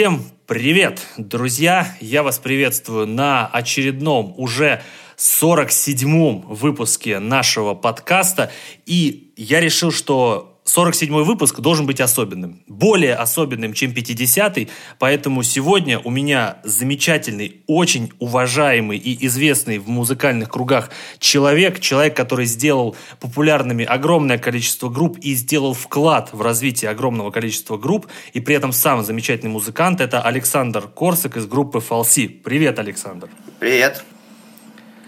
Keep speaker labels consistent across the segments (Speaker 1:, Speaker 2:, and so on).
Speaker 1: Всем привет, друзья! Я вас приветствую на очередном уже 47-м выпуске нашего подкаста. И я решил, что 47-й выпуск должен быть особенным. Более особенным, чем 50-й. Поэтому сегодня у меня замечательный, очень уважаемый и известный в музыкальных кругах человек. Человек, который сделал популярными огромное количество групп и сделал вклад в развитие огромного количества групп. И при этом сам замечательный музыкант. Это Александр Корсак из группы Фалси. Привет, Александр.
Speaker 2: Привет.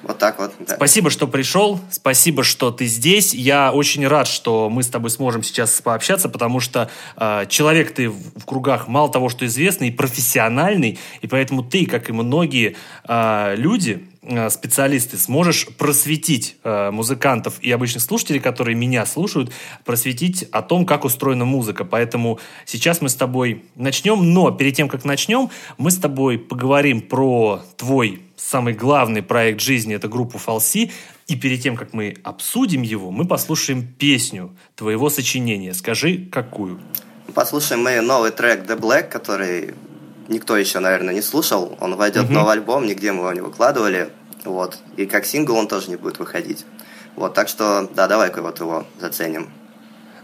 Speaker 2: Вот так вот.
Speaker 1: Да. Спасибо, что пришел. Спасибо, что ты здесь. Я очень рад, что мы с тобой сможем сейчас пообщаться, потому что э, человек ты в кругах мало того, что известный, и профессиональный, и поэтому ты, как и многие э, люди, э, специалисты, сможешь просветить э, музыкантов и обычных слушателей, которые меня слушают, просветить о том, как устроена музыка. Поэтому сейчас мы с тобой начнем, но перед тем, как начнем, мы с тобой поговорим про твой самый главный проект жизни – это группа Фалси. И перед тем, как мы обсудим его, мы послушаем песню твоего сочинения. Скажи, какую?
Speaker 2: Послушаем мы новый трек The Black, который никто еще, наверное, не слушал. Он войдет угу. в новый альбом, нигде мы его не выкладывали. Вот. И как сингл он тоже не будет выходить. Вот, так что, да, давай-ка вот его заценим.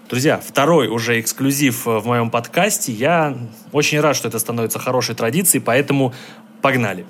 Speaker 1: Друзья, второй уже эксклюзив в моем подкасте. Я очень рад, что это становится хорошей традицией, поэтому погнали.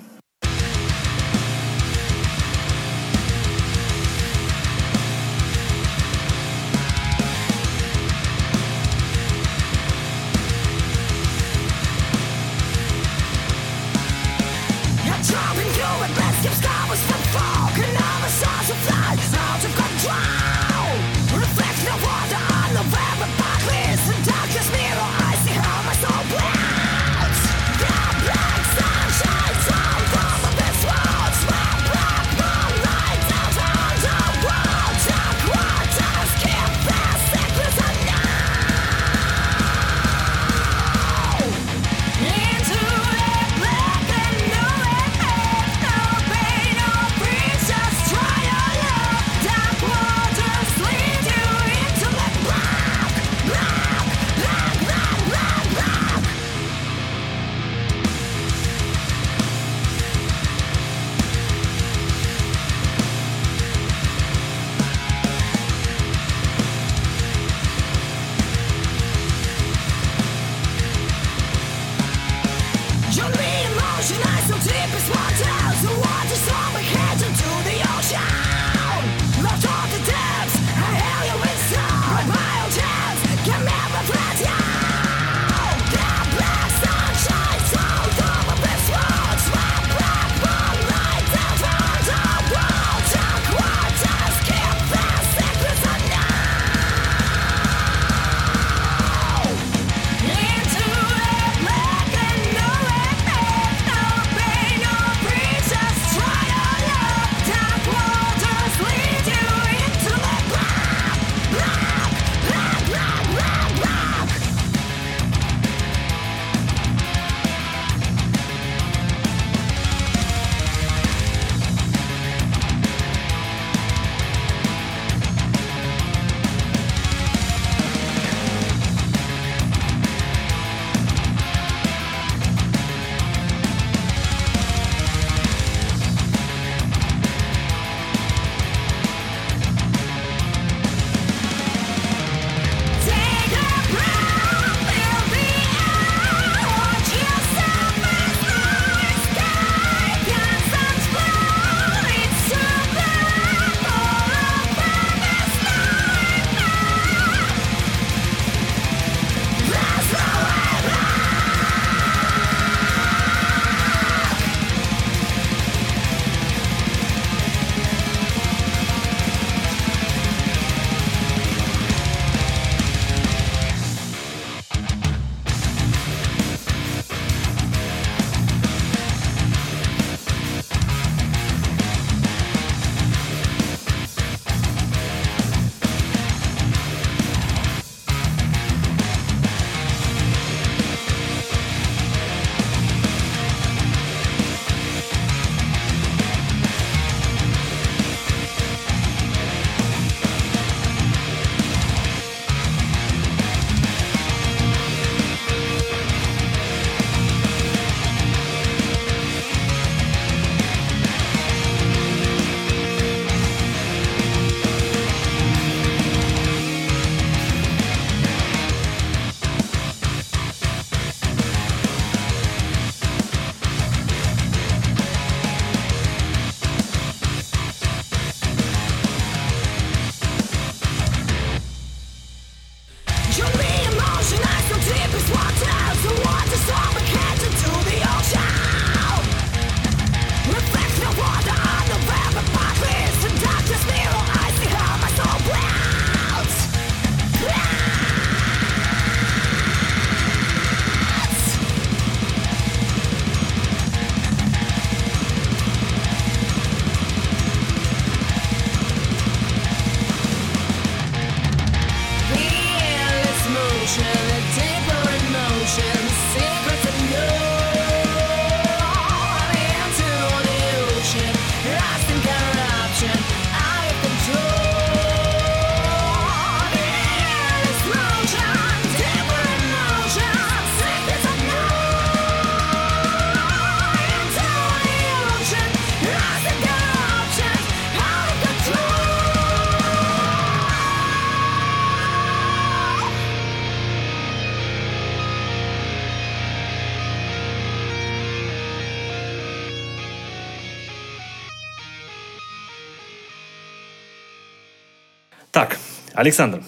Speaker 1: Александр,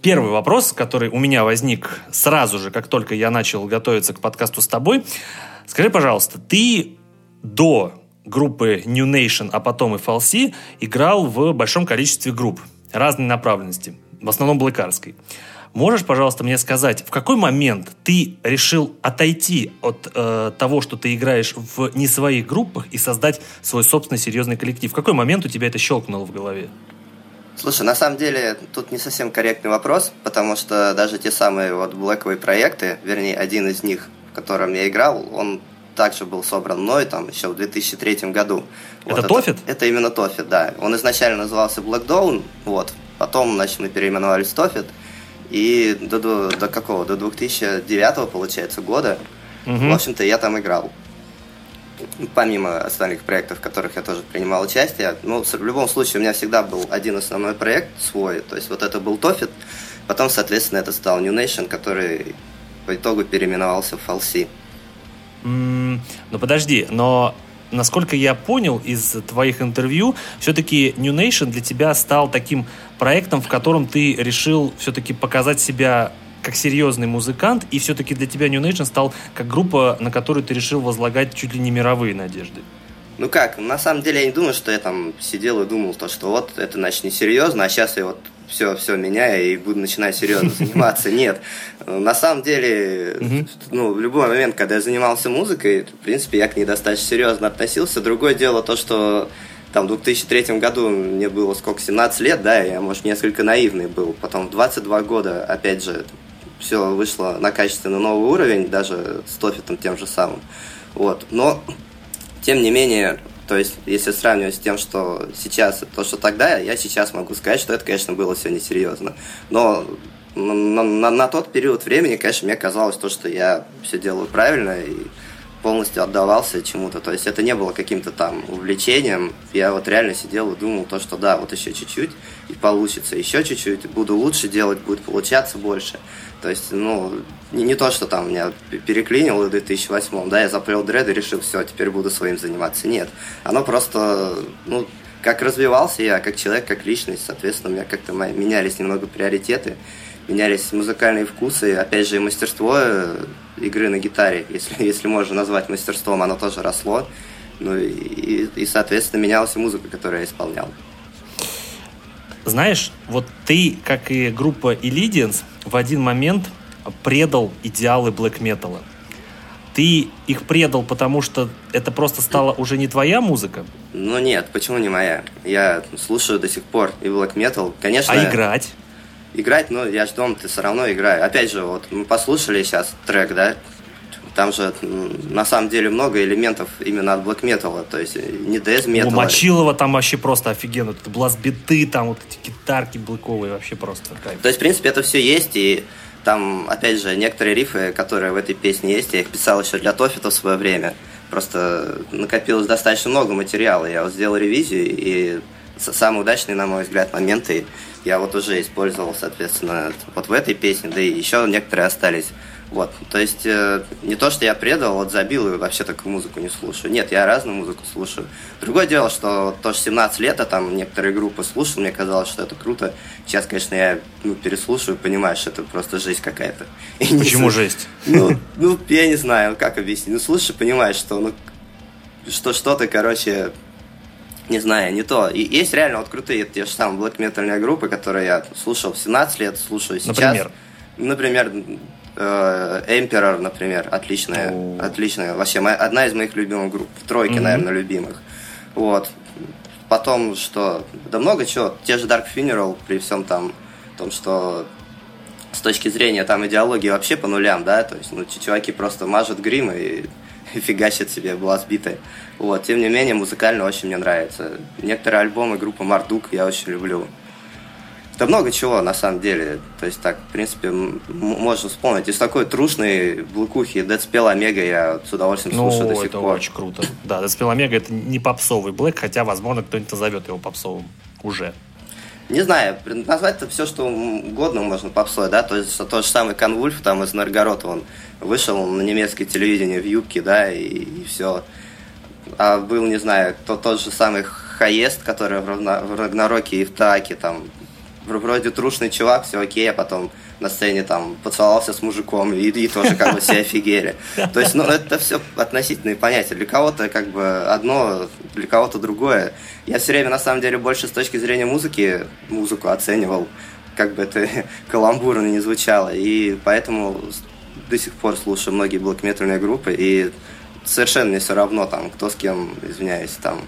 Speaker 1: первый вопрос, который у меня возник сразу же, как только я начал готовиться к подкасту с тобой. Скажи, пожалуйста, ты до группы New Nation, а потом и Falsi, играл в большом количестве групп разной направленности, в основном блэкарской. Можешь, пожалуйста, мне сказать, в какой момент ты решил отойти от э, того, что ты играешь в не своих группах и создать свой собственный серьезный коллектив? В какой момент у тебя это щелкнуло в голове?
Speaker 2: Слушай, на самом деле тут не совсем корректный вопрос, потому что даже те самые вот блэковые проекты, вернее, один из них, в котором я играл, он также был собран мной там еще в 2003 году.
Speaker 1: Это вот, Тофит?
Speaker 2: Это, это именно Тофит, да. Он изначально назывался Black Dawn, вот. Потом, значит, мы переименовались Тофит. И до, до, до какого? До 2009, получается, года, угу. в общем-то, я там играл. Помимо остальных проектов, в которых я тоже принимал участие. Ну, в любом случае, у меня всегда был один основной проект свой. То есть вот это был Тофит. Потом, соответственно, это стал New Nation, который по итогу переименовался в Falsi.
Speaker 1: Mm, ну подожди, но насколько я понял из твоих интервью, все-таки New Nation для тебя стал таким проектом, в котором ты решил все-таки показать себя как серьезный музыкант, и все-таки для тебя New Nation стал как группа, на которую ты решил возлагать чуть ли не мировые надежды.
Speaker 2: Ну как, на самом деле я не думаю, что я там сидел и думал, то, что вот это значит не серьезно, а сейчас я вот все, все меняю и буду начинать серьезно заниматься. Нет. На самом деле, ну, в любой момент, когда я занимался музыкой, в принципе, я к ней достаточно серьезно относился. Другое дело то, что там в 2003 году мне было сколько, 17 лет, да, я, может, несколько наивный был. Потом в 22 года, опять же, все вышло на качественно новый уровень, даже с Тофитом тем же самым. Вот. Но тем не менее, то есть, если сравнивать с тем, что сейчас, то, что тогда, я сейчас могу сказать, что это, конечно, было все несерьезно. Но на, на, на тот период времени, конечно, мне казалось то, что я все делаю правильно и полностью отдавался чему-то. То есть это не было каким-то там увлечением. Я вот реально сидел и думал то, что да, вот еще чуть-чуть и получится, еще чуть-чуть, буду лучше делать, будет получаться больше. То есть, ну, не, не то, что там меня переклинило в 2008, да, я заплел дред и решил, все, теперь буду своим заниматься. Нет, оно просто, ну, как развивался я, как человек, как личность, соответственно, у меня как-то менялись немного приоритеты, менялись музыкальные вкусы, опять же, и мастерство э, игры на гитаре, если, если можно назвать мастерством, оно тоже росло, ну и, и, соответственно, менялась и музыка, которую я исполнял.
Speaker 1: Знаешь, вот ты, как и группа Illidians, в один момент предал идеалы блэк металла. Ты их предал, потому что это просто стала уже не твоя музыка?
Speaker 2: Ну нет, почему не моя? Я слушаю до сих пор и блэк метал. Конечно.
Speaker 1: А играть?
Speaker 2: Играть, ну я же дома ты все равно играю. Опять же, вот мы послушали сейчас трек, да, там же на самом деле много элементов именно от блэк металла, то есть э, не дэз металла.
Speaker 1: У Мочилова там вообще просто офигенно. Тут бласт-биты, там вот эти гитарки блэковые, вообще просто кайф.
Speaker 2: То есть, в принципе, это все есть, и там, опять же, некоторые рифы, которые в этой песне есть, я их писал еще для Тофита в свое время. Просто накопилось достаточно много материала. Я вот сделал ревизию, и самые удачные, на мой взгляд, моменты я вот уже использовал, соответственно, вот в этой песне, да и еще некоторые остались. Вот, то есть э, не то, что я предал, вот забил и вообще такую музыку не слушаю. Нет, я разную музыку слушаю. Другое дело, что тоже 17 лет, а там некоторые группы слушал, мне казалось, что это круто. Сейчас, конечно, я ну, переслушаю, понимаю, что это просто жизнь какая-то.
Speaker 1: Почему не, жесть?
Speaker 2: Ну, ну, я не знаю, как объяснить. Ну, слушай, понимаешь, что ну, что что-то, короче, не знаю, не то. И есть реально вот крутые те же самые блэк метальные группы, которые я слушал в 17 лет, слушаю сейчас.
Speaker 1: Например?
Speaker 2: Например, Emperor, например, отличная, О. отличная, вообще моя, одна из моих любимых групп, тройки, mm-hmm. наверное, любимых. Вот. Потом, что, да много чего, те же Dark Funeral, при всем там, том, что с точки зрения там идеологии вообще по нулям, да, то есть, ну, чуваки просто мажут грим и, и фигачат себе глаз битой. Вот, тем не менее, музыкально очень мне нравится. Некоторые альбомы группы Мардук я очень люблю. Да много чего, на самом деле. То есть так, в принципе, можно вспомнить. Из такой трушной блокухи Dead Spell Omega я с удовольствием ну, слушаю до сих
Speaker 1: это
Speaker 2: пор.
Speaker 1: очень круто. Да, Dead Spell Omega это не попсовый блэк, хотя, возможно, кто-нибудь назовет его попсовым уже.
Speaker 2: Не знаю, назвать это все, что угодно можно попсой, да, то есть тот же самый Конвульф там из Наргорота, он вышел на немецкое телевидение в юбке, да, и, и все. А был, не знаю, тот, тот же самый Хаест, который в, Рагнароке и в Тааке там вроде трушный чувак, все окей, а потом на сцене там поцеловался с мужиком и, и тоже как бы все офигели. То есть, ну, это все относительные понятия. Для кого-то как бы одно, для кого-то другое. Я все время, на самом деле, больше с точки зрения музыки музыку оценивал, как бы это каламбурно не звучало. И поэтому до сих пор слушаю многие блокметальные группы, и совершенно мне все равно, там, кто с кем, извиняюсь, там,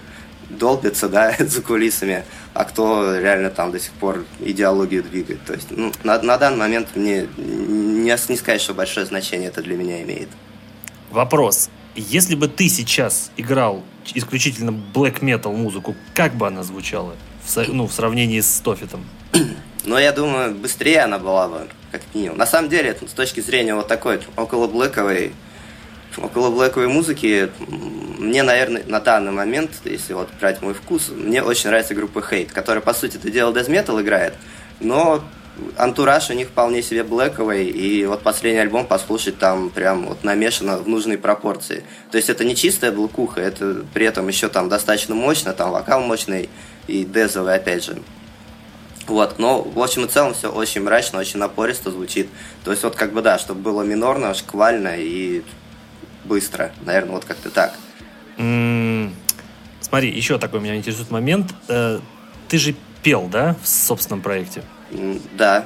Speaker 2: долбится, да, за кулисами, а кто реально там до сих пор идеологию двигает. То есть ну, на, на данный момент мне не, не сказать, что большое значение это для меня имеет.
Speaker 1: Вопрос. Если бы ты сейчас играл исключительно black metal музыку, как бы она звучала в, ну, в сравнении с Тофитом?
Speaker 2: Ну, я думаю, быстрее она была бы, как минимум. На самом деле, с точки зрения вот такой около блэковой около блэковой музыки мне, наверное, на данный момент, если вот брать мой вкус, мне очень нравится группа Hate, которая, по сути, это дело Death Metal играет, но антураж у них вполне себе блэковый, и вот последний альбом послушать там прям вот намешано в нужной пропорции. То есть это не чистая блокуха, это при этом еще там достаточно мощно, там вокал мощный и дезовый опять же. Вот, но в общем и целом все очень мрачно, очень напористо звучит. То есть вот как бы да, чтобы было минорно, шквально и быстро. Наверное, вот как-то так.
Speaker 1: смотри, еще такой меня интересует момент. Э, ты же пел, да, в собственном проекте?
Speaker 2: да,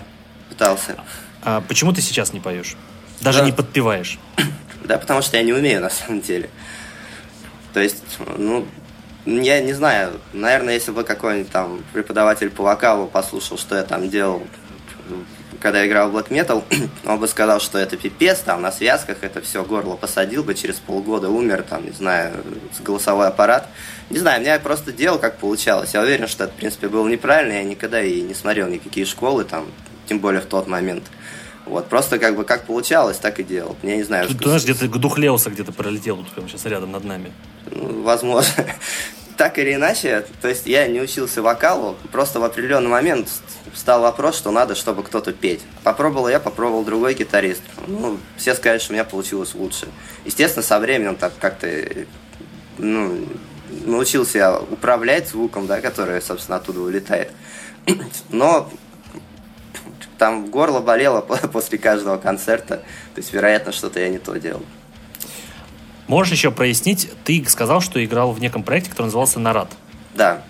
Speaker 2: пытался.
Speaker 1: А почему ты сейчас не поешь? Даже да. не подпеваешь?
Speaker 2: Да, потому что я не умею на самом деле. То есть, ну, я не знаю, наверное, если бы какой-нибудь там преподаватель по вокалу послушал, что я там делал когда я играл в Black Metal, он бы сказал, что это пипец, там на связках это все горло посадил бы, через полгода умер, там, не знаю, голосовой аппарат. Не знаю, меня просто делал, как получалось. Я уверен, что это, в принципе, было неправильно, я никогда и не смотрел никакие школы, там, тем более в тот момент. Вот, просто как бы как получалось, так и делал. Я не знаю.
Speaker 1: Ты знаешь, где-то дух Леоса где-то пролетел, тут прямо сейчас рядом над нами.
Speaker 2: Ну, возможно. так или иначе, то есть я не учился вокалу, просто в определенный момент встал вопрос, что надо, чтобы кто-то петь. Попробовал я, попробовал другой гитарист. Ну, все сказали, что у меня получилось лучше. Естественно, со временем так как-то ну, научился управлять звуком, да, который, собственно, оттуда вылетает. Но там горло болело после каждого концерта. То есть, вероятно, что-то я не то делал.
Speaker 1: Можешь еще прояснить, ты сказал, что играл в неком проекте, который назывался «Нарад».
Speaker 2: Да.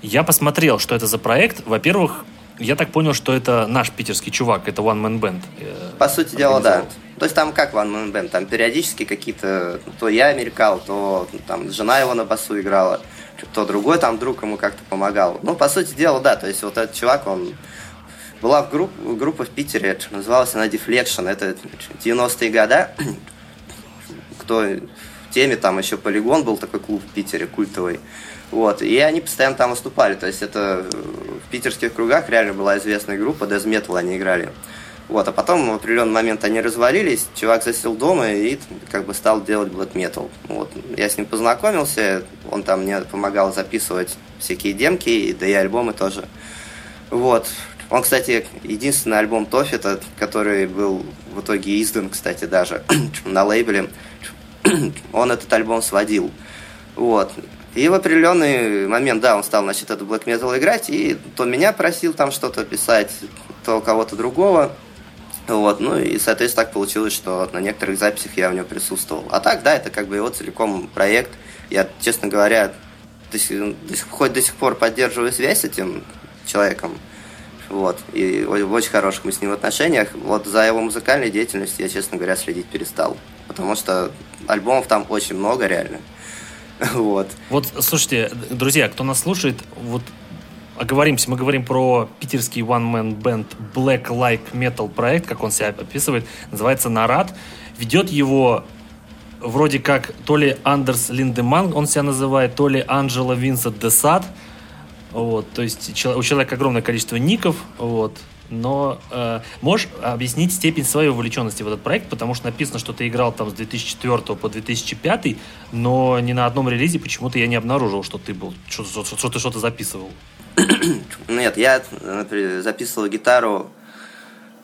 Speaker 1: Я посмотрел, что это за проект. Во-первых, я так понял, что это наш питерский чувак, это One Man Band.
Speaker 2: Э, По сути дела, да. То есть там как One Man Band, там периодически какие-то, то я мелькал, то там жена его на басу играла, то другой там друг ему как-то помогал. Ну, по сути дела, да, то есть вот этот чувак, он была в групп, группа в Питере, называлась она Deflection, это 90-е годы. Кто в теме, там еще Полигон был такой клуб в Питере, культовый. Вот, и они постоянно там выступали. То есть это в питерских кругах реально была известная группа, Death Metal они играли. Вот, а потом в определенный момент они развалились, чувак засел дома и как бы стал делать black metal. Вот, я с ним познакомился, он там мне помогал записывать всякие демки, да и альбомы тоже. Вот. Он, кстати, единственный альбом Тофита, который был в итоге издан, кстати, даже на лейбле, он этот альбом сводил. Вот. И в определенный момент, да, он стал, значит, эту black metal играть, и то меня просил там что-то писать, то кого-то другого. Вот, ну и, соответственно, так получилось, что на некоторых записях я у него присутствовал. А так, да, это как бы его целиком проект. Я, честно говоря, до сих, до сих, хоть до сих пор поддерживаю связь с этим человеком. Вот, и в очень хороших мы с ним отношениях. Вот за его музыкальной деятельностью я, честно говоря, следить перестал. Потому что альбомов там очень много, реально.
Speaker 1: Вот. Вот, слушайте, друзья, кто нас слушает, вот оговоримся, мы говорим про питерский one-man band Black Like Metal проект, как он себя описывает, называется «Нарад». Ведет его вроде как то ли Андерс Линдеман, он себя называет, то ли Анджела Винсент Десад. Вот, то есть у человека огромное количество ников, вот, но э, можешь объяснить степень своей вовлеченности в этот проект, потому что написано, что ты играл там с 2004 по 2005, но ни на одном релизе почему-то я не обнаружил, что ты был, что, что, что, что ты что-то записывал.
Speaker 2: Нет, я например, записывал гитару,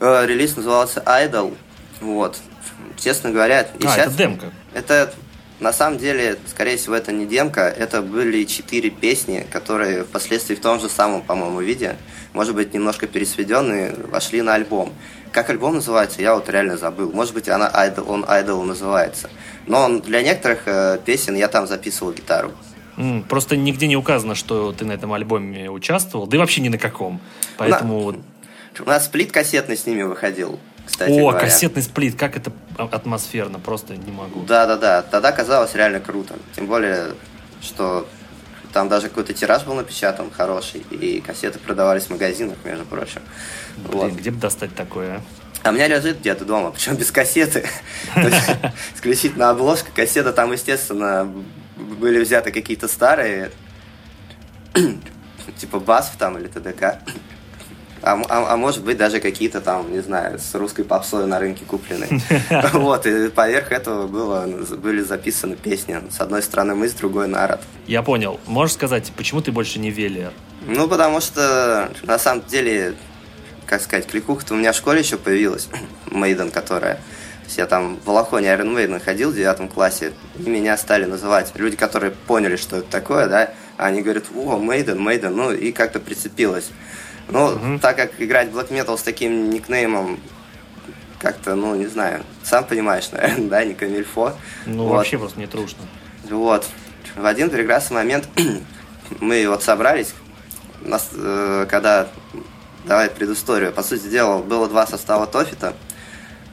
Speaker 2: э, релиз назывался Idol, вот, честно говоря.
Speaker 1: А, сейчас, это демка.
Speaker 2: Это на самом деле, скорее всего, это не демка, это были четыре песни, которые впоследствии в том же самом, по-моему, виде, может быть, немножко пересведенные, вошли на альбом. Как альбом называется, я вот реально забыл. Может быть, она Idol, он Idol называется. Но для некоторых э, песен я там записывал гитару.
Speaker 1: Mm, просто нигде не указано, что ты на этом альбоме участвовал, да и вообще ни на каком. Поэтому...
Speaker 2: На... У нас сплит кассетный с ними выходил кстати
Speaker 1: О,
Speaker 2: говоря.
Speaker 1: кассетный сплит, как это атмосферно, просто не могу.
Speaker 2: Да-да-да, тогда казалось реально круто. Тем более, что там даже какой-то тираж был напечатан хороший, и кассеты продавались в магазинах, между прочим.
Speaker 1: Блин, вот. где бы достать такое, а?
Speaker 2: А у меня лежит где-то дома, причем без кассеты. Исключительно обложка. Кассета там, естественно, были взяты какие-то старые, типа Басов там или ТДК. А, а, а может быть даже какие-то там, не знаю, с русской попсой на рынке куплены. Вот, и поверх этого было, были записаны песни. С одной стороны мы, с другой народ.
Speaker 1: Я понял. Можешь сказать, почему ты больше не Велиер?
Speaker 2: Ну, потому что, на самом деле, как сказать, кликуха-то у меня в школе еще появилась, Мейден, которая... То есть я там в Волохоне Iron Maiden ходил в девятом классе, и меня стали называть люди, которые поняли, что это такое, да, они говорят, о, Мейден, Мейден, ну, и как-то прицепилось. Ну, угу. так как играть в Black Metal с таким никнеймом как-то, ну, не знаю, сам понимаешь, наверное, да, не камильфо.
Speaker 1: Ну, вот. вообще просто не трушно.
Speaker 2: Вот. В один прекрасный момент мы вот собрались, нас, э, когда, давай предысторию, по сути дела, было два состава Тофита.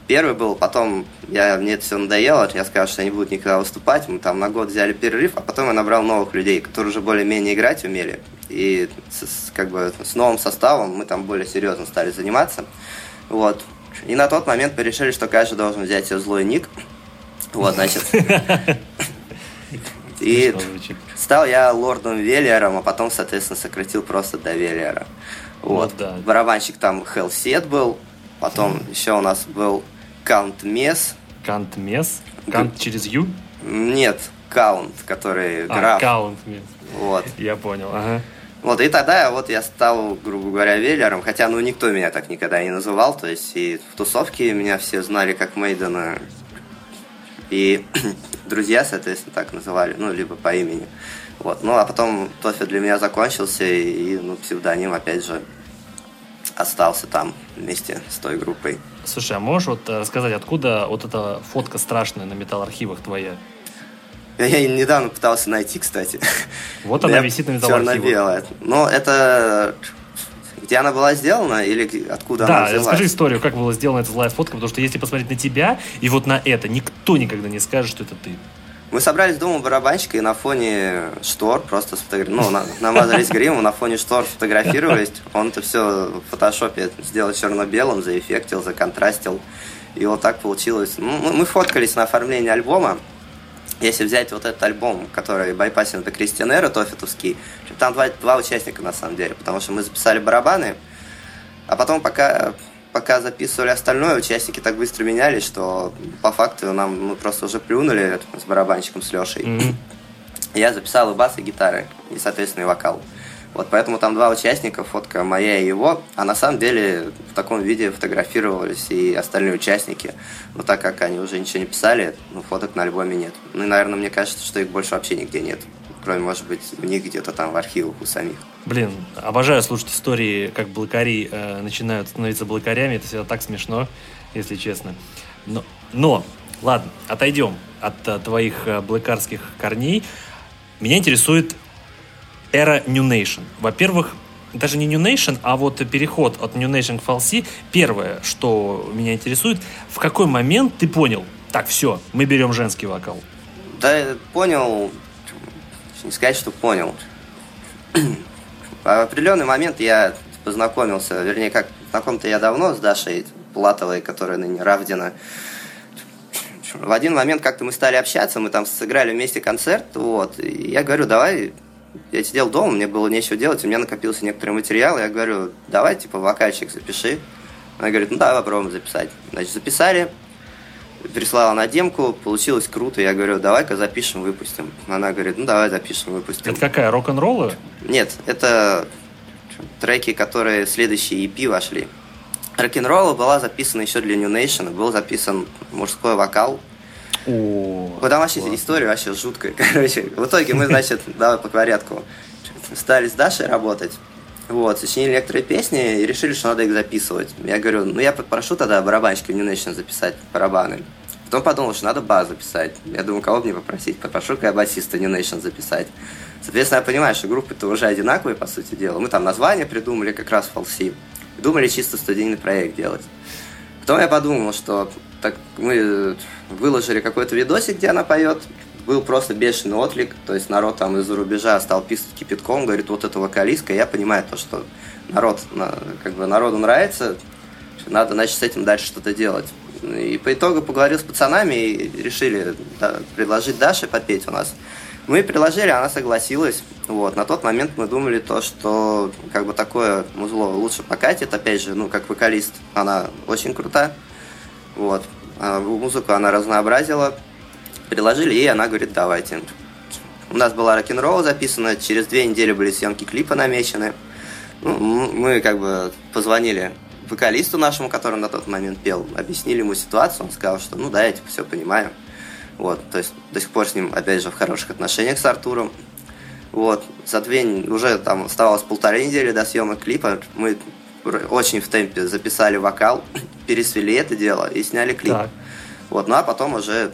Speaker 2: Первый был, потом я, мне это все надоело, я сказал, что я не буду никогда выступать, мы там на год взяли перерыв, а потом я набрал новых людей, которые уже более-менее играть умели, и с, как бы с новым составом мы там более серьезно стали заниматься. Вот. И на тот момент мы решили, что каждый должен взять себе злой ник. Вот, значит. И стал я лордом Велиером, а потом, соответственно, сократил просто до Велиера. Вот. вот да. Барабанщик там Хелсет был, потом еще у нас был Count Mes.
Speaker 1: Count Mes? Count через U?
Speaker 2: Нет, Count, который а, граф.
Speaker 1: Count Mes.
Speaker 2: Вот.
Speaker 1: Я понял, ага.
Speaker 2: Вот, и тогда вот я стал, грубо говоря, веллером, хотя, ну, никто меня так никогда не называл, то есть и в тусовке меня все знали как Мейдена, и друзья, соответственно, так называли, ну, либо по имени. Вот, ну, а потом Тофи для меня закончился, и, ну, псевдоним, опять же, остался там вместе с той группой.
Speaker 1: Слушай, а можешь вот э, рассказать, откуда вот эта фотка страшная на металл-архивах твоя?
Speaker 2: Я недавно пытался найти, кстати.
Speaker 1: Вот она висит на.
Speaker 2: Черно-белая. Но это... Где она была сделана или откуда
Speaker 1: да,
Speaker 2: она взялась?
Speaker 1: Да, расскажи историю, как была сделана эта злая фотка, потому что если посмотреть на тебя и вот на это, никто никогда не скажет, что это ты.
Speaker 2: Мы собрались дома барабанщика и на фоне штор просто сфотографировали. Ну, намазались гримом, на фоне штор сфотографировались. Он это все в фотошопе сделал черно-белым, заэффектил, законтрастил. И вот так получилось. Ну, мы фоткались на оформлении альбома если взять вот этот альбом, который байпасен до Кристианера, Тофитовский, там два, два участника на самом деле, потому что мы записали барабаны, а потом пока, пока записывали остальное, участники так быстро менялись, что по факту нам мы просто уже плюнули с барабанщиком, с Лешей. Mm-hmm. Я записал и бас, и гитары, и, соответственно, и вокал. Вот поэтому там два участника, фотка моя и его, а на самом деле в таком виде фотографировались и остальные участники. Но так как они уже ничего не писали, ну, фоток на альбоме нет. Ну и, наверное, мне кажется, что их больше вообще нигде нет. Кроме, может быть, у них где-то там в архивах у самих.
Speaker 1: Блин, обожаю слушать истории, как блокари э, начинают становиться блокарями. Это всегда так смешно, если честно. Но, но ладно, отойдем от э, твоих э, блэкарских корней. Меня интересует эра New Nation. Во-первых, даже не New Nation, а вот переход от New Nation к Falsi. Первое, что меня интересует, в какой момент ты понял, так, все, мы берем женский вокал?
Speaker 2: Да, понял, не сказать, что понял. В определенный момент я познакомился, вернее, как знаком-то я давно с Дашей Платовой, которая ныне Равдина. В один момент как-то мы стали общаться, мы там сыграли вместе концерт, вот, и я говорю, давай я сидел дома, мне было нечего делать, у меня накопился некоторый материал, я говорю, давай, типа, вокальчик запиши. Она говорит, ну давай попробуем записать. Значит, записали, прислала на демку, получилось круто. Я говорю, давай-ка запишем, выпустим. Она говорит, ну давай запишем, выпустим.
Speaker 1: Это какая, рок-н-роллы?
Speaker 2: Нет, это треки, которые в следующие EP вошли. Рок-н-ролла была записана еще для New Nation, был записан мужской вокал. О, вот там вообще класс. история вообще жуткая. Короче, в итоге мы, значит, давай по порядку. Стали с Дашей работать. Вот, сочинили некоторые песни и решили, что надо их записывать. Я говорю, ну я попрошу тогда барабанщика в New Nation записать барабаны. Потом подумал, что надо бас записать. Я думаю, кого мне попросить? Попрошу-ка я басиста New Nation записать. Соответственно, я понимаю, что группы-то уже одинаковые, по сути дела. Мы там название придумали как раз фалси. Думали чисто студийный проект делать. Потом я подумал, что так мы выложили какой-то видосик, где она поет, был просто бешеный отклик, то есть народ там из-за рубежа стал писать кипятком, говорит, вот это вокалистка, я понимаю то, что народ, как бы народу нравится, надо, значит, с этим дальше что-то делать. И по итогу поговорил с пацанами и решили да, предложить Даше попеть у нас. Мы предложили, она согласилась. Вот. На тот момент мы думали то, что как бы такое музло лучше покатит. Опять же, ну, как вокалист она очень крута. Вот. А музыку она разнообразила. Приложили ей, она говорит, давайте. У нас была рок-н-ролл записана, через две недели были съемки клипа намечены. Ну, мы как бы позвонили вокалисту нашему, который на тот момент пел, объяснили ему ситуацию, он сказал, что ну да, я типа все понимаю. Вот, то есть до сих пор с ним, опять же, в хороших отношениях с Артуром. Вот, за две, уже там оставалось полторы недели до съемок клипа, мы очень в темпе записали вокал, пересвели это дело и сняли клип. Так. Вот, ну а потом уже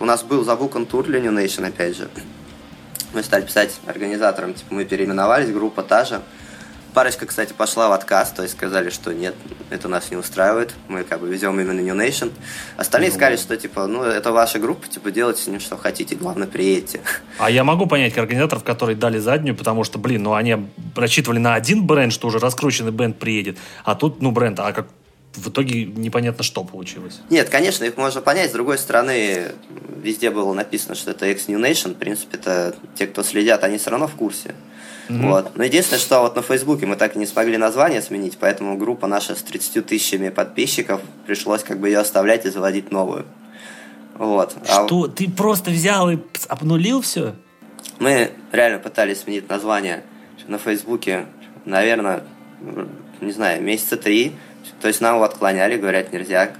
Speaker 2: у нас был забукан тур для New Nation, опять же. Мы стали писать организаторам, типа мы переименовались, группа та же. Парочка, кстати, пошла в отказ, то есть сказали, что нет, это нас не устраивает, мы как бы везем именно New Nation. Остальные ну, сказали, что типа, ну это ваша группа, типа делайте с ним что хотите, главное приедьте.
Speaker 1: А я могу понять организаторов, которые дали заднюю, потому что, блин, ну они рассчитывали на один бренд, что уже раскрученный бренд приедет, а тут, ну бренд, а как в итоге непонятно, что получилось.
Speaker 2: Нет, конечно, их можно понять. С другой стороны, везде было написано, что это X-New Nation. В принципе, это те, кто следят, они все равно в курсе. Mm-hmm. Вот. Но единственное, что вот на Фейсбуке мы так и не смогли название сменить, поэтому группа наша с 30 тысячами подписчиков, пришлось как бы ее оставлять и заводить новую. Вот.
Speaker 1: А что? А... Ты просто взял и обнулил все?
Speaker 2: Мы реально пытались сменить название на Фейсбуке, наверное, не знаю, месяца три. То есть нам его отклоняли, говорят, нельзя.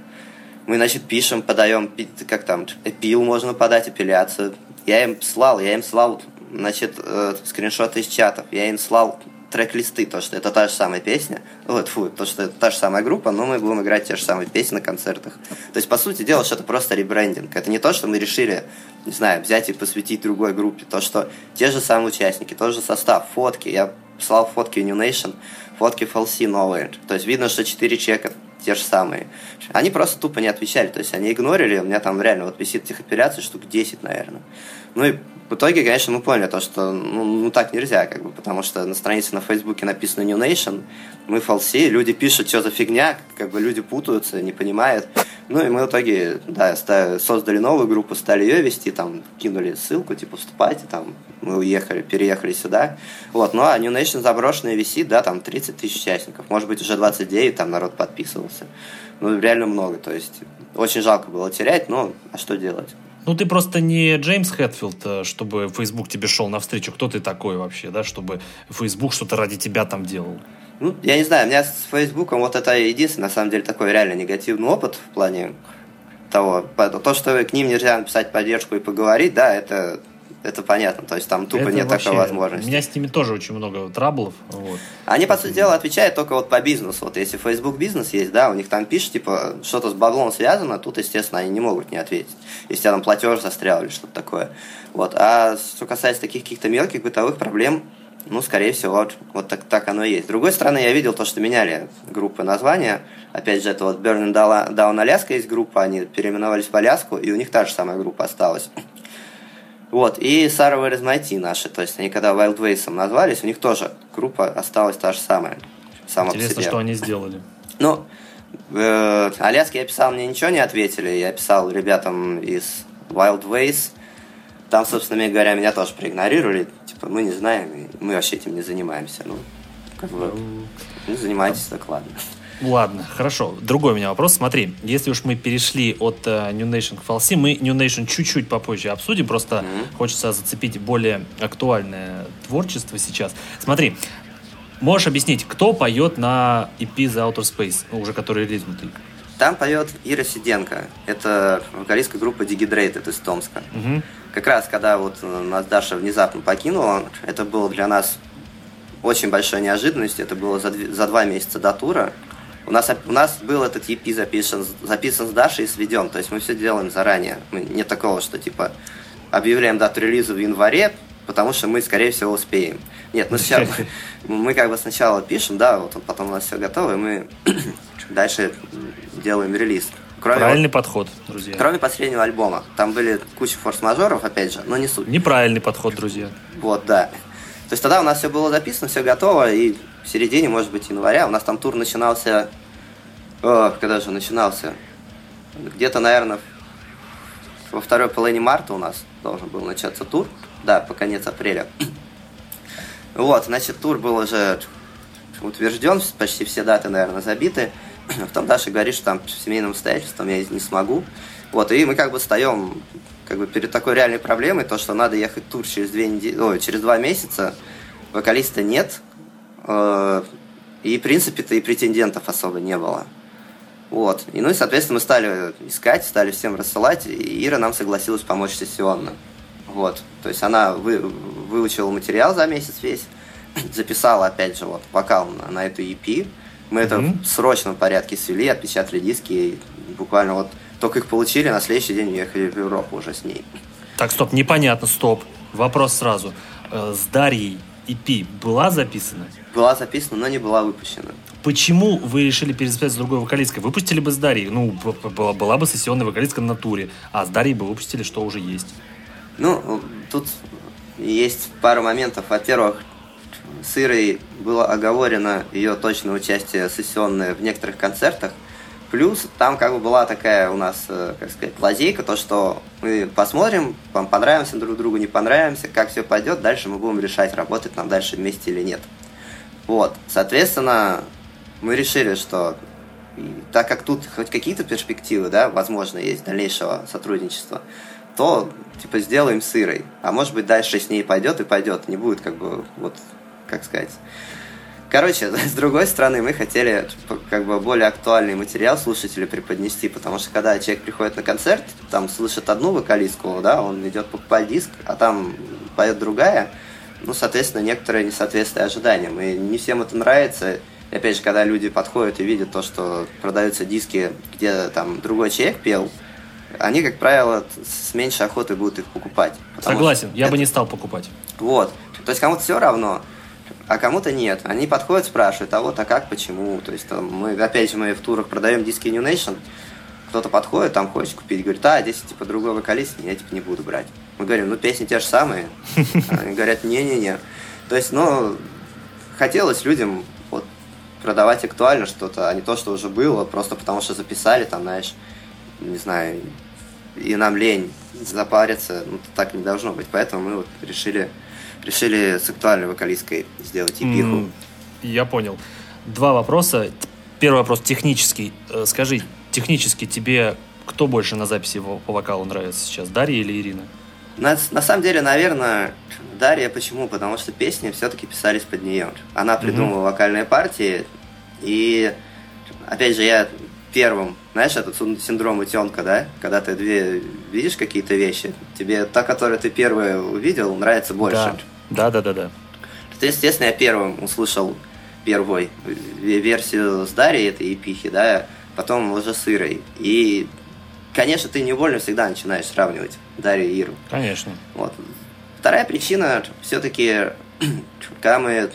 Speaker 2: Мы, значит, пишем, подаем, как там, эпил можно подать, апелляцию. Я им слал, я им слал значит, э, скриншоты из чатов. Я им слал трек-листы, то, что это та же самая песня, вот, фу, то, что это та же самая группа, но мы будем играть те же самые песни на концертах. То есть, по сути дела, что это просто ребрендинг. Это не то, что мы решили, не знаю, взять и посвятить другой группе. То, что те же самые участники, тот же состав, фотки. Я слал фотки New Nation, фотки FLC новые. То есть, видно, что четыре человека те же самые. Они просто тупо не отвечали, то есть они игнорили. У меня там реально вот висит этих штук 10, наверное. Ну и в итоге, конечно, мы поняли то, что ну, ну так нельзя, как бы, потому что на странице на Фейсбуке написано New Nation, мы фалси, люди пишут, что за фигня, как бы люди путаются, не понимают. Ну и мы в итоге, да, создали новую группу, стали ее вести, там, кинули ссылку, типа, вступайте, там, мы уехали, переехали сюда. Вот, ну а New Nation заброшенная висит, да, там 30 тысяч участников, может быть, уже 29, там народ подписывался. Ну, реально много, то есть очень жалко было терять, но а что делать?
Speaker 1: Ну, ты просто не Джеймс Хэтфилд, э, чтобы Facebook тебе шел навстречу. Кто ты такой вообще, да, чтобы Facebook что-то ради тебя там делал?
Speaker 2: Ну, я не знаю, у меня с Фейсбуком вот это единственный, на самом деле, такой реально негативный опыт в плане того, то, что к ним нельзя написать поддержку и поговорить, да, это это понятно. То есть там тупо это нет вообще, такой возможности.
Speaker 1: У меня с ними тоже очень много траблов. Вот.
Speaker 2: Они, по сути дела, отвечают только вот по бизнесу. Вот если Facebook бизнес есть, да, у них там пишет, типа, что-то с баблом связано, тут, естественно, они не могут не ответить. Если там платеж застрял или что-то такое. Вот. А что касается таких каких-то мелких бытовых проблем, ну, скорее всего, вот, вот так, так оно и есть. С другой стороны, я видел то, что меняли группы названия. Опять же, это вот Burning Down Alaska есть группа, они переименовались в Аляску, и у них та же самая группа осталась. Вот, и Where is наши, то есть они когда Wild Ways назвались, у них тоже группа осталась та же самая.
Speaker 1: Сама Интересно, что они сделали.
Speaker 2: Ну, э, Аляске я писал, мне ничего не ответили, я писал ребятам из Wild Ways, там, собственно говоря, меня тоже проигнорировали, типа, мы не знаем, мы вообще этим не занимаемся, ну, как бы, ну, занимайтесь, так ладно.
Speaker 1: Ладно, хорошо. Другой у меня вопрос. Смотри, если уж мы перешли от uh, New Nation к Falsi, мы New Nation чуть-чуть попозже обсудим, просто mm-hmm. хочется зацепить более актуальное творчество сейчас. Смотри, можешь объяснить, кто поет на EP The Outer Space, ну, уже который релизнутый?
Speaker 2: Там поет Ира Сиденко. Это вокалистка группы Digidrated из Томска.
Speaker 1: Угу.
Speaker 2: Как раз, когда вот нас Даша внезапно покинула, это было для нас очень большой неожиданностью. Это было за, за два месяца до тура. У нас, у нас был этот EP записан, записан с Дашей и сведен. То есть мы все делаем заранее. Мы, нет такого, что типа объявляем дату релиза в январе, потому что мы, скорее всего, успеем. Нет, мы сначала, мы как бы сначала пишем, да, вот потом у нас все готово, и мы дальше делаем релиз.
Speaker 1: Кроме Правильный вот, подход, друзья.
Speaker 2: Кроме последнего альбома. Там были куча форс-мажоров, опять же, но не суть.
Speaker 1: Неправильный подход, друзья.
Speaker 2: Вот, да. То есть тогда у нас все было записано, все готово, и в середине, может быть, января у нас там тур начинался... О, когда же начинался? Где-то, наверное, во второй половине марта у нас должен был начаться тур. Да, по конец апреля. Вот, значит, тур был уже утвержден, почти все даты, наверное, забиты. Потом Даша говорит, что там с семейным обстоятельством я не смогу. Вот, и мы как бы встаем как бы перед такой реальной проблемой, то, что надо ехать тур через две недели, ой, через два месяца, вокалиста нет, и, в принципе-то, и претендентов особо не было. Вот. И, ну и, соответственно, мы стали искать, стали всем рассылать, и Ира нам согласилась помочь сессионно. Вот. То есть она вы, выучила материал за месяц весь, записала, опять же, вот, вокал на, на эту EP. Мы mm-hmm. это в срочном порядке свели, отпечатали диски, и буквально вот только их получили, на следующий день уехали в Европу уже с ней.
Speaker 1: Так, стоп, непонятно, стоп. Вопрос сразу. Э, с Дарьей EP была записана?
Speaker 2: Была записана, но не была выпущена.
Speaker 1: Почему вы решили перезаписать с другой вокалисткой? Выпустили бы с Дарьей, ну, была, была бы сессионная вокалистка на туре, а с Дарьей бы выпустили, что уже есть.
Speaker 2: Ну, тут есть пару моментов. Во-первых, с Ирой было оговорено ее точное участие сессионное в некоторых концертах. Плюс там как бы была такая у нас, э, как сказать, лазейка, то, что мы посмотрим, вам понравимся друг другу, не понравимся, как все пойдет, дальше мы будем решать, работать нам дальше вместе или нет. Вот, соответственно, мы решили, что так как тут хоть какие-то перспективы, да, возможно, есть дальнейшего сотрудничества, то, типа, сделаем с Ирой. А может быть, дальше с ней пойдет и пойдет. Не будет, как бы, вот, как сказать. Короче, с другой стороны, мы хотели как бы более актуальный материал слушателю преподнести, потому что когда человек приходит на концерт, там слышит одну вокалистку, да, он идет покупать диск, а там поет другая, ну, соответственно, некоторые несоответствие ожиданиям. И не всем это нравится. И опять же, когда люди подходят и видят то, что продаются диски, где там другой человек пел, они, как правило, с меньшей охотой будут их покупать.
Speaker 1: Согласен, я это... бы не стал покупать.
Speaker 2: Вот. То есть кому-то все равно, а кому-то нет. Они подходят, спрашивают, а вот, а как, почему. То есть там, мы, опять же, мы в турах продаем диски New Nation, кто-то подходит, там хочет купить, говорит, а, здесь, типа, другой вокалист, я, типа, не буду брать. Мы говорим, ну, песни те же самые. Они говорят, не-не-не. То есть, ну, хотелось людям вот, продавать актуально что-то, а не то, что уже было, просто потому что записали, там, знаешь, не знаю, и нам лень запариться, ну, так не должно быть. Поэтому мы вот решили, решили с актуальной вокалисткой сделать эпиху. Mm,
Speaker 1: я понял. Два вопроса. Первый вопрос технический. Э, скажи, технически тебе кто больше на записи по вокалу нравится сейчас, Дарья или Ирина?
Speaker 2: На, на самом деле, наверное, Дарья почему? Потому что песни все-таки писались под нее. Она придумала mm-hmm. вокальные партии, и опять же, я первым, знаешь, этот синдром утенка, да? Когда ты две видишь какие-то вещи, тебе та, которую ты первая увидел, нравится больше.
Speaker 1: Да, да, да, да.
Speaker 2: да. естественно, я первым услышал первой версию с Дарьей этой эпихи, да, потом уже с Ирой. И, конечно, ты невольно всегда начинаешь сравнивать Дарью и Иру.
Speaker 1: Конечно.
Speaker 2: Вот. Вторая причина, все-таки, когда мы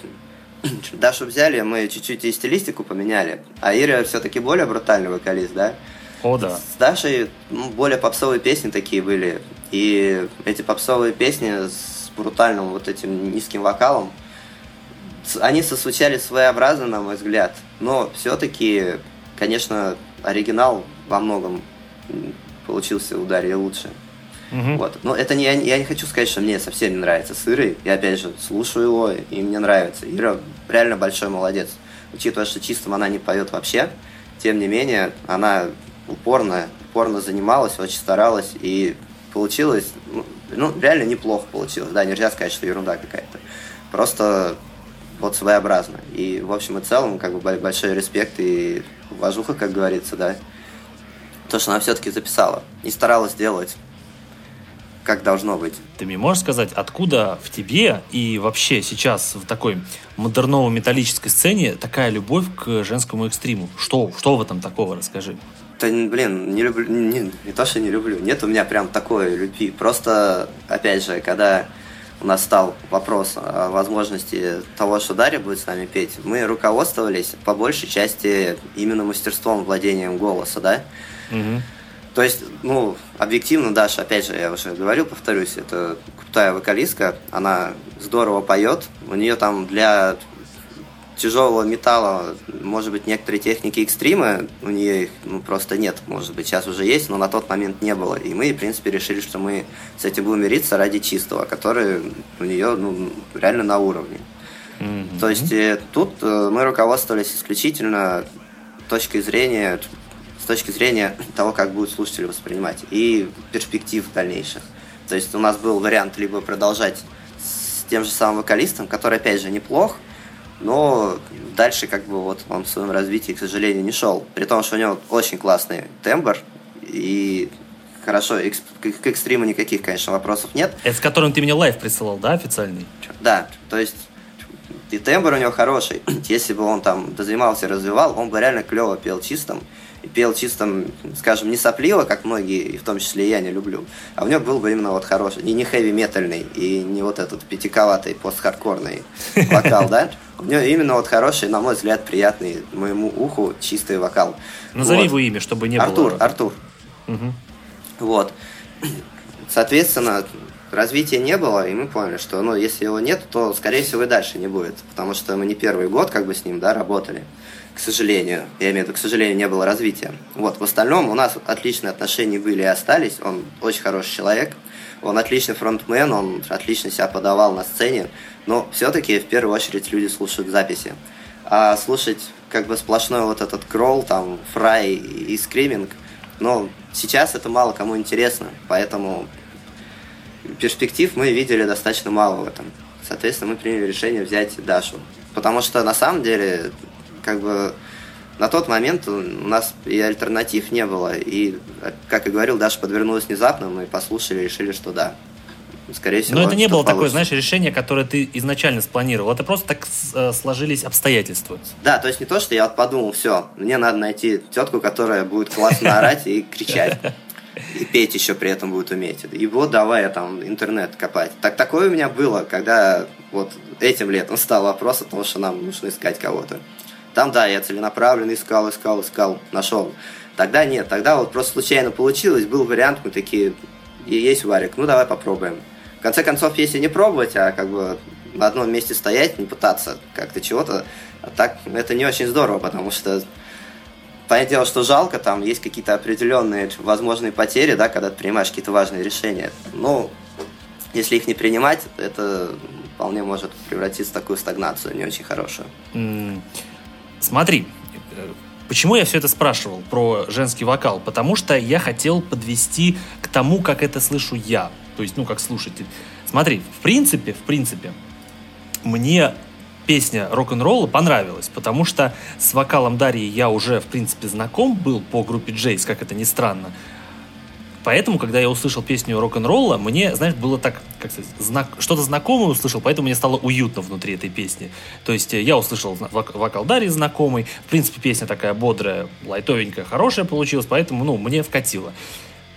Speaker 2: Дашу взяли, мы чуть-чуть и стилистику поменяли. А Ира все-таки более брутальный вокалист, да?
Speaker 1: О, да.
Speaker 2: С Дашей ну, более попсовые песни такие были. И эти попсовые песни с брутальным вот этим низким вокалом, они созвучали своеобразно, на мой взгляд. Но все-таки, конечно, оригинал во многом получился у Дарьи лучше. Угу. Вот. Но это не, я не хочу сказать, что мне совсем не нравится сырый. Я опять же слушаю его, и мне нравится. Ира реально большой молодец. Учитывая, что чистым она не поет вообще, тем не менее, она упорно, упорно занималась, очень старалась, и получилось, ну, ну, реально неплохо получилось. Да, нельзя сказать, что ерунда какая-то. Просто вот своеобразно. И, в общем и целом, как бы большой респект и уважуха, как говорится, да. То, что она все-таки записала и старалась сделать как должно быть.
Speaker 1: Ты мне можешь сказать, откуда в тебе и вообще сейчас в такой модерново-металлической сцене такая любовь к женскому экстриму? Что, что в этом такого, расскажи.
Speaker 2: Да, блин, не люблю, не, не то, что не люблю, нет у меня прям такой любви. Просто, опять же, когда у нас стал вопрос о возможности того, что Дарья будет с нами петь, мы руководствовались по большей части именно мастерством, владением голоса, да? Угу. То есть, ну, объективно, Даша, опять же, я уже говорил, повторюсь, это крутая вокалистка, она здорово поет, у нее там для тяжелого металла, может быть, некоторые техники экстрима, у нее их ну, просто нет, может быть, сейчас уже есть, но на тот момент не было. И мы, в принципе, решили, что мы с этим будем мириться ради чистого, который у нее ну, реально на уровне. Mm-hmm. То есть э, тут э, мы руководствовались исключительно точкой зрения с точки зрения того, как будут слушатели воспринимать, и перспектив дальнейших. То есть у нас был вариант либо продолжать с тем же самым вокалистом, который, опять же, неплох, но дальше как бы вот он в своем развитии, к сожалению, не шел. При том, что у него очень классный тембр, и хорошо, к экстриму никаких, конечно, вопросов нет.
Speaker 1: Это с которым ты мне лайв присылал, да, официальный?
Speaker 2: Да, то есть и тембр у него хороший. Если бы он там дозанимался, развивал, он бы реально клево пел чистым и пел чисто, скажем, не сопливо, как многие, и в том числе и я не люблю, а у него был бы именно вот хороший, и не хэви-метальный, и не вот этот пятиковатый пост-хардкорный вокал, да? У него именно вот хороший, на мой взгляд, приятный моему уху чистый вокал.
Speaker 1: Назови вот. его имя, чтобы не
Speaker 2: Артур,
Speaker 1: было...
Speaker 2: Артур, Артур. Вот. Соответственно, развития не было, и мы поняли, что, ну, если его нет, то, скорее всего, и дальше не будет, потому что мы не первый год как бы с ним, да, работали к сожалению. Я имею в виду, к сожалению, не было развития. Вот, в остальном у нас отличные отношения были и остались. Он очень хороший человек, он отличный фронтмен, он отлично себя подавал на сцене, но все-таки в первую очередь люди слушают записи. А слушать как бы сплошной вот этот кролл, там, фрай и скриминг, но сейчас это мало кому интересно, поэтому перспектив мы видели достаточно мало в этом. Соответственно, мы приняли решение взять Дашу. Потому что на самом деле как бы на тот момент у нас и альтернатив не было. И, как и говорил, Даша подвернулась внезапно, мы послушали и решили, что да. Скорее всего,
Speaker 1: Но это не было получится. такое, знаешь, решение, которое ты изначально спланировал. Это просто так э, сложились обстоятельства.
Speaker 2: Да, то есть не то, что я вот подумал, все, мне надо найти тетку, которая будет классно орать и кричать. И петь еще при этом будет уметь. И вот давай я там интернет копать. Так такое у меня было, когда вот этим летом стал вопрос о том, что нам нужно искать кого-то. Там, да, я целенаправленно искал, искал, искал, нашел. Тогда нет, тогда вот просто случайно получилось, был вариант, мы такие, есть варик, ну давай попробуем. В конце концов, если не пробовать, а как бы на одном месте стоять, не пытаться как-то чего-то, а так это не очень здорово, потому что понятное дело, что жалко, там есть какие-то определенные возможные потери, да, когда ты принимаешь какие-то важные решения. Но если их не принимать, это вполне может превратиться в такую стагнацию не очень хорошую.
Speaker 1: Mm. Смотри, Почему я все это спрашивал про женский вокал? Потому что я хотел подвести к тому, как это слышу я. То есть, ну, как слушатель. Смотри, в принципе, в принципе, мне песня рок-н-ролла понравилась, потому что с вокалом Дарьи я уже, в принципе, знаком был по группе Джейс, как это ни странно. Поэтому, когда я услышал песню рок-н-ролла, мне, знаешь, было так, как сказать, знак, что-то знакомое услышал, поэтому мне стало уютно внутри этой песни. То есть э, я услышал вокал Дарьи знакомый, в принципе, песня такая бодрая, лайтовенькая, хорошая получилась, поэтому, ну, мне вкатило.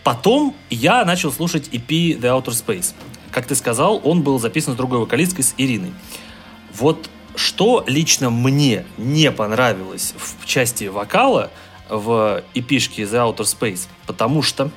Speaker 1: Потом я начал слушать EP The Outer Space. Как ты сказал, он был записан с другой вокалисткой, с Ириной. Вот что лично мне не понравилось в части вокала в эпишке The Outer Space, потому что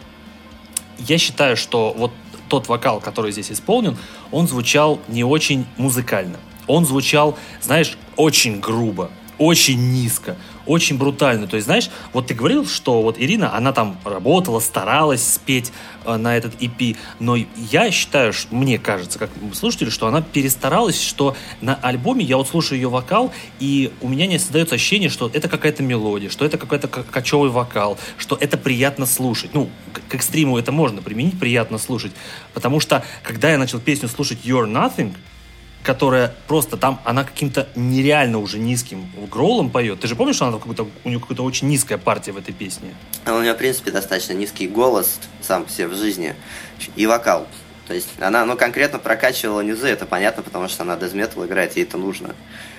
Speaker 1: я считаю, что вот тот вокал, который здесь исполнен, он звучал не очень музыкально. Он звучал, знаешь, очень грубо, очень низко очень брутально. То есть, знаешь, вот ты говорил, что вот Ирина, она там работала, старалась спеть э, на этот EP, но я считаю, что, мне кажется, как слушателю, что она перестаралась, что на альбоме я вот слушаю ее вокал, и у меня не создается ощущение, что это какая-то мелодия, что это какой-то кочевый вокал, что это приятно слушать. Ну, к экстриму это можно применить, приятно слушать, потому что, когда я начал песню слушать You're Nothing, которая просто там, она каким-то нереально уже низким гроулом поет. Ты же помнишь, что она какой-то, у нее какая-то очень низкая партия в этой песне?
Speaker 2: А у нее, в принципе, достаточно низкий голос сам все в жизни и вокал. То есть она, ну, конкретно прокачивала низы, это понятно, потому что она дезметал играет, ей это нужно.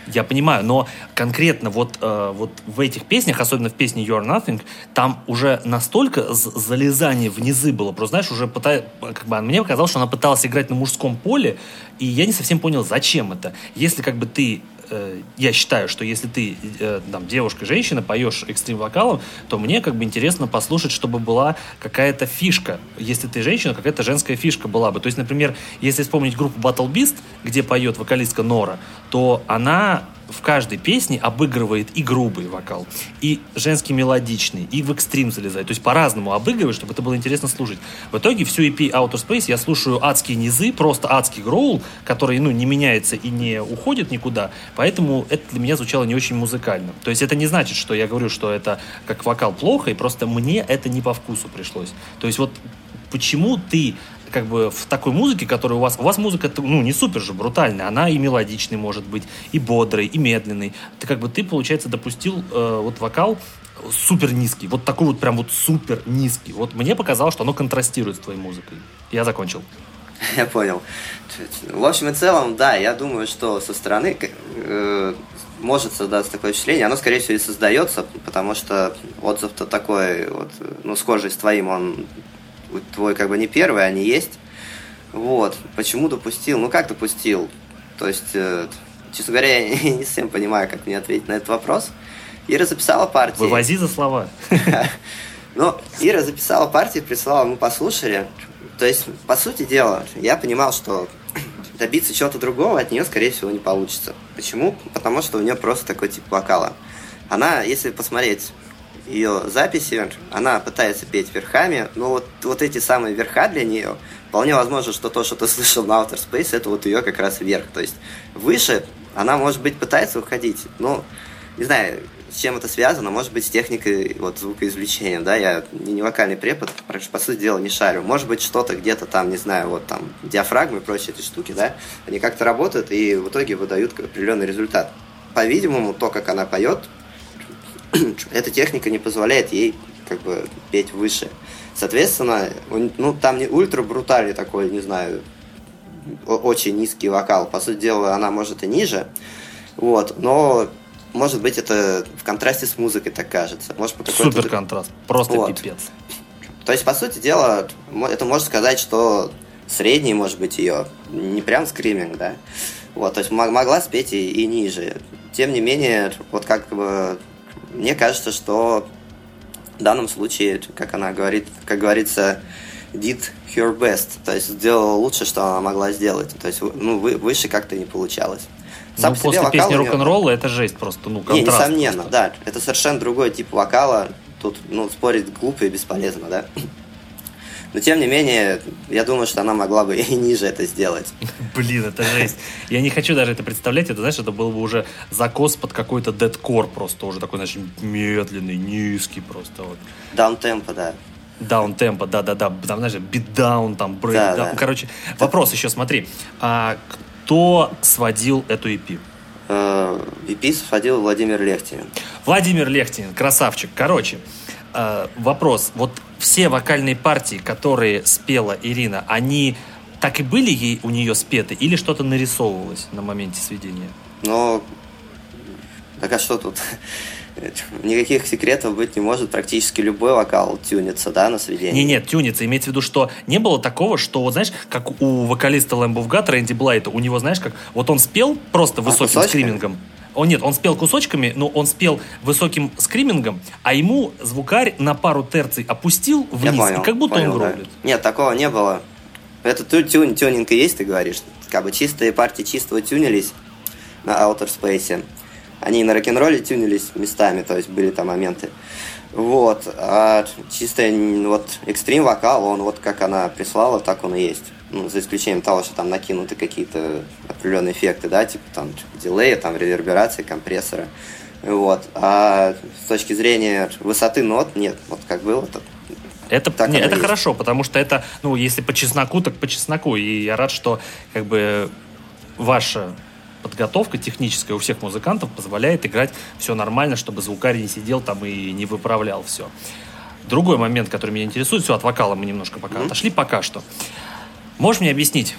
Speaker 1: Я понимаю, но конкретно вот, э, вот в этих песнях, особенно в песне You're Nothing, там уже настолько залезание в низы было. Просто, знаешь, уже пытая, как бы, мне показалось, что она пыталась играть на мужском поле, и я не совсем понял, зачем это. Если как бы ты Э, я считаю, что если ты э, там, девушка, женщина, поешь экстрим вокалом, то мне как бы интересно послушать, чтобы была какая-то фишка. Если ты женщина, какая-то женская фишка была бы. То есть, например, если вспомнить группу Battle Beast, где поет вокалистка Нора, то она в каждой песне обыгрывает и грубый вокал, и женский мелодичный, и в экстрим залезает. То есть по-разному обыгрывает, чтобы это было интересно слушать. В итоге всю EP Outer Space я слушаю адские низы, просто адский гроул, который, ну, не меняется и не уходит никуда, поэтому это для меня звучало не очень музыкально. То есть это не значит, что я говорю, что это как вокал плохо, и просто мне это не по вкусу пришлось. То есть вот почему ты как бы в такой музыке, которая у вас... У вас музыка, ну, не супер же брутальная. Она и мелодичный может быть, и бодрый, и медленный. Ты как бы, ты, получается, допустил э, вот вокал супер низкий. Вот такой вот прям вот супер низкий. Вот мне показалось, что оно контрастирует с твоей музыкой. Я закончил.
Speaker 2: Я понял. В общем и целом, да, я думаю, что со стороны э, может создаться такое впечатление. Оно, скорее всего, и создается, потому что отзыв-то такой, вот, ну, схожий с твоим, он твой как бы не первый, они есть. Вот. Почему допустил? Ну, как допустил? То есть, э, честно говоря, я не совсем понимаю, как мне ответить на этот вопрос. Ира записала партию.
Speaker 1: Вывози за слова.
Speaker 2: Ну, Ира записала партию, прислала, мы послушали. То есть, по сути дела, я понимал, что добиться чего-то другого от нее, скорее всего, не получится. Почему? Потому что у нее просто такой тип вокала. Она, если посмотреть ее записи, она пытается петь верхами, но вот, вот эти самые верха для нее, вполне возможно, что то, что ты слышал на Outer Space, это вот ее как раз верх. То есть выше она, может быть, пытается уходить, но не знаю, с чем это связано, может быть, с техникой вот, звукоизвлечения, да, я не вокальный препод, по сути дела, не шарю. Может быть, что-то где-то там, не знаю, вот там диафрагмы и прочие эти штуки, да, они как-то работают и в итоге выдают определенный результат. По-видимому, то, как она поет, эта техника не позволяет ей как бы петь выше. Соответственно, ну там не ультра брутальный такой, не знаю, очень низкий вокал. По сути дела, она может и ниже, вот, но может быть это в контрасте с музыкой так кажется. Может,
Speaker 1: по Супер контраст, просто вот. пипец.
Speaker 2: То есть, по сути дела, это можно сказать, что средний, может быть, ее, не прям скриминг, да, вот, то есть могла спеть и, и ниже. Тем не менее, вот как бы мне кажется, что в данном случае, как она говорит, как говорится, did her best, то есть сделала лучше, что она могла сделать. То есть, ну, вы, выше как-то не получалось.
Speaker 1: Сам ну, после песни рок-н-ролла это жесть просто, ну,
Speaker 2: контраст. Не, несомненно, просто. да. Это совершенно другой тип вокала. Тут, ну, спорить глупо и бесполезно, да. Но тем не менее, я думаю, что она могла бы и ниже это сделать.
Speaker 1: Блин, это жесть. Я не хочу даже это представлять. Это, знаешь, это был бы уже закос под какой-то дедкор просто. Уже такой, знаешь, медленный, низкий просто. Вот.
Speaker 2: Даунтемпо, да.
Speaker 1: Даунтемпо, да-да-да. Там, знаешь, битдаун, там, брейкдаун. Да, да. Короче, вопрос еще, смотри. А кто сводил эту EP?
Speaker 2: EP э, сводил Владимир Лехтинин.
Speaker 1: Владимир Лехтинин, красавчик. Короче, э, вопрос. Вот все вокальные партии, которые спела Ирина, они так и были ей у нее спеты или что-то нарисовывалось на моменте сведения?
Speaker 2: Ну, так а что тут? Никаких секретов быть не может. Практически любой вокал тюнится, да, на сведение.
Speaker 1: Не, нет, тюнится. Имеется в виду, что не было такого, что, вот знаешь, как у вокалиста Lamb of God, Рэнди Блайта, у него, знаешь, как вот он спел просто высоким а, скримингом. Он нет, он спел кусочками, но он спел высоким скримингом, а ему звукарь на пару терций опустил вниз, понял, и как будто понял, он гроулит.
Speaker 2: Да. Нет, такого не было. Это тюн, тюнинг и есть, ты говоришь. Как бы чистые партии чистого тюнились на Outer Space. Они на рок-н-ролле тюнились местами, то есть были там моменты. Вот. А чистый вот экстрим вокал, он вот как она прислала, так он и есть ну, за исключением того, что там накинуты какие-то определенные эффекты, да, типа там дилея, там реверберации, компрессора. Вот. А с точки зрения высоты нот, нет, вот как было, то
Speaker 1: это, так не, это хорошо, потому что это, ну, если по чесноку, так по чесноку. И я рад, что как бы ваша подготовка техническая у всех музыкантов позволяет играть все нормально, чтобы звукарь не сидел там и не выправлял все. Другой момент, который меня интересует, все, от вокала мы немножко пока mm-hmm. отошли пока что. Можешь мне объяснить,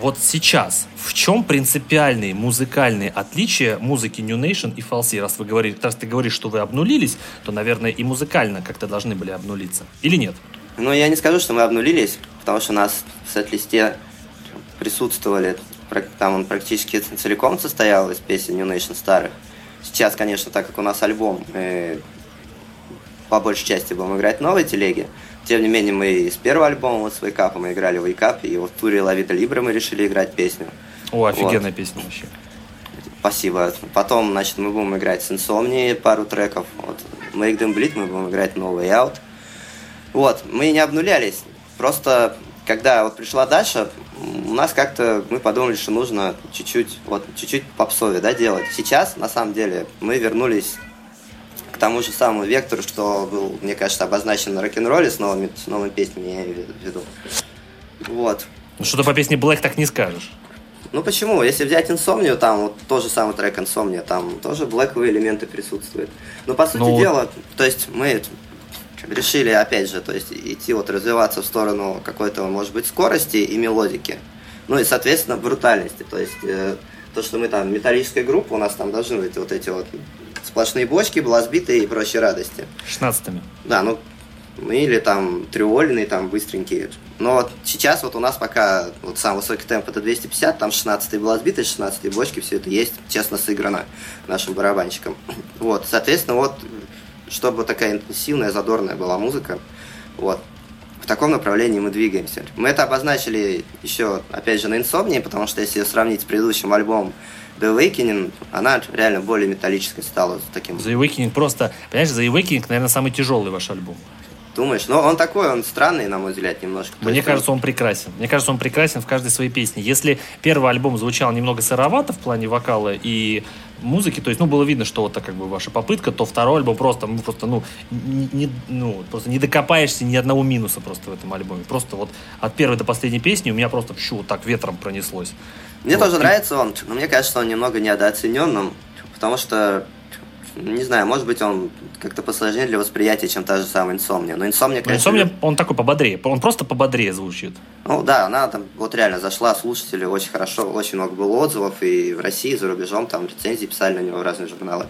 Speaker 1: вот сейчас, в чем принципиальные музыкальные отличия музыки New Nation и Falsi? Раз вы говорите, раз ты говоришь, что вы обнулились, то, наверное, и музыкально как-то должны были обнулиться. Или нет?
Speaker 2: Ну, я не скажу, что мы обнулились, потому что у нас в сет-листе присутствовали, там он практически целиком состоял из песен New Nation старых. Сейчас, конечно, так как у нас альбом, мы по большей части будем играть новые телеги, тем не менее, мы с первого альбома вот с Wake мы играли в Wake и вот в туре Лавита Либра мы решили играть песню.
Speaker 1: О, офигенная вот. песня вообще.
Speaker 2: Спасибо. Потом, значит, мы будем играть с Insomnia пару треков. Вот Make Bleed мы будем играть No Way Out. Вот, мы не обнулялись. Просто, когда вот пришла Даша, у нас как-то мы подумали, что нужно чуть-чуть, вот, чуть-чуть попсове, да, делать. Сейчас, на самом деле, мы вернулись тому же самому вектору, что был, мне кажется, обозначен на рок-н-ролле с новыми, с новыми песнями, я имею в виду. Вот.
Speaker 1: Ну, что-то по песне Black так не скажешь.
Speaker 2: Ну почему? Если взять инсомнию, там вот тот же самый трек инсомния, там тоже блэковые элементы присутствуют. Но по сути ну... дела, то есть мы решили, опять же, то есть идти вот развиваться в сторону какой-то, может быть, скорости и мелодики. Ну и, соответственно, брутальности. То есть э, то, что мы там металлическая группа, у нас там должны быть вот эти вот сплошные бочки, блазбиты и прочие радости.
Speaker 1: Шестнадцатыми.
Speaker 2: Да, ну или там триольные, там быстренькие. Но вот сейчас вот у нас пока вот самый высокий темп это 250, там 16 блазбиты, 16 бочки, все это есть, честно сыграно нашим барабанщиком. Вот, соответственно, вот чтобы такая интенсивная, задорная была музыка, вот, в таком направлении мы двигаемся. Мы это обозначили еще, опять же, на Insomnia, потому что если сравнить с предыдущим альбомом The Awakening, она реально более металлической стала. Таким.
Speaker 1: The Awakening просто, понимаешь, The Awakening, наверное, самый тяжелый ваш альбом.
Speaker 2: Думаешь? Но он такой, он странный, на мой взгляд, немножко.
Speaker 1: Мне есть, кажется, он прекрасен. Мне кажется, он прекрасен в каждой своей песне. Если первый альбом звучал немного сыровато в плане вокала и музыки, то есть, ну, было видно, что так как бы ваша попытка, то второй альбом просто, ну, просто, ну, не, ну, просто не докопаешься ни одного минуса просто в этом альбоме. Просто вот от первой до последней песни у меня просто щу, вот так ветром пронеслось.
Speaker 2: Мне вот. тоже нравится он, но мне кажется, он немного недооцененным, потому что не знаю, может быть, он как-то посложнее для восприятия, чем та же самая инсомния. Но инсомния,
Speaker 1: конечно... Инсомния, он такой пободрее, он просто пободрее звучит.
Speaker 2: Ну да, она там вот реально зашла, слушатели очень хорошо, очень много было отзывов, и в России, и за рубежом, там рецензии писали на него в разные журналы.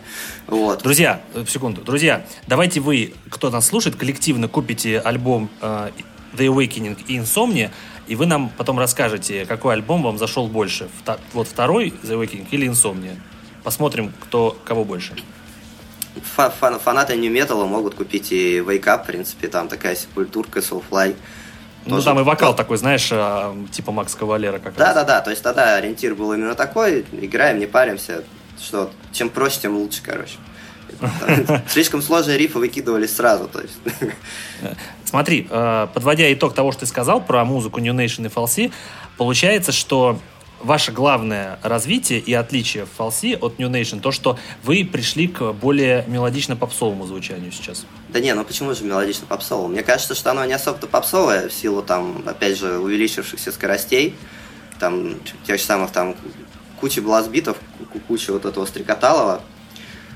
Speaker 2: Вот.
Speaker 1: Друзья, э, секунду, друзья, давайте вы, кто нас слушает, коллективно купите альбом э, The Awakening и Insomnia, и вы нам потом расскажете, какой альбом вам зашел больше. Вот второй The Awakening или Insomnia. Посмотрим, кто кого больше
Speaker 2: фан фанаты New Metal могут купить и Wake Up, в принципе, там такая сепультурка, Soulfly.
Speaker 1: Ну, тоже, там и вокал такой, знаешь, а, типа Макс Кавалера как
Speaker 2: Да-да-да, то есть тогда ориентир был именно такой, играем, не паримся, что чем проще, тем лучше, короче. Слишком сложные рифы выкидывались сразу, то есть.
Speaker 1: Смотри, э, подводя итог того, что ты сказал про музыку New Nation и Falsi, получается, что ваше главное развитие и отличие в фалси от New Nation, то, что вы пришли к более мелодично-попсовому звучанию сейчас?
Speaker 2: Да не, ну почему же мелодично-попсовому? Мне кажется, что оно не особо-то попсовое в силу, там, опять же, увеличившихся скоростей, там, тех же самых, там, куча блазбитов, куча вот этого стрекоталого.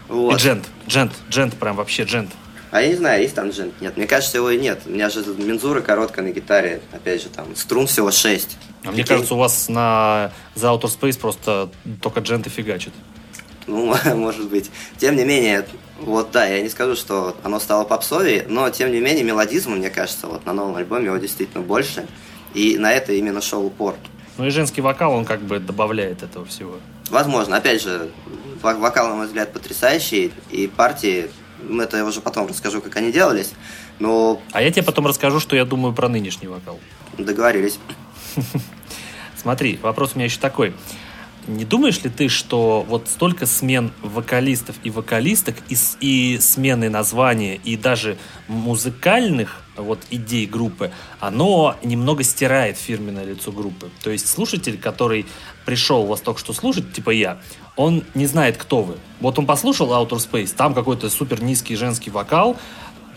Speaker 1: Вот. И джент, джент, джент, прям вообще джент.
Speaker 2: А я не знаю, есть там джент? Нет, мне кажется, его и нет. У меня же мензура короткая на гитаре, опять же, там, струн всего 6.
Speaker 1: А мне кажется, у вас на The Outer Space просто только дженты фигачит.
Speaker 2: Ну, может быть. Тем не менее, вот да, я не скажу, что оно стало попсовее, но тем не менее мелодизма, мне кажется, вот на новом альбоме его действительно больше. И на это именно шел упор.
Speaker 1: Ну и женский вокал, он как бы добавляет этого всего.
Speaker 2: Возможно. Опять же, вокал, на мой взгляд, потрясающий, и партии это я уже потом расскажу, как они делались. Но...
Speaker 1: А я тебе потом расскажу, что я думаю про нынешний вокал.
Speaker 2: Договорились.
Speaker 1: Смотри, вопрос у меня еще такой. Не думаешь ли ты, что вот столько смен вокалистов и вокалисток и, и смены названия и даже музыкальных вот идей группы, оно немного стирает фирменное лицо группы. То есть слушатель, который пришел вас только что слушать, типа я, он не знает, кто вы. Вот он послушал Outer Space, там какой-то супер низкий женский вокал,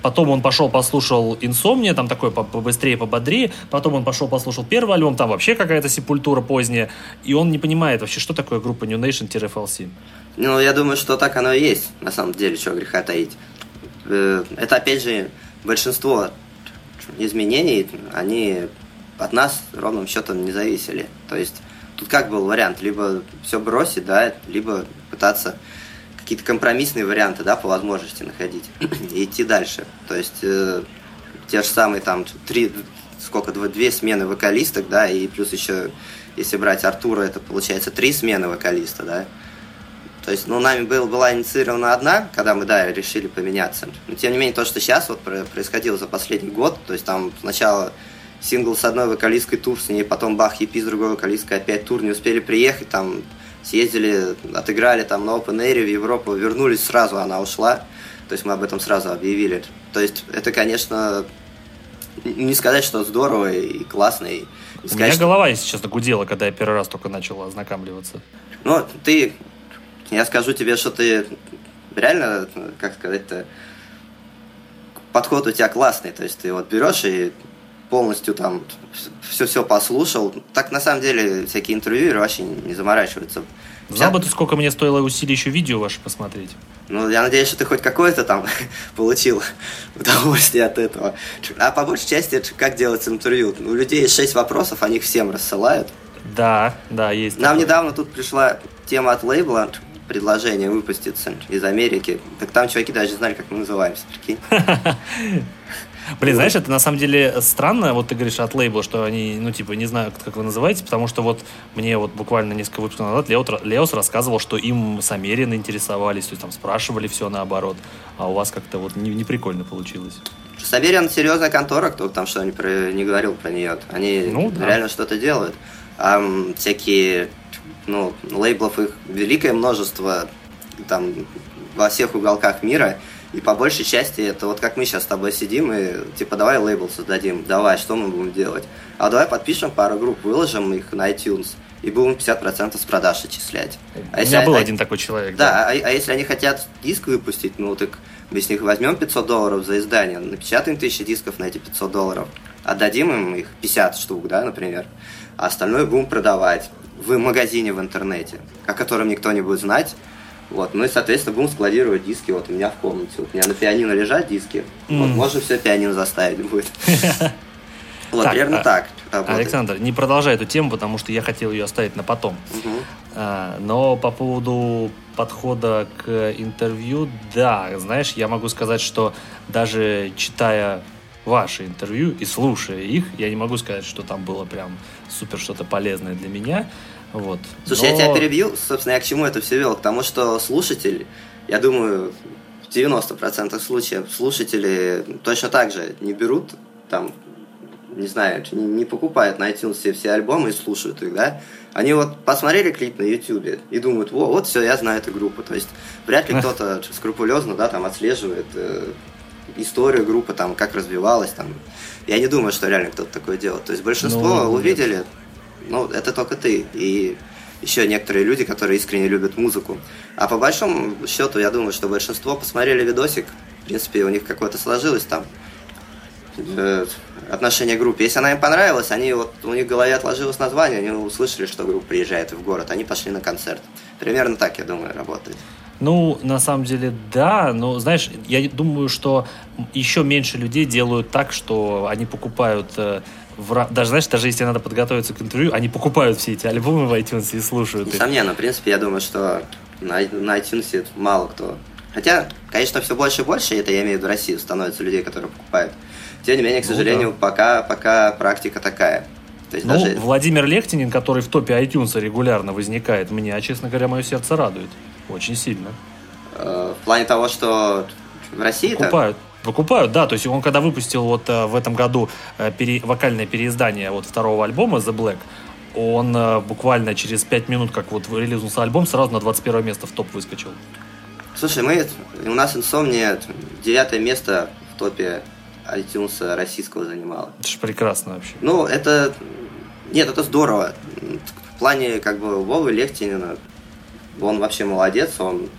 Speaker 1: потом он пошел послушал Инсомния, там такой побыстрее, пободрее, потом он пошел послушал первый альбом, там вообще какая-то сепультура поздняя, и он не понимает вообще, что такое группа New Nation-FLC.
Speaker 2: Ну, я думаю, что так оно и есть, на самом деле, чего греха таить. Э, это, опять же, большинство изменений, они от нас ровным счетом не зависели. То есть тут как был вариант? Либо все бросить, да, либо пытаться какие-то компромиссные варианты, да, по возможности находить и идти дальше. То есть э, те же самые там три, сколько, два, две смены вокалисток, да, и плюс еще, если брать Артура, это получается три смены вокалиста, да. То есть, ну, нами был, была инициирована одна, когда мы, да, решили поменяться. Но, тем не менее, то, что сейчас вот происходило за последний год, то есть там сначала сингл с одной вокалисткой тур с ней, потом бах, EP с другой вокалисткой, опять тур, не успели приехать, там съездили, отыграли там на Open Air в Европу, вернулись сразу, она ушла. То есть мы об этом сразу объявили. То есть это, конечно, не сказать, что здорово и классно. И
Speaker 1: сказать, У меня что... голова, если честно, гудела, когда я первый раз только начал ознакомливаться.
Speaker 2: Ну, ты, я скажу тебе, что ты реально, как сказать-то, подход у тебя классный. То есть ты вот берешь и полностью там все-все послушал. Так, на самом деле, всякие интервьюеры вообще не заморачиваются.
Speaker 1: Знал бы ты, сколько мне стоило усилий еще видео ваше посмотреть?
Speaker 2: Ну, я надеюсь, что ты хоть какое-то там получил удовольствие от этого. А по большей части, как делать интервью? У людей есть шесть вопросов, они их всем рассылают.
Speaker 1: Да, да, есть.
Speaker 2: Нам такое. недавно тут пришла тема от лейбла, предложение выпуститься из Америки. Так там чуваки даже знали, как мы называемся, прикинь.
Speaker 1: Блин, знаешь, это на самом деле странно, вот ты говоришь от лейбла, что они, ну, типа, не знают, как вы называете, потому что вот мне вот буквально несколько выпусков назад Лео, Леос рассказывал, что им самеренно интересовались, то есть там спрашивали все наоборот, а у вас как-то вот не, не прикольно получилось.
Speaker 2: Самерин серьезная контора, кто там что не, про, не говорил про нее. Они ну, да. реально что-то делают. А всякие, ну, лейблов их великое множество там во всех уголках мира – и по большей части это вот как мы сейчас с тобой сидим и типа давай лейбл создадим, давай, что мы будем делать? А давай подпишем пару групп, выложим их на iTunes и будем 50% с продаж отчислять.
Speaker 1: А У меня был а, один такой человек.
Speaker 2: Да, да. А, а если они хотят диск выпустить, ну так мы с них возьмем 500 долларов за издание, напечатаем тысячи дисков на эти 500 долларов, отдадим им их 50 штук, да, например, а остальное будем продавать в магазине в интернете, о котором никто не будет знать, вот, ну и, соответственно, будем складировать диски вот у меня в комнате. Вот у меня на пианино лежат диски. Mm. Вот, можно все пианино заставить будет. Вот, так, примерно а, так.
Speaker 1: Работает. Александр, не продолжай эту тему, потому что я хотел ее оставить на потом. Угу. А, но по поводу подхода к интервью, да, знаешь, я могу сказать, что даже читая ваши интервью и слушая их, я не могу сказать, что там было прям супер что-то полезное для меня. Вот.
Speaker 2: Слушай, Но... я тебя перебью, собственно, я к чему это все вел? К тому, что слушатель, я думаю, в 90% случаев слушатели точно так же не берут там не знаю, не, покупают на iTunes все, все альбомы и слушают их, да, они вот посмотрели клип на YouTube и думают, вот, вот все, я знаю эту группу. То есть вряд ли кто-то скрупулезно, да, там отслеживает э, историю группы, там, как развивалась, там. Я не думаю, что реально кто-то такое делает. То есть большинство ну, увидели, ну, это только ты и еще некоторые люди, которые искренне любят музыку. А по большому счету, я думаю, что большинство посмотрели видосик, в принципе, у них какое-то сложилось там э, отношение к группе. Если она им понравилась, они вот у них в голове отложилось название, они услышали, что группа приезжает в город, они пошли на концерт. Примерно так, я думаю, работает.
Speaker 1: Ну, на самом деле, да, но, знаешь, я думаю, что еще меньше людей делают так, что они покупают э, в, даже, знаешь, даже если надо подготовиться к интервью, они покупают все эти альбомы в iTunes и слушают
Speaker 2: Несомненно, в принципе, я думаю, что на, на iTunes мало кто. Хотя, конечно, все больше и больше, это я имею в виду Россию, становится людей, которые покупают. Тем не менее, к ну сожалению, ну, да. пока, пока практика такая.
Speaker 1: То есть ну, даже... Владимир Лехтинин, который в топе iTunes регулярно возникает, меня, честно говоря, мое сердце радует. Очень сильно.
Speaker 2: Э, в плане того, что в России
Speaker 1: покупают. Выкупают, да. То есть он когда выпустил вот э, в этом году э, пере, вокальное переиздание вот второго альбома The Black, он буквально через 5 минут, как вот релизнулся альбом, сразу на 21 место в топ выскочил.
Speaker 2: Слушай, мы, у нас Insomnia девятое место в топе iTunes российского занимало.
Speaker 1: Это же прекрасно вообще.
Speaker 2: Ну, это... Нет, это здорово. В плане, как бы, Вовы Лехтинина, он вообще молодец, он...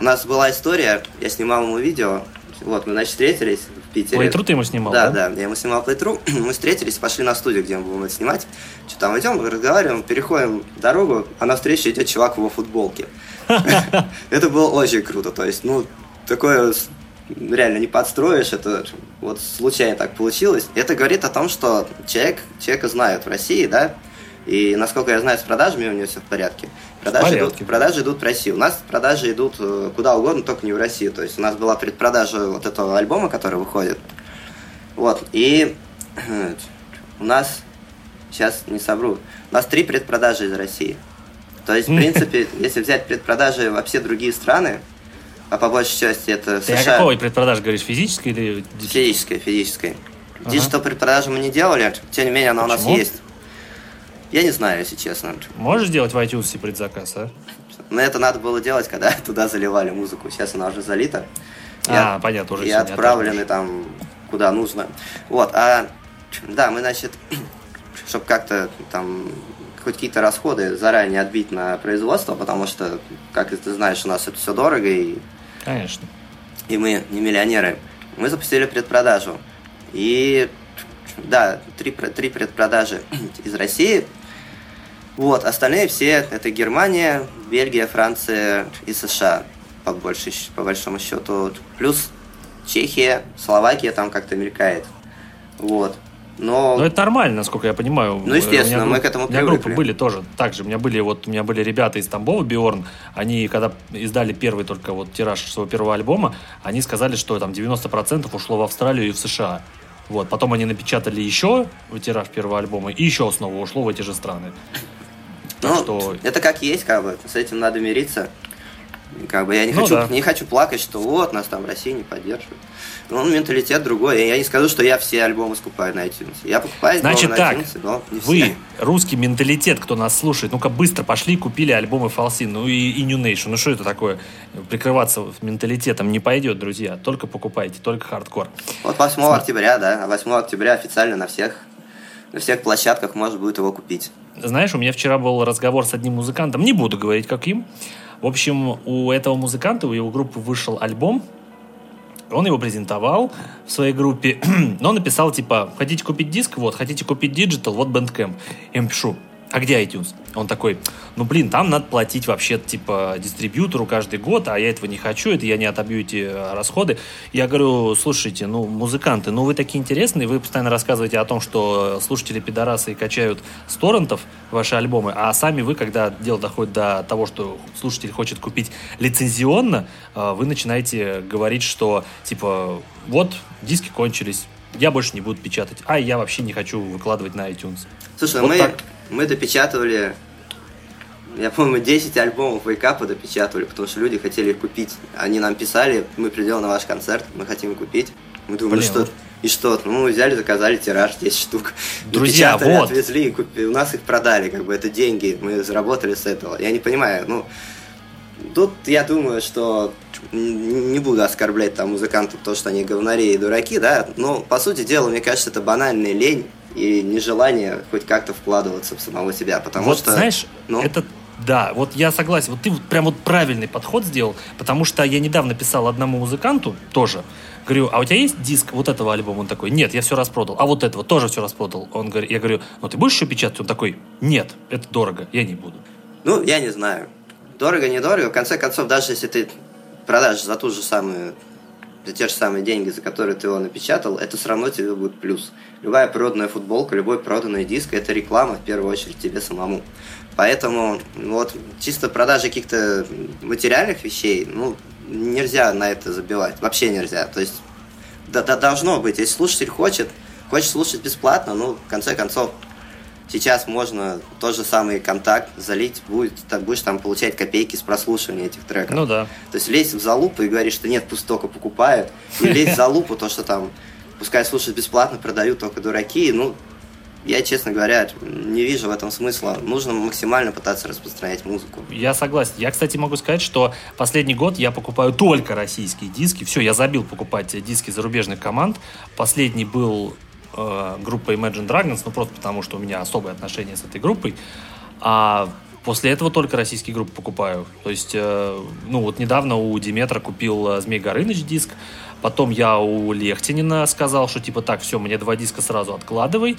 Speaker 2: У нас была история, я снимал ему видео, Вот, мы, значит, встретились в Питере.
Speaker 1: Плейтру ты ему снимал,
Speaker 2: да? Да, да, я ему снимал плейтру. мы встретились, пошли на студию, где мы будем это снимать. Что там идем, разговариваем, переходим дорогу, а навстречу идет чувак в его футболке. Это было очень круто. То есть, ну, такое реально не подстроишь, это вот случайно так получилось. Это говорит о том, что человек, человека знают в России, да, и насколько я знаю, с продажами у него все в порядке. Продажи, в порядке. Идут, продажи идут в Россию. У нас продажи идут э, куда угодно, только не в Россию. То есть у нас была предпродажа вот этого альбома, который выходит. Вот. И у нас, сейчас не собру, у нас три предпродажи из России. То есть, в принципе, если взять предпродажи во все другие страны, а по большей части это
Speaker 1: Ты США... о какой предпродаже говоришь, физической или...
Speaker 2: Физической, физической. Ага. Digital предпродажу мы не делали, тем не менее она Почему? у нас есть. Я не знаю, если честно.
Speaker 1: Можешь сделать в iTunes предзаказ, а?
Speaker 2: Но это надо было делать, когда туда заливали музыку. Сейчас она уже залита.
Speaker 1: А, понятно, уже.
Speaker 2: И отправлены там куда нужно. Вот, а да, мы, значит, чтобы как-то там хоть какие-то расходы заранее отбить на производство, потому что, как ты знаешь, у нас это все дорого, и,
Speaker 1: Конечно.
Speaker 2: и мы не миллионеры. Мы запустили предпродажу. И да, три, три предпродажи из России. Вот, остальные все это Германия, Бельгия, Франция и США, по, большей, по большому счету. Плюс Чехия, Словакия там как-то мелькает. Вот. Но...
Speaker 1: Но это нормально, насколько я понимаю.
Speaker 2: Ну, естественно, групп... мы к этому привыкли.
Speaker 1: У меня группы были тоже так же. У меня были, вот, у меня были ребята из Тамбова, Биорн, они, когда издали первый только вот тираж своего первого альбома, они сказали, что там 90% ушло в Австралию и в США. Вот, потом они напечатали еще тираж первого альбома, и еще снова ушло в эти же страны.
Speaker 2: Ну, что... это как есть, как бы, с этим надо мириться. Как бы я не, ну, хочу, да. не хочу плакать, что вот, нас там в России не поддерживают. Ну, менталитет другой. Я не скажу, что я все альбомы скупаю на iTunes. Я покупаю
Speaker 1: Значит
Speaker 2: на
Speaker 1: так,
Speaker 2: iTunes, но не
Speaker 1: вы, все. русский менталитет, кто нас слушает, ну-ка быстро пошли, купили альбомы Falsin, ну и, и New Nation. Ну что это такое? Прикрываться менталитетом не пойдет, друзья. Только покупайте, только хардкор.
Speaker 2: Вот 8 См... октября, да, 8 октября официально на всех, на всех площадках можно будет его купить.
Speaker 1: Знаешь, у меня вчера был разговор с одним музыкантом, не буду говорить каким. В общем, у этого музыканта, у его группы вышел альбом, он его презентовал в своей группе, но написал, типа, хотите купить диск? Вот, хотите купить digital? Вот Bandcamp. Я ему пишу, а где iTunes? Он такой, ну, блин, там надо платить вообще, типа, дистрибьютору каждый год, а я этого не хочу, это я не отобью эти э, расходы. Я говорю, слушайте, ну, музыканты, ну, вы такие интересные, вы постоянно рассказываете о том, что слушатели пидорасы и качают с торрентов ваши альбомы, а сами вы, когда дело доходит до того, что слушатель хочет купить лицензионно, э, вы начинаете говорить, что, типа, вот, диски кончились, я больше не буду печатать, а я вообще не хочу выкладывать на iTunes.
Speaker 2: Слушай, вот мы, так. Мы допечатывали, я помню, 10 альбомов вейкапа допечатывали, потому что люди хотели их купить. Они нам писали, мы придем на ваш концерт, мы хотим купить. Мы думали, Блин, что... Вот. И что? Ну, мы взяли, заказали тираж 10 штук.
Speaker 1: Друзья, вот.
Speaker 2: отвезли, и купили. у нас их продали, как бы это деньги, мы заработали с этого. Я не понимаю, ну, тут я думаю, что не буду оскорблять там музыкантов, то, что они говнари и дураки, да, но, по сути дела, мне кажется, это банальная лень и нежелание хоть как-то вкладываться в самого себя, потому
Speaker 1: вот,
Speaker 2: что...
Speaker 1: знаешь, ну... это да, вот я согласен. Вот ты вот прям вот правильный подход сделал, потому что я недавно писал одному музыканту тоже. Говорю, а у тебя есть диск вот этого альбома? Он такой, нет, я все распродал. А вот этого тоже все распродал. Он говорит, я говорю, ну ты будешь еще печатать? Он такой, нет, это дорого, я не буду.
Speaker 2: Ну, я не знаю. Дорого, недорого. В конце концов, даже если ты продашь за ту же самую за те же самые деньги, за которые ты его напечатал, это все равно тебе будет плюс. Любая проданная футболка, любой проданный диск – это реклама, в первую очередь, тебе самому. Поэтому вот чисто продажа каких-то материальных вещей, ну, нельзя на это забивать, вообще нельзя. То есть да, да, должно быть, если слушатель хочет, хочет слушать бесплатно, ну, в конце концов, Сейчас можно тот же самый контакт залить, будет, так, будешь там получать копейки с прослушивания этих треков.
Speaker 1: Ну да.
Speaker 2: То есть лезть в залупу и говорить, что нет, пусть только покупают. И лезть в залупу, то, что там, пускай слушают бесплатно, продают только дураки. Ну, я, честно говоря, не вижу в этом смысла. Нужно максимально пытаться распространять музыку.
Speaker 1: Я согласен. Я, кстати, могу сказать, что последний год я покупаю только российские диски. Все, я забил покупать диски зарубежных команд. Последний был э, группа Imagine Dragons, ну просто потому, что у меня особые отношения с этой группой. А после этого только российские группы покупаю. То есть, э, ну вот недавно у Диметра купил э, Змей Горыныч диск, Потом я у Лехтинина сказал, что типа так, все, мне два диска сразу откладывай.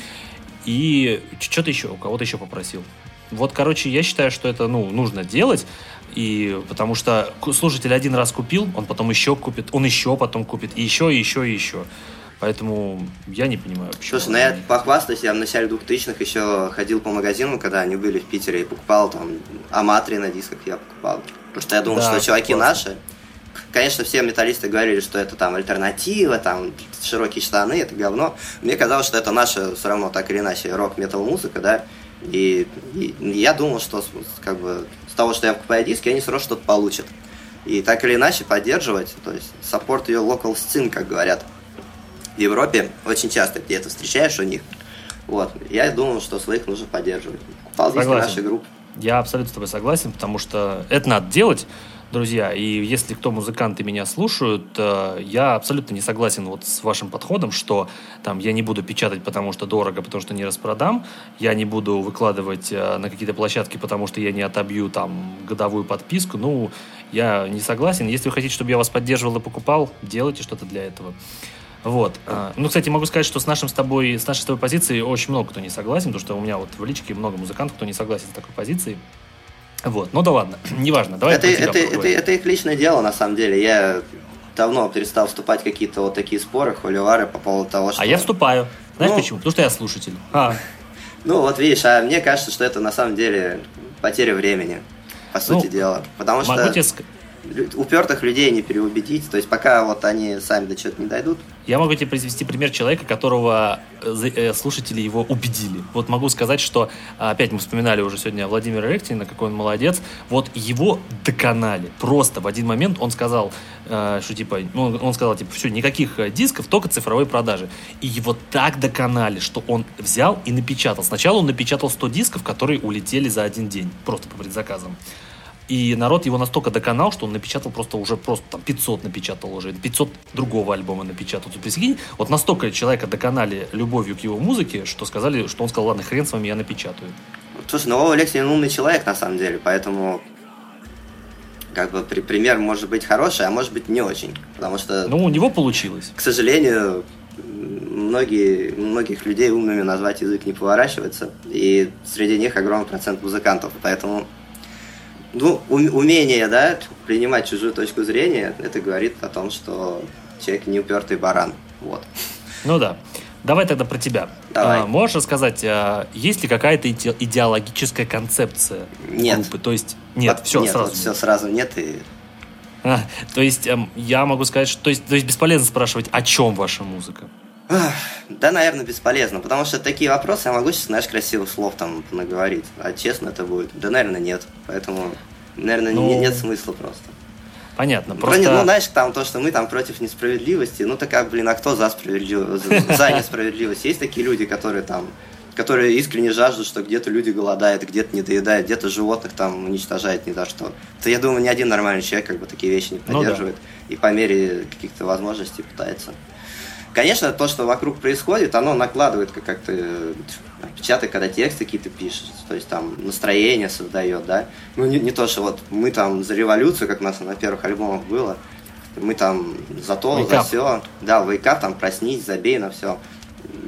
Speaker 1: И что-то еще, у кого-то еще попросил. Вот, короче, я считаю, что это, ну, нужно делать. И потому что слушатель один раз купил, он потом еще купит, он еще потом купит, и еще, и еще, и еще. Поэтому я не понимаю,
Speaker 2: почему. Слушай, ну я похвастаюсь, я в начале 2000-х еще ходил по магазину, когда они были в Питере, и покупал там Аматри на дисках я покупал. Потому что я думал, да, что чуваки классно. наши. Конечно, все металлисты говорили, что это там альтернатива, там широкие штаны, это говно. Мне казалось, что это наша все равно так или иначе рок-метал музыка, да. И, и я думал, что как бы с того, что я покупаю диски, они равно что-то получат. И так или иначе поддерживать, то есть support your local scene, как говорят в Европе очень часто где это встречаешь у них. Вот. Я думал, что своих нужно поддерживать. Диски нашей группы.
Speaker 1: Я абсолютно с тобой согласен, потому что это надо делать, друзья. И если кто музыканты меня слушают, э, я абсолютно не согласен вот с вашим подходом, что там я не буду печатать, потому что дорого, потому что не распродам, я не буду выкладывать э, на какие-то площадки, потому что я не отобью там годовую подписку. Ну, я не согласен. Если вы хотите, чтобы я вас поддерживал и покупал, делайте что-то для этого. Вот. А, ну, кстати, могу сказать, что с, нашим с, тобой, с нашей с тобой позицией очень много кто не согласен, потому что у меня вот в личке много музыкантов, кто не согласен с такой позицией. Вот, ну да ладно, неважно. Давай
Speaker 2: это, это, это, это их личное дело, на самом деле. Я давно перестал вступать в какие-то вот такие споры, холивары по поводу того, что...
Speaker 1: А я вступаю. Знаешь ну, почему? Потому что я слушатель. А.
Speaker 2: Ну, вот видишь, а мне кажется, что это на самом деле потеря времени, по сути ну, дела. Потому что... Тебе упертых людей не переубедить. То есть пока вот они сами до чего-то не дойдут.
Speaker 1: Я могу тебе привести пример человека, которого э, э, слушатели его убедили. Вот могу сказать, что опять мы вспоминали уже сегодня Владимира Ректина, какой он молодец. Вот его доконали. Просто в один момент он сказал, э, что типа, ну, он сказал, типа, все, никаких дисков, только цифровой продажи. И его так доконали, что он взял и напечатал. Сначала он напечатал 100 дисков, которые улетели за один день, просто по предзаказам. И народ его настолько доконал, что он напечатал просто уже просто там 500 напечатал уже, 500 другого альбома напечатал. Ты прикинь, вот настолько человека доконали любовью к его музыке, что сказали, что он сказал, ладно, хрен с вами, я напечатаю.
Speaker 2: Слушай, ну Алексей умный человек на самом деле, поэтому как бы при, пример может быть хороший, а может быть не очень. Потому что...
Speaker 1: Ну, у него получилось.
Speaker 2: К сожалению, многие, многих людей умными назвать язык не поворачивается. И среди них огромный процент музыкантов. Поэтому ну, умение, да, принимать чужую точку зрения, это говорит о том, что человек не упертый баран. Вот.
Speaker 1: Ну да. Давай тогда про тебя.
Speaker 2: Давай. А,
Speaker 1: можешь рассказать, а, есть ли какая-то иде- идеологическая концепция
Speaker 2: нет.
Speaker 1: группы? То есть нет, вот, все
Speaker 2: нет,
Speaker 1: сразу.
Speaker 2: Вот все сразу нет и.
Speaker 1: А, то есть эм, я могу сказать, что то есть, то есть бесполезно спрашивать, о чем ваша музыка.
Speaker 2: Да, наверное, бесполезно, потому что такие вопросы я могу сейчас, знаешь, красивых слов там наговорить, а честно это будет? Да, наверное, нет, поэтому, наверное, ну... не, нет смысла просто.
Speaker 1: Понятно, просто...
Speaker 2: Ну, знаешь, там то, что мы там против несправедливости, ну, так как, блин, а кто за справедливость, за несправедливость? Есть такие люди, которые там которые искренне жаждут, что где-то люди голодают, где-то не доедают, где-то животных там уничтожают ни за что. То я думаю, ни один нормальный человек как бы такие вещи не поддерживает ну, да. и по мере каких-то возможностей пытается. Конечно, то, что вокруг происходит, оно накладывает как-то э, отпечаток, когда тексты какие-то пишешь, то есть там настроение создает, да. Ну, не, не то, что вот мы там за революцию, как у нас на первых альбомах было, мы там за то, wake за все, да, вейкап, там проснись, забей на все.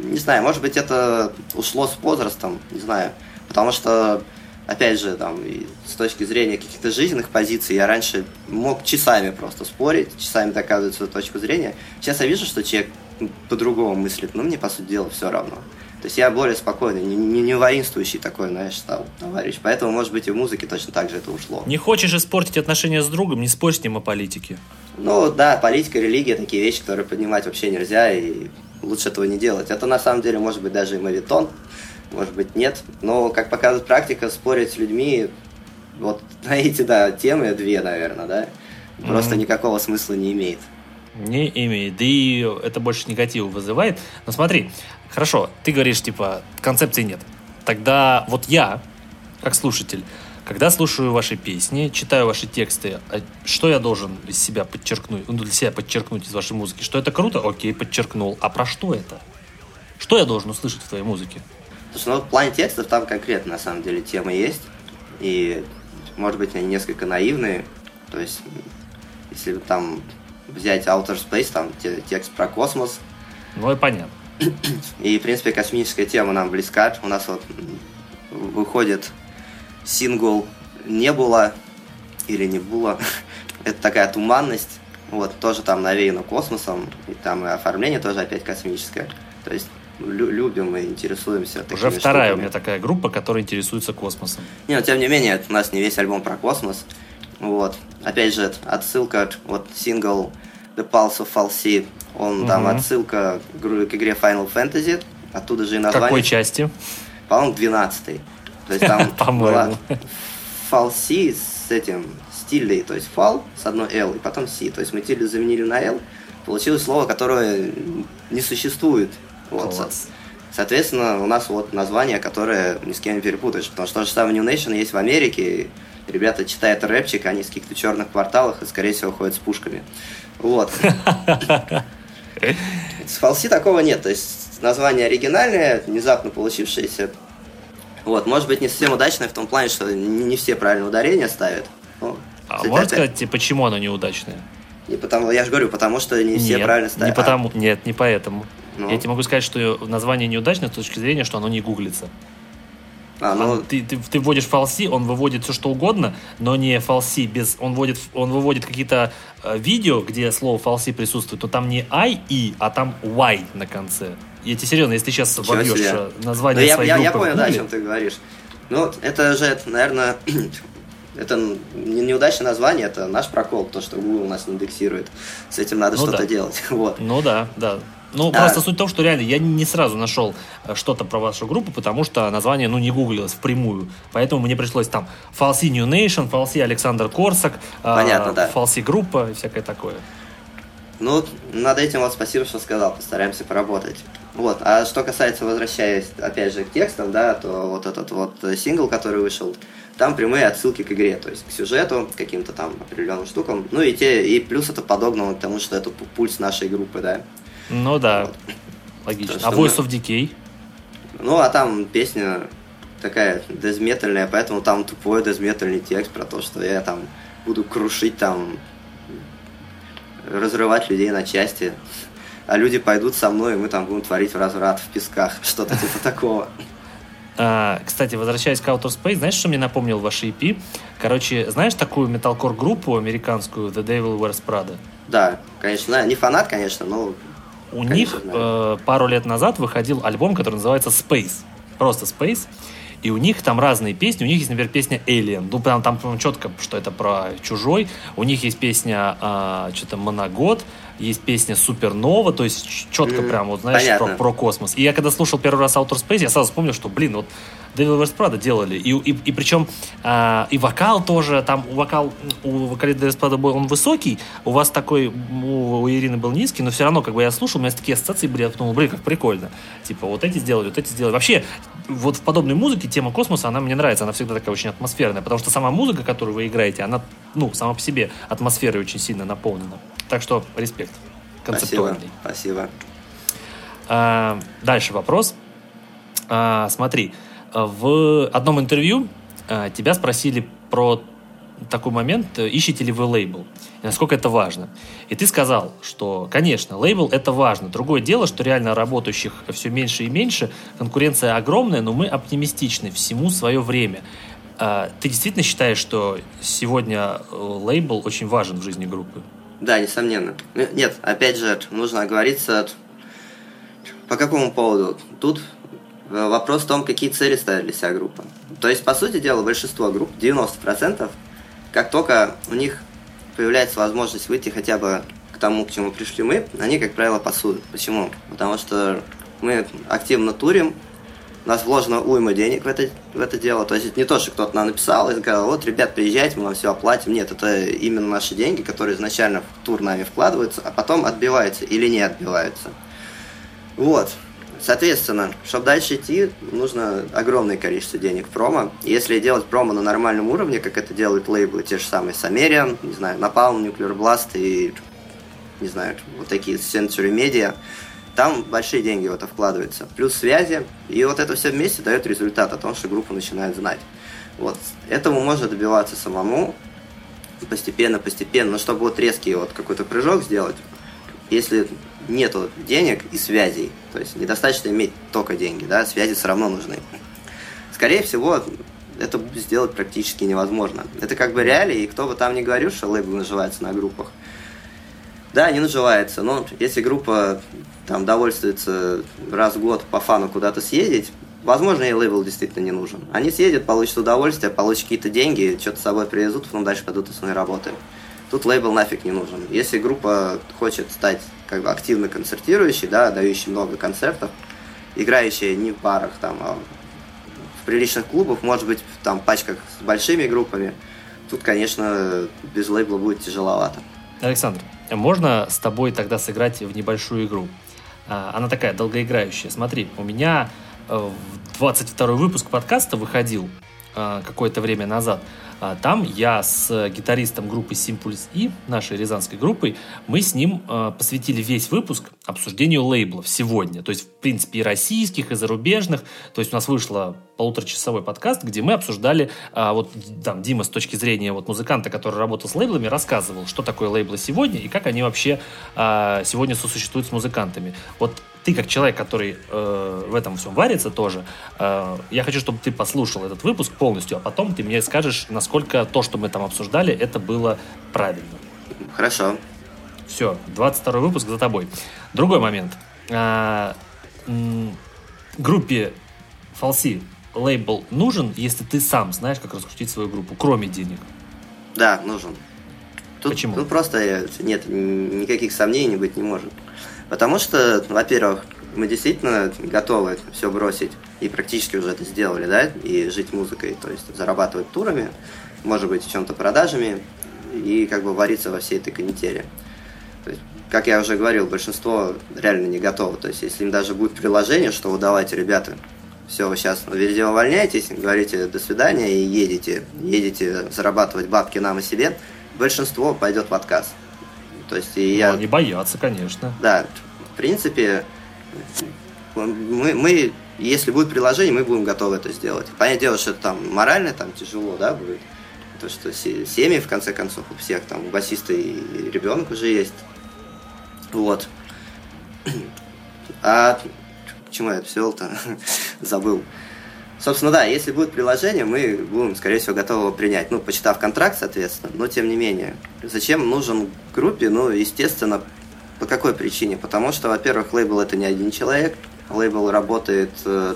Speaker 2: Не знаю, может быть, это ушло с возрастом, не знаю, потому что опять же, там, с точки зрения каких-то жизненных позиций, я раньше мог часами просто спорить, часами доказывать свою точку зрения. Сейчас я вижу, что человек по-другому мыслит, но мне, по сути дела, все равно. То есть я более спокойный, не, не, не воинствующий такой, знаешь, стал товарищ. Поэтому, может быть, и в музыке точно так же это ушло.
Speaker 1: Не хочешь испортить отношения с другом, не спорь с ним о политике.
Speaker 2: Ну да, политика, религия, такие вещи, которые поднимать вообще нельзя, и лучше этого не делать. Это на самом деле может быть даже и мавитон, может быть нет. Но, как показывает практика, спорить с людьми, вот на эти, да, темы две, наверное, да, просто mm-hmm. никакого смысла не имеет.
Speaker 1: Не имеет. Да и это больше негатива вызывает. Но смотри, хорошо, ты говоришь, типа, концепции нет. Тогда вот я, как слушатель, когда слушаю ваши песни, читаю ваши тексты, а что я должен из себя подчеркнуть, ну, для себя подчеркнуть из вашей музыки? Что это круто? Окей, подчеркнул. А про что это? Что я должен услышать в твоей музыке?
Speaker 2: Слушай, ну в плане текстов там конкретно на самом деле темы есть. И, может быть, они несколько наивные. То есть, если там взять Outer Space, там текст про космос.
Speaker 1: Ну и понятно.
Speaker 2: И, в принципе, космическая тема нам близка. У нас вот выходит сингл «Не было» или «Не было». Это такая туманность. Вот, тоже там навеяно космосом. И там и оформление тоже опять космическое. То есть лю- любим и интересуемся.
Speaker 1: Уже вторая штуками. у меня такая группа, которая интересуется космосом.
Speaker 2: Не, но тем не менее, у нас не весь альбом про космос. Вот. Опять же, отсылка, вот сингл The Pulse of Falsi, он угу. там отсылка к игре Final Fantasy, оттуда же и название.
Speaker 1: Какой части?
Speaker 2: По-моему, 12 То есть там была Falsi с этим стилей, то есть фал с одной L и потом C. То есть мы тиль заменили на L, получилось слово, которое не существует. Вот. Класс. Соответственно, у нас вот название, которое ни с кем не перепутаешь, потому что то же самое New Nation есть в Америке, ребята читают рэпчик, они в каких-то черных кварталах и, скорее всего, ходят с пушками. Вот. С фалси такого нет, то есть название оригинальное, внезапно получившееся. Вот, может быть, не совсем удачное в том плане, что не все правильно ударения ставят.
Speaker 1: Ну, а можете сказать, почему оно неудачное?
Speaker 2: Не потому, я же говорю, потому что не все
Speaker 1: нет,
Speaker 2: правильно ставят.
Speaker 1: Не потому, а. Нет, не поэтому. Ну. Я тебе могу сказать, что название неудачное с точки зрения, что оно не гуглится. А, ну... ты, ты, ты вводишь фалси, он выводит все что угодно, но не фалси без. Он вводит, он выводит какие-то э, видео, где слово фалси присутствует, то там не I, и, а там Y на конце. Я тебе серьезно, если ты сейчас вобьешь э, название ну, своей
Speaker 2: я,
Speaker 1: группы
Speaker 2: я, я понял, да, о чем ты говоришь. Ну, это же, наверное, это не неудачное название, это наш прокол, то, что Google нас индексирует. С этим надо ну, что-то да. делать. Вот.
Speaker 1: Ну да, да. Ну, а... просто суть в том, что реально я не сразу нашел э, что-то про вашу группу, потому что название, ну, не гуглилось впрямую. Поэтому мне пришлось там Falsi New Nation, Falsi Александр Корсак,
Speaker 2: э, Понятно, э, да.
Speaker 1: Falsi группа и всякое такое.
Speaker 2: Ну, над этим вот спасибо, что сказал, постараемся поработать. Вот, а что касается, возвращаясь, опять же, к текстам, да, то вот этот вот сингл, который вышел, там прямые отсылки к игре, то есть к сюжету, к каким-то там определенным штукам. Ну и те, и плюс это подогнано к тому, что это пульс нашей группы, да.
Speaker 1: Ну да, логично. То, а Voice мы... of Decay?
Speaker 2: Ну, а там песня такая дезметальная, поэтому там тупой дезметальный текст про то, что я там буду крушить там, разрывать людей на части, а люди пойдут со мной, и мы там будем творить разврат в песках, что-то типа такого.
Speaker 1: А, кстати, возвращаясь к Outer Space, знаешь, что мне напомнил ваш EP? Короче, знаешь такую металкор группу американскую The Devil Wears Prada?
Speaker 2: Да, конечно, не фанат, конечно, но
Speaker 1: у Конечно, них э, пару лет назад выходил альбом, который называется Space. Просто Space. И у них там разные песни. У них есть, например, песня Alien. Ну, прям там четко, что это про чужой. У них есть песня э, что-то Моногод. Есть песня Супернова. То есть четко mm, прям, вот знаешь, про, про космос. И я когда слушал первый раз Outer Space, я сразу вспомнил, что, блин, вот Devil Wears Prada делали. И, и, и причем а, и вокал тоже, там вокал у вокалиста Devil Wears Prada он высокий, у вас такой, у, у Ирины был низкий, но все равно, как бы я слушал, у меня такие ассоциации были, я подумал, блин, как прикольно. Типа, вот эти сделали, вот эти сделали. Вообще, вот в подобной музыке тема космоса, она мне нравится, она всегда такая очень атмосферная, потому что сама музыка, которую вы играете, она, ну, сама по себе атмосферой очень сильно наполнена. Так что, респект. Концептуальный.
Speaker 2: Спасибо. Спасибо.
Speaker 1: А, дальше вопрос. А, смотри, в одном интервью э, тебя спросили про такой момент, э, ищете ли вы лейбл, и насколько это важно. И ты сказал, что, конечно, лейбл это важно. Другое дело, что реально работающих все меньше и меньше, конкуренция огромная, но мы оптимистичны, всему свое время. А ты действительно считаешь, что сегодня э, лейбл очень важен в жизни группы?
Speaker 2: Да, несомненно. Нет, опять же, нужно оговориться по какому поводу. Тут Э, вопрос в том, какие цели ставит для себя группа. То есть, по сути дела, большинство групп, 90%, как только у них появляется возможность выйти хотя бы к тому, к чему пришли мы, они, как правило, пасуют. Почему? Потому что мы активно турим, у нас вложено уйма денег в это, в это дело. То есть это не то, что кто-то нам написал и сказал, вот, ребят, приезжайте, мы вам все оплатим. Нет, это именно наши деньги, которые изначально в тур нами вкладываются, а потом отбиваются или не отбиваются. Вот. Соответственно, чтобы дальше идти, нужно огромное количество денег в промо. Если делать промо на нормальном уровне, как это делают лейблы, те же самые Samarian, не знаю, Napalm, Nuclear Blast и, не знаю, вот такие Century Media, там большие деньги в это вкладываются. Плюс связи, и вот это все вместе дает результат о том, что группа начинает знать. Вот. Этому можно добиваться самому, постепенно, постепенно, но чтобы вот резкий вот какой-то прыжок сделать, если нету денег и связей, то есть недостаточно иметь только деньги, да, связи все равно нужны. Скорее всего, это сделать практически невозможно. Это как бы реалии, и кто бы там ни говорил, что лейбл наживается на группах. Да, не наживается, но если группа там довольствуется раз в год по фану куда-то съездить, возможно, и лейбл действительно не нужен. Они съедят, получат удовольствие, получат какие-то деньги, что-то с собой привезут, потом дальше пойдут на свои работы. Тут лейбл нафиг не нужен. Если группа хочет стать как бы активно концертирующей, да, дающей много концертов, играющая не в барах, там, а в приличных клубах, может быть, там, пачках с большими группами, тут, конечно, без лейбла будет тяжеловато.
Speaker 1: Александр, можно с тобой тогда сыграть в небольшую игру? А, она такая долгоиграющая. Смотри, у меня 22 э, выпуск подкаста выходил э, какое-то время назад. А, там я с гитаристом группы Simpulse E, нашей рязанской группой, мы с ним э, посвятили весь выпуск обсуждению лейблов сегодня. То есть, в принципе, и российских, и зарубежных. То есть у нас вышло полуторачасовой подкаст, где мы обсуждали, а, вот там Дима с точки зрения вот музыканта, который работал с лейблами, рассказывал, что такое лейблы сегодня и как они вообще а, сегодня сосуществуют с музыкантами. Вот ты как человек, который э, в этом всем варится тоже, э, я хочу, чтобы ты послушал этот выпуск полностью, а потом ты мне скажешь, насколько то, что мы там обсуждали, это было правильно.
Speaker 2: Хорошо.
Speaker 1: Все, 22 выпуск за тобой. Другой момент. А, группе Фалси лейбл нужен, если ты сам знаешь, как раскрутить свою группу, кроме денег?
Speaker 2: Да, нужен. Тут,
Speaker 1: Почему?
Speaker 2: Тут просто нет, никаких сомнений быть не может. Потому что, во-первых, мы действительно готовы все бросить и практически уже это сделали, да, и жить музыкой, то есть зарабатывать турами, может быть, чем-то продажами и как бы вариться во всей этой канители. То есть, как я уже говорил, большинство реально не готово. То есть, если им даже будет приложение, что вы давайте, ребята, все, вы сейчас везде увольняетесь, говорите до свидания и едете, едете зарабатывать бабки нам и себе, большинство пойдет в отказ.
Speaker 1: То есть и я... Они боятся, конечно.
Speaker 2: Да, в принципе, мы, мы, если будет приложение, мы будем готовы это сделать. Понятное дело, что это там морально там тяжело, да, будет. То, что семьи, в конце концов, у всех там, у басиста и ребенок уже есть. Вот. А к чему я это все-то забыл? Собственно, да, если будет приложение, мы будем, скорее всего, готовы его принять. Ну, почитав контракт, соответственно, но тем не менее. Зачем нужен группе? Ну, естественно, по какой причине? Потому что, во-первых, лейбл это не один человек. Лейбл работает э,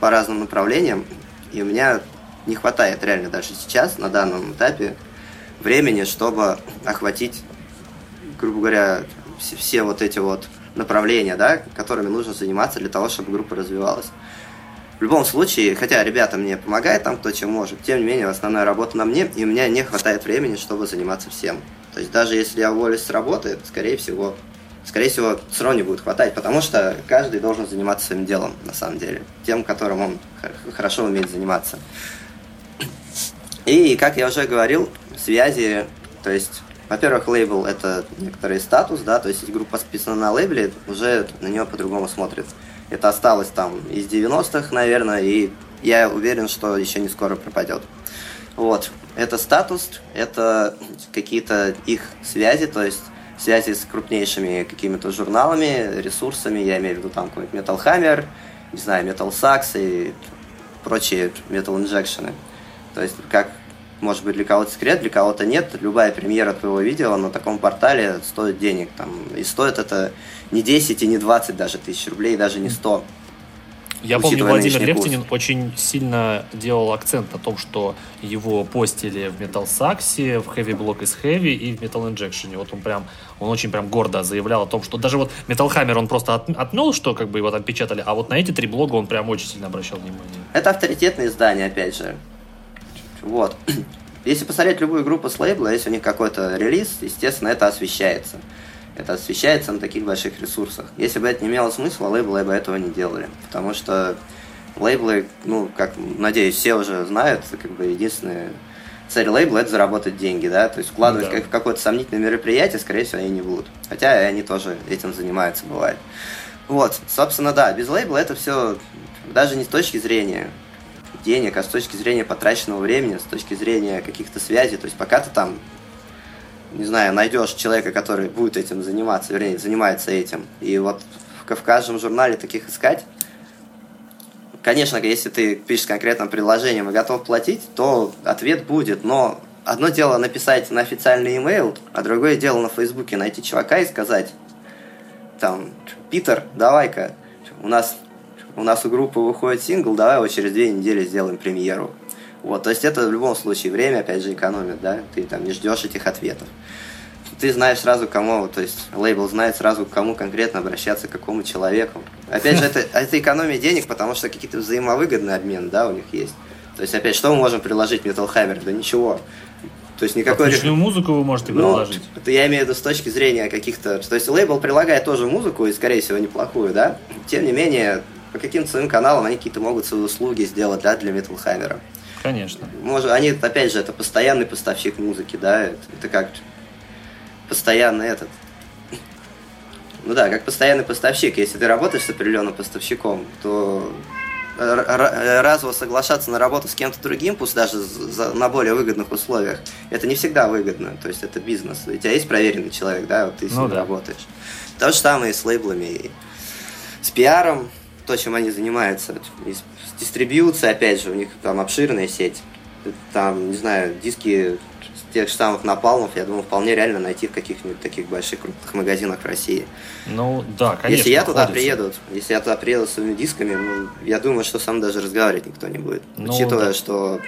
Speaker 2: по разным направлениям, и у меня не хватает реально даже сейчас, на данном этапе, времени, чтобы охватить, грубо говоря, все, все вот эти вот направления, да, которыми нужно заниматься для того, чтобы группа развивалась. В любом случае, хотя ребята мне помогают там, кто чем может, тем не менее, основная работа на мне, и у меня не хватает времени, чтобы заниматься всем. То есть даже если я уволюсь с работы, скорее всего, скорее всего, все не будет хватать, потому что каждый должен заниматься своим делом, на самом деле, тем, которым он хорошо умеет заниматься. И, как я уже говорил, связи, то есть, во-первых, лейбл – это некоторый статус, да, то есть, если группа списана на лейбле, уже на нее по-другому смотрят. Это осталось там из 90-х, наверное, и я уверен, что еще не скоро пропадет. Вот. Это статус, это какие-то их связи, то есть связи с крупнейшими какими-то журналами, ресурсами, я имею в виду там какой-нибудь Metal Hammer, не знаю, Metal Sax и прочие Metal Injection. То есть, как может быть для кого-то секрет, для кого-то нет. Любая премьера твоего видео на таком портале стоит денег. Там, и стоит это не 10 и не 20 даже тысяч рублей, даже не 100.
Speaker 1: Я помню, Владимир Лехтинин курс. очень сильно делал акцент на том, что его постили в Metal Sax, в Heavy Block из Heavy и в Metal Injection. Вот он прям, он очень прям гордо заявлял о том, что даже вот Metal Hammer он просто от, отмел, что как бы его там печатали, а вот на эти три блога он прям очень сильно обращал внимание.
Speaker 2: Это авторитетные издания, опять же. Вот. Если посмотреть любую группу с лейбла, если у них какой-то релиз, естественно, это освещается. Это освещается на таких больших ресурсах. Если бы это не имело смысла, лейблы бы этого не делали. Потому что лейблы, ну, как, надеюсь, все уже знают, как бы единственная цель лейбла – это заработать деньги, да, то есть вкладывать да. как в какое-то сомнительное мероприятие, скорее всего, они не будут. Хотя они тоже этим занимаются, бывает. Вот, собственно, да, без лейбла это все даже не с точки зрения денег, а с точки зрения потраченного времени, с точки зрения каких-то связей. То есть пока ты там не знаю, найдешь человека, который будет этим заниматься, вернее, занимается этим. И вот в, каждом журнале таких искать. Конечно, если ты пишешь конкретным приложением и готов платить, то ответ будет, но одно дело написать на официальный email, а другое дело на Фейсбуке найти чувака и сказать, там, Питер, давай-ка, у нас, у нас у группы выходит сингл, давай его через две недели сделаем премьеру. Вот, то есть это в любом случае время, опять же, экономит, да, ты там не ждешь этих ответов. Ты знаешь сразу кому, то есть лейбл знает сразу, к кому конкретно обращаться, к какому человеку. Опять же, это, это экономия денег, потому что какие-то взаимовыгодные обмены, да, у них есть. То есть, опять, что мы можем приложить Metal Hammer? Да ничего.
Speaker 1: То есть никакой... Отличную музыку вы можете ну, приложить.
Speaker 2: Ну, это я имею в виду с точки зрения каких-то... То есть лейбл прилагает тоже музыку, и, скорее всего, неплохую, да? Тем не менее, по каким-то своим каналам они какие-то могут свои услуги сделать, да, для Metal Hammer.
Speaker 1: Конечно.
Speaker 2: Может, они, опять же, это постоянный поставщик музыки, да, это, это как постоянный этот. Ну да, как постоянный поставщик. Если ты работаешь с определенным поставщиком, то разово соглашаться на работу с кем-то другим, пусть даже за, на более выгодных условиях, это не всегда выгодно. То есть это бизнес. У тебя есть проверенный человек, да, вот ты с ну, ним да. работаешь. То же самое и с лейблами, и с пиаром, то, чем они занимаются. Дистрибьюцией, опять же, у них там обширная сеть. Там, не знаю, диски тех же самых напалмов, я думаю, вполне реально найти в каких-нибудь таких больших крупных магазинах в России.
Speaker 1: Ну, да, конечно.
Speaker 2: Если я туда приеду, если я туда приеду с своими дисками, ну, я думаю, что сам даже разговаривать никто не будет. Ну, Учитывая, да. что,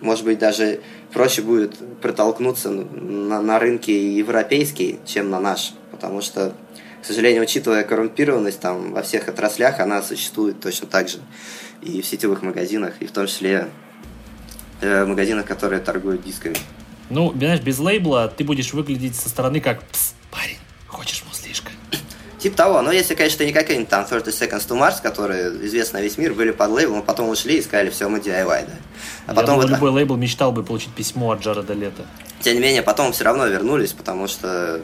Speaker 2: может быть, даже проще будет протолкнуться на, на рынке европейский, чем на наш. Потому что, к сожалению, учитывая коррумпированность там во всех отраслях, она существует точно так же. И в сетевых магазинах, и в том числе э, магазинах, которые торгуют дисками.
Speaker 1: Ну, знаешь, без лейбла ты будешь выглядеть со стороны как «Пс, парень, хочешь муслишка?»
Speaker 2: Типа того, но если, конечно, не какие-нибудь там 30 Seconds to Mars, которые известны весь мир, были под лейблом, а потом ушли и сказали, все, мы DIY, да.
Speaker 1: А потом думаю, вот... любой лейбл мечтал бы получить письмо от Джареда Лето.
Speaker 2: Тем не менее, потом все равно вернулись, потому что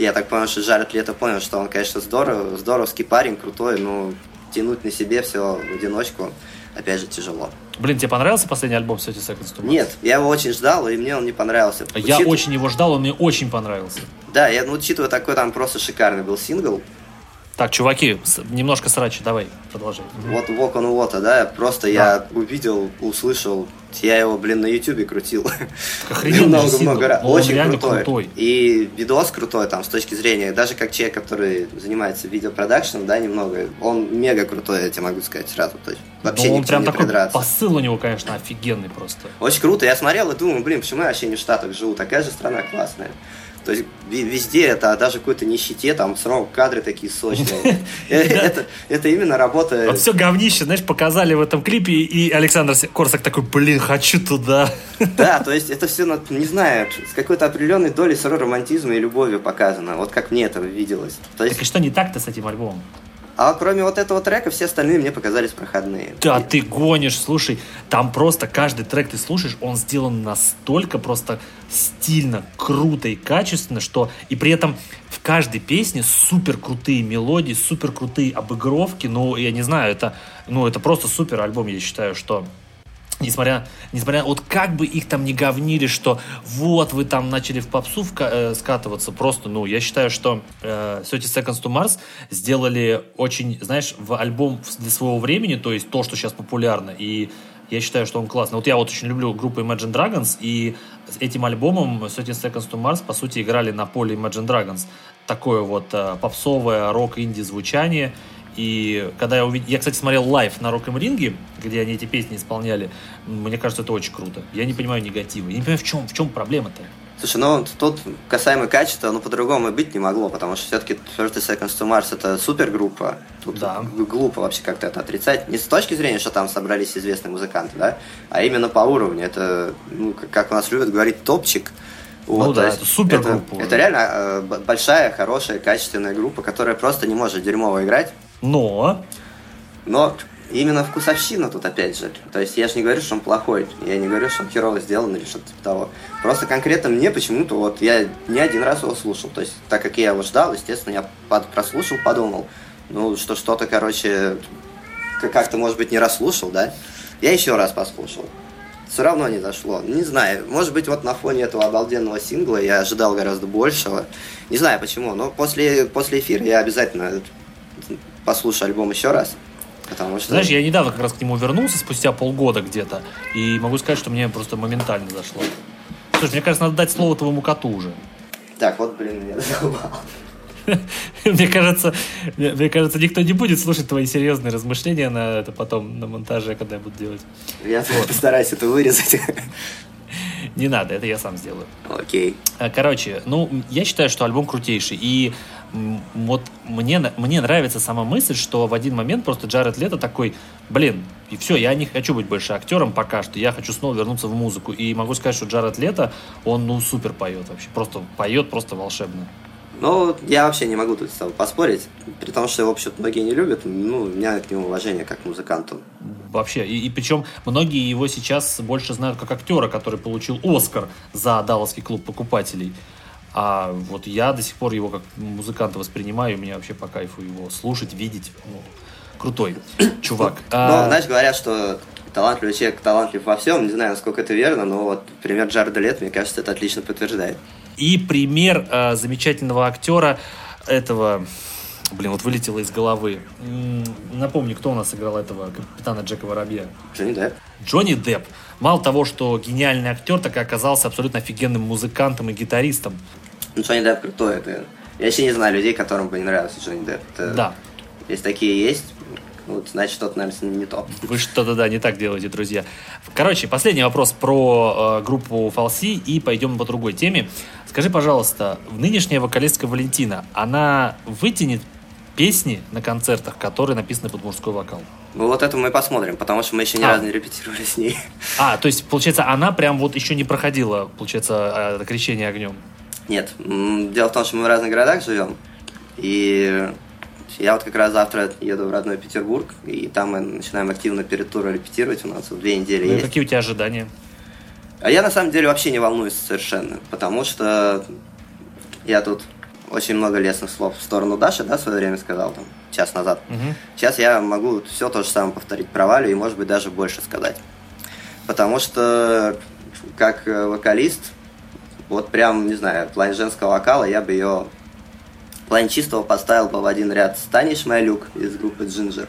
Speaker 2: я так понял, что Джаред Лето понял, что он, конечно, здоров, здоровский парень, крутой, но тянуть на себе все в одиночку, опять же, тяжело.
Speaker 1: Блин, тебе понравился последний альбом Thirty Seconds to Mars?
Speaker 2: Нет, я его очень ждал, и мне он не понравился.
Speaker 1: Я Учит... очень его ждал, он мне очень понравился.
Speaker 2: Да, я, ну, учитывая такой там просто шикарный был сингл,
Speaker 1: так, чуваки, немножко срачи, давай, продолжай.
Speaker 2: Вот Walk on Water, да, просто да. я увидел, услышал, я его, блин, на ютубе крутил.
Speaker 1: много, много раз.
Speaker 2: Очень крутой. крутой. И видос крутой, там, с точки зрения, даже как человек, который занимается видеопродакшеном, да, немного, он мега крутой, я тебе могу сказать сразу. То есть вообще
Speaker 1: Но он прям не такой придраться. посыл у него, конечно, офигенный просто.
Speaker 2: Очень круто. Я смотрел и думаю, блин, почему я вообще не в Штатах живу? Такая же страна классная. То есть везде это, а даже какой-то нищете, там все равно кадры такие сочные. Э, это, именно работа...
Speaker 1: Вот все говнище, знаешь, показали в этом клипе, и Александр Корсак такой, блин, хочу туда.
Speaker 2: Да, то есть это все, не знаю, с какой-то определенной долей сырой романтизма и любовью показано, вот как мне это виделось.
Speaker 1: Так и что не так-то с этим альбомом?
Speaker 2: А кроме вот этого трека, все остальные мне показались проходные.
Speaker 1: Да, ты гонишь, слушай, там просто каждый трек ты слушаешь, он сделан настолько просто стильно, круто и качественно, что и при этом в каждой песне супер крутые мелодии, супер крутые обыгровки, ну, я не знаю, это, ну, это просто супер альбом, я считаю, что несмотря, несмотря, вот как бы их там не говнили, что вот вы там начали в попсу вка- э, скатываться, просто, ну, я считаю, что э, 30 Seconds to Mars сделали очень, знаешь, в альбом для своего времени, то есть то, что сейчас популярно, и я считаю, что он классный. Вот я вот очень люблю группу Imagine Dragons, и с этим альбомом 30 Seconds to Mars, по сути, играли на поле Imagine Dragons. Такое вот э, попсовое рок-инди звучание, и когда я увидел... Я, кстати, смотрел лайв на Рок Ринге, где они эти песни исполняли. Мне кажется, это очень круто. Я не понимаю негатива. Я не понимаю, в чем, в чем проблема-то.
Speaker 2: Слушай, ну тут касаемо качества, ну по-другому и быть не могло, потому что все-таки First Seconds to Mars это супергруппа. Тут да. глупо вообще как-то это отрицать. Не с точки зрения, что там собрались известные музыканты, да, а именно по уровню. Это, ну, как у нас любят говорить, топчик.
Speaker 1: Вот, ну да, это супергруппа.
Speaker 2: Это, это реально э, большая, хорошая, качественная группа, которая просто не может дерьмово играть.
Speaker 1: Но?
Speaker 2: Но именно вкусовщина тут опять же. То есть я же не говорю, что он плохой, я не говорю, что он херово сделан или что-то типа того. Просто конкретно мне почему-то вот я не один раз его слушал. То есть так как я его ждал, естественно, я под, прослушал, подумал, ну что что-то, короче, как-то может быть не расслушал, да? Я еще раз послушал. все равно не зашло. Не знаю, может быть, вот на фоне этого обалденного сингла я ожидал гораздо большего. Не знаю почему, но после, после эфира я обязательно послушаю альбом еще раз. Потому что...
Speaker 1: Знаешь, я недавно как раз к нему вернулся, спустя полгода где-то, и могу сказать, что мне просто моментально зашло. Слушай, мне кажется, надо дать слово твоему коту уже.
Speaker 2: Так, вот, блин, я задолбал.
Speaker 1: Мне кажется, мне кажется, никто не будет слушать твои серьезные размышления на это потом на монтаже, когда я буду делать.
Speaker 2: Я вот. постараюсь это вырезать.
Speaker 1: Не надо, это я сам сделаю.
Speaker 2: Окей.
Speaker 1: А, короче, ну, я считаю, что альбом крутейший. И вот мне, мне нравится сама мысль, что в один момент просто Джаред Лето такой, блин, и все, я не хочу быть больше актером пока что, я хочу снова вернуться в музыку. И могу сказать, что Джаред Лето, он, ну, супер поет вообще, просто поет просто волшебно.
Speaker 2: Ну, я вообще не могу тут с тобой поспорить, при том, что его вообще многие не любят, ну, у меня к нему уважение как к музыканту.
Speaker 1: Вообще, и, и причем многие его сейчас больше знают как актера, который получил Оскар за Далласский клуб покупателей. А вот я до сих пор его как музыканта воспринимаю, и мне вообще по кайфу его слушать, видеть. Ну, крутой чувак.
Speaker 2: Ну, а... знаешь, говорят, что талантливый человек талантлив во всем. Не знаю, насколько это верно, но вот пример Джареда Лет, мне кажется, это отлично подтверждает.
Speaker 1: И пример э, замечательного актера этого... Блин, вот вылетело из головы. Напомню, кто у нас играл этого капитана Джека Воробья?
Speaker 2: Джонни Депп.
Speaker 1: Джонни Депп. Мало того, что гениальный актер, так и оказался абсолютно офигенным музыкантом и гитаристом.
Speaker 2: Ну, Джонни Депп крутой. Это... Я вообще не знаю людей, которым бы не нравился Джонни Депп. Это...
Speaker 1: Да.
Speaker 2: Есть такие есть, вот, значит, что-то, наверное, не то.
Speaker 1: Вы что-то, да, не так делаете, друзья. Короче, последний вопрос про э, группу Фалси, и пойдем по другой теме. Скажи, пожалуйста, нынешняя вокалистка Валентина, она вытянет песни на концертах, которые написаны под мужской вокал?
Speaker 2: Ну, вот это мы посмотрим, потому что мы еще ни а. разу не репетировали с ней.
Speaker 1: А, то есть, получается, она прям вот еще не проходила, получается, это крещение огнем?
Speaker 2: Нет. Дело в том, что мы в разных городах живем, и я вот как раз завтра еду в родной Петербург, и там мы начинаем активно перед туром репетировать. У нас вот две недели ну, есть.
Speaker 1: какие у тебя ожидания?
Speaker 2: А я на самом деле вообще не волнуюсь совершенно, потому что я тут очень много лестных слов в сторону Даши, да, в свое время сказал, там, час назад. Угу. Сейчас я могу все то же самое повторить про Валю и, может быть, даже больше сказать. Потому что, как вокалист, вот прям, не знаю, в плане женского вокала я бы ее плане чистого поставил бы в один ряд Стани Шмайлюк из группы Джинджер.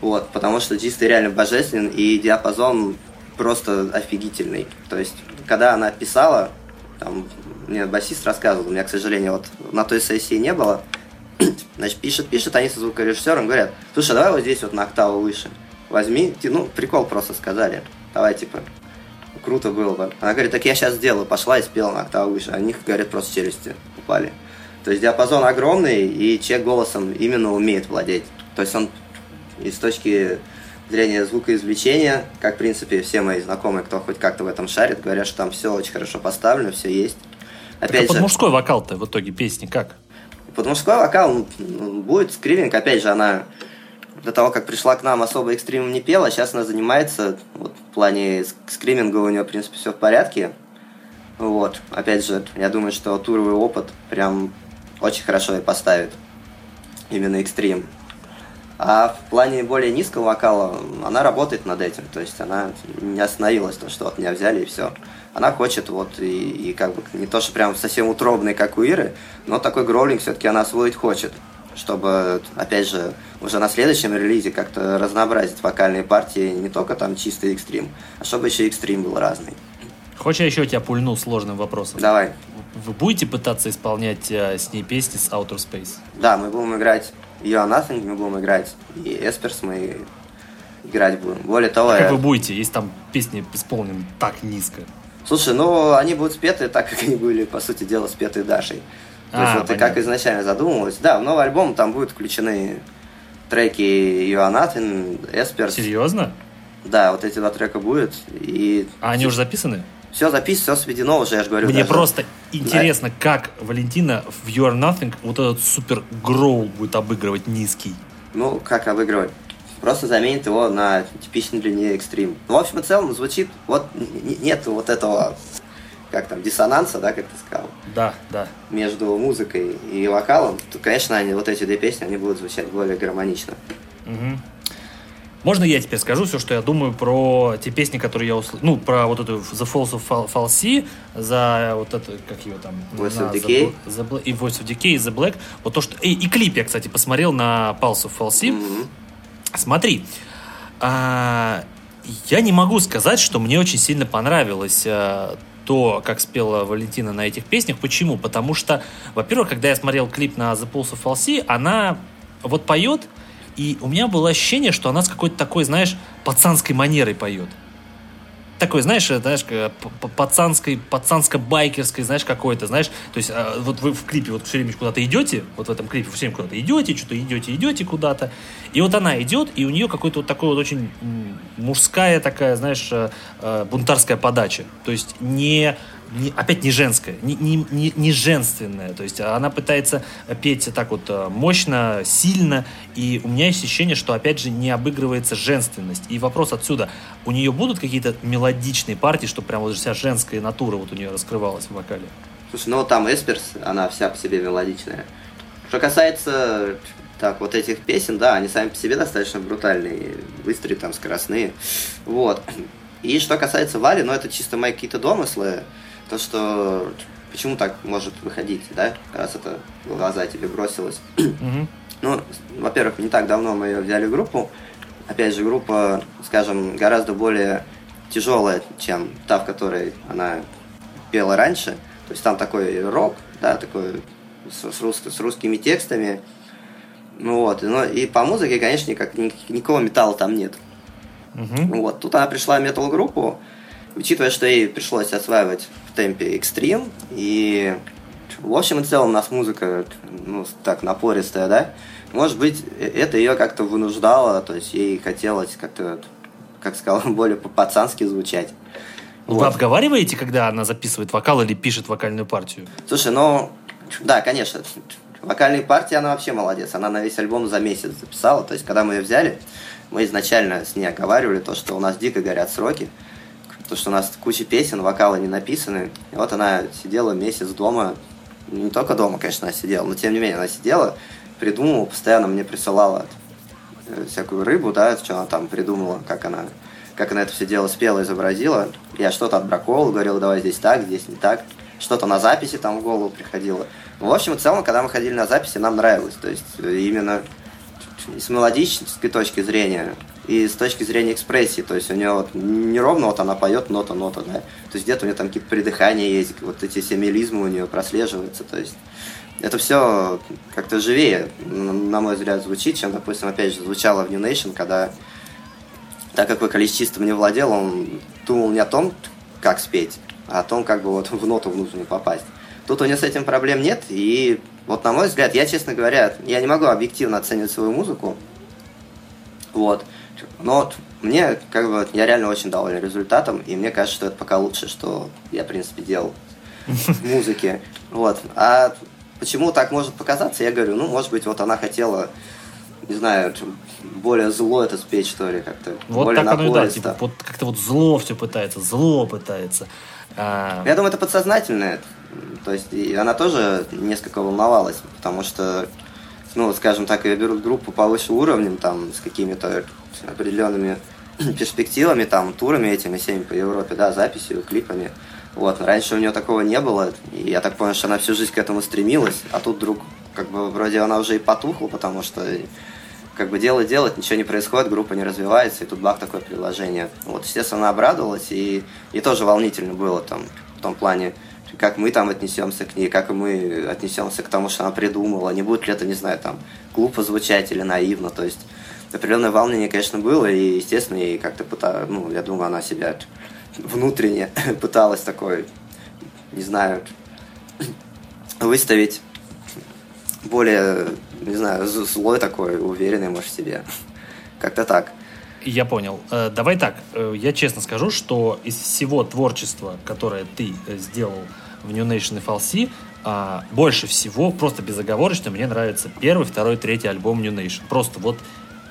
Speaker 2: Вот, потому что чистый реально божественный, и диапазон просто офигительный. То есть, когда она писала, там, мне басист рассказывал, у меня, к сожалению, вот на той сессии не было, значит, пишет, пишет, они со звукорежиссером говорят, слушай, давай вот здесь вот на октаву выше. Возьми, ну, прикол просто сказали. Давай, типа, круто было бы. Она говорит, так я сейчас сделаю. Пошла и спела на октаву выше. Них, говорят, просто челюсти упали. То есть диапазон огромный, и человек голосом именно умеет владеть. То есть он из точки зрения звукоизвлечения, как, в принципе, все мои знакомые, кто хоть как-то в этом шарит, говорят, что там все очень хорошо поставлено, все есть.
Speaker 1: Опять так, а под мужской вокал-то в итоге песни как?
Speaker 2: Под мужской вокал ну, будет скриминг, опять же, она до того, как пришла к нам, особо экстримом не пела, сейчас она занимается, вот, в плане скриминга у нее, в принципе, все в порядке. Вот, опять же, я думаю, что туровый опыт прям очень хорошо и поставит. Именно экстрим. А в плане более низкого вокала она работает над этим. То есть она не остановилась, то, что вот меня взяли и все. Она хочет вот и, и как бы не то, что прям совсем утробный, как у Иры, но такой гроулинг все-таки она освоить хочет. Чтобы, опять же, уже на следующем релизе как-то разнообразить вокальные партии, не только там чистый экстрим, а чтобы еще экстрим был разный.
Speaker 1: Хочешь, я еще тебя пульну сложным вопросом?
Speaker 2: Давай.
Speaker 1: Вы будете пытаться исполнять э, с ней песни с Outer Space?
Speaker 2: Да, мы будем играть You Are Nothing, мы будем играть и Эсперс мы играть будем. Более того... А
Speaker 1: как я... вы будете, если там песни исполнены так низко?
Speaker 2: Слушай, ну они будут спеты так, как они были, по сути дела, спеты Дашей. То а, есть вот понятно. как изначально задумывалось. Да, в новый альбом там будут включены треки You Are Nothing, Espers.
Speaker 1: Серьезно?
Speaker 2: Да, вот эти два трека будут. И...
Speaker 1: А они уже записаны?
Speaker 2: Все записано, все сведено уже, я же говорю.
Speaker 1: Мне даже... просто интересно, да. как Валентина в You Are Nothing вот этот супер гроул будет обыгрывать низкий.
Speaker 2: Ну, как обыгрывать? Просто заменит его на типичный для нее экстрим. Ну, в общем и целом, звучит, вот нет вот этого, как там, диссонанса, да, как ты сказал?
Speaker 1: Да, да.
Speaker 2: Между музыкой и вокалом, то, конечно, они, вот эти две песни, они будут звучать более гармонично.
Speaker 1: Угу. Можно я теперь скажу все, что я думаю про те песни, которые я услышал? Ну, про вот эту The Falls of Falsy, за вот это, как ее там?
Speaker 2: Voice of Decay.
Speaker 1: The, the, и Voice of Decay, и The Black. Вот то, что... И, и клип я, кстати, посмотрел на Pulse of Falsy. Mm-hmm. Смотри, а, я не могу сказать, что мне очень сильно понравилось а, то, как спела Валентина на этих песнях. Почему? Потому что, во-первых, когда я смотрел клип на The Pulse of Falsy, она вот поет, и у меня было ощущение, что она с какой-то такой, знаешь, пацанской манерой поет. Такой, знаешь, знаешь, пацанской, пацанско-байкерской, знаешь, какой-то, знаешь, то есть а, вот вы в клипе вот все время куда-то идете, вот в этом клипе все время куда-то идете, что-то идете, идете куда-то, и вот она идет, и у нее какой-то вот такой вот очень мужская такая, знаешь, э, э, бунтарская подача, то есть не не, опять не женская, не, не, не, не женственная. То есть она пытается петь так вот э, мощно, сильно, и у меня есть ощущение, что опять же не обыгрывается женственность. И вопрос отсюда, у нее будут какие-то мелодичные партии, чтобы прям вот вся женская натура вот у нее раскрывалась в вокале?
Speaker 2: Слушай, ну там Эсперс, она вся по себе мелодичная. Что касается так, вот этих песен, да, они сами по себе достаточно брутальные, быстрые, там, скоростные. Вот. И что касается Вали, ну, это чисто мои какие-то домыслы то, что почему так может выходить, да, раз это в глаза тебе бросилось. Mm-hmm. Ну, во-первых, не так давно мы ее взяли в группу. Опять же, группа, скажем, гораздо более тяжелая, чем та, в которой она пела раньше. То есть там такой рок, да, такой с, с, рус, с русскими текстами. Ну вот, ну, и по музыке, конечно, никак, никакого металла там нет. Uh-huh. Вот, тут она пришла в метал-группу, учитывая, что ей пришлось осваивать в темпе экстрим, и в общем и целом у нас музыка, ну, так, напористая, да, может быть, это ее как-то вынуждало, то есть ей хотелось как-то, как сказал, более по-пацански звучать.
Speaker 1: Вот. Вы обговариваете, когда она записывает вокал или пишет вокальную партию?
Speaker 2: Слушай, ну, да, конечно. Вокальные партии она вообще молодец. Она на весь альбом за месяц записала. То есть, когда мы ее взяли, мы изначально с ней оговаривали то, что у нас дико горят сроки. То, что у нас куча песен, вокалы не написаны. И вот она сидела месяц дома. Не только дома, конечно, она сидела, но тем не менее она сидела, придумывала, постоянно мне присылала э, всякую рыбу, да, что она там придумала, как она, как она это все дело спела, изобразила. Я что-то отбраковал, говорил, давай здесь так, здесь не так. Что-то на записи там в голову приходило. Ну, в общем и целом, когда мы ходили на записи, нам нравилось. То есть э, именно с мелодической точки зрения и с точки зрения экспрессии, то есть у нее вот неровно вот она поет нота-нота, да, то есть где-то у нее там какие-то придыхания есть, вот эти все мелизмы у нее прослеживаются, то есть это все как-то живее, на мой взгляд, звучит, чем, допустим, опять же, звучало в New Nation, когда, так как вокалистистом не владел, он думал не о том, как спеть, а о том, как бы вот в ноту в нужную попасть. Тут у нее с этим проблем нет, и вот на мой взгляд, я, честно говоря, я не могу объективно оценивать свою музыку, вот, но мне, как бы, я реально очень доволен результатом, и мне кажется, что это пока лучше, что я, в принципе, делал в музыке. Вот. А почему так может показаться, я говорю, ну, может быть, вот она хотела, не знаю, более зло это спеть, что ли, как-то.
Speaker 1: Вот
Speaker 2: более
Speaker 1: так оно и да, типа, вот как-то вот зло все пытается, зло пытается.
Speaker 2: А... Я думаю, это подсознательное. То есть и она тоже несколько волновалась, потому что, ну, скажем так, ее берут группу повыше уровнем, там, с какими-то определенными перспективами, там, турами этими всеми по Европе, да, записью, клипами. Вот, раньше у нее такого не было, и я так понял, что она всю жизнь к этому стремилась, а тут вдруг, как бы, вроде она уже и потухла, потому что, как бы, дело делать, ничего не происходит, группа не развивается, и тут бах, такое предложение. Вот, естественно, она обрадовалась, и, и тоже волнительно было там, в том плане, как мы там отнесемся к ней, как мы отнесемся к тому, что она придумала, не будет ли это, не знаю, там, глупо звучать или наивно, то есть определенное волнение, конечно, было, и, естественно, ей как-то пыталась, ну, я думаю, она себя внутренне пыталась такой, не знаю, выставить более, не знаю, злой такой, уверенный, может, себе. Как-то так.
Speaker 1: Я понял. Э, давай так, э, я честно скажу, что из всего творчества, которое ты э, сделал в New Nation Falsi, а, больше всего, просто безоговорочно, мне нравится первый, второй, третий альбом New Nation. Просто вот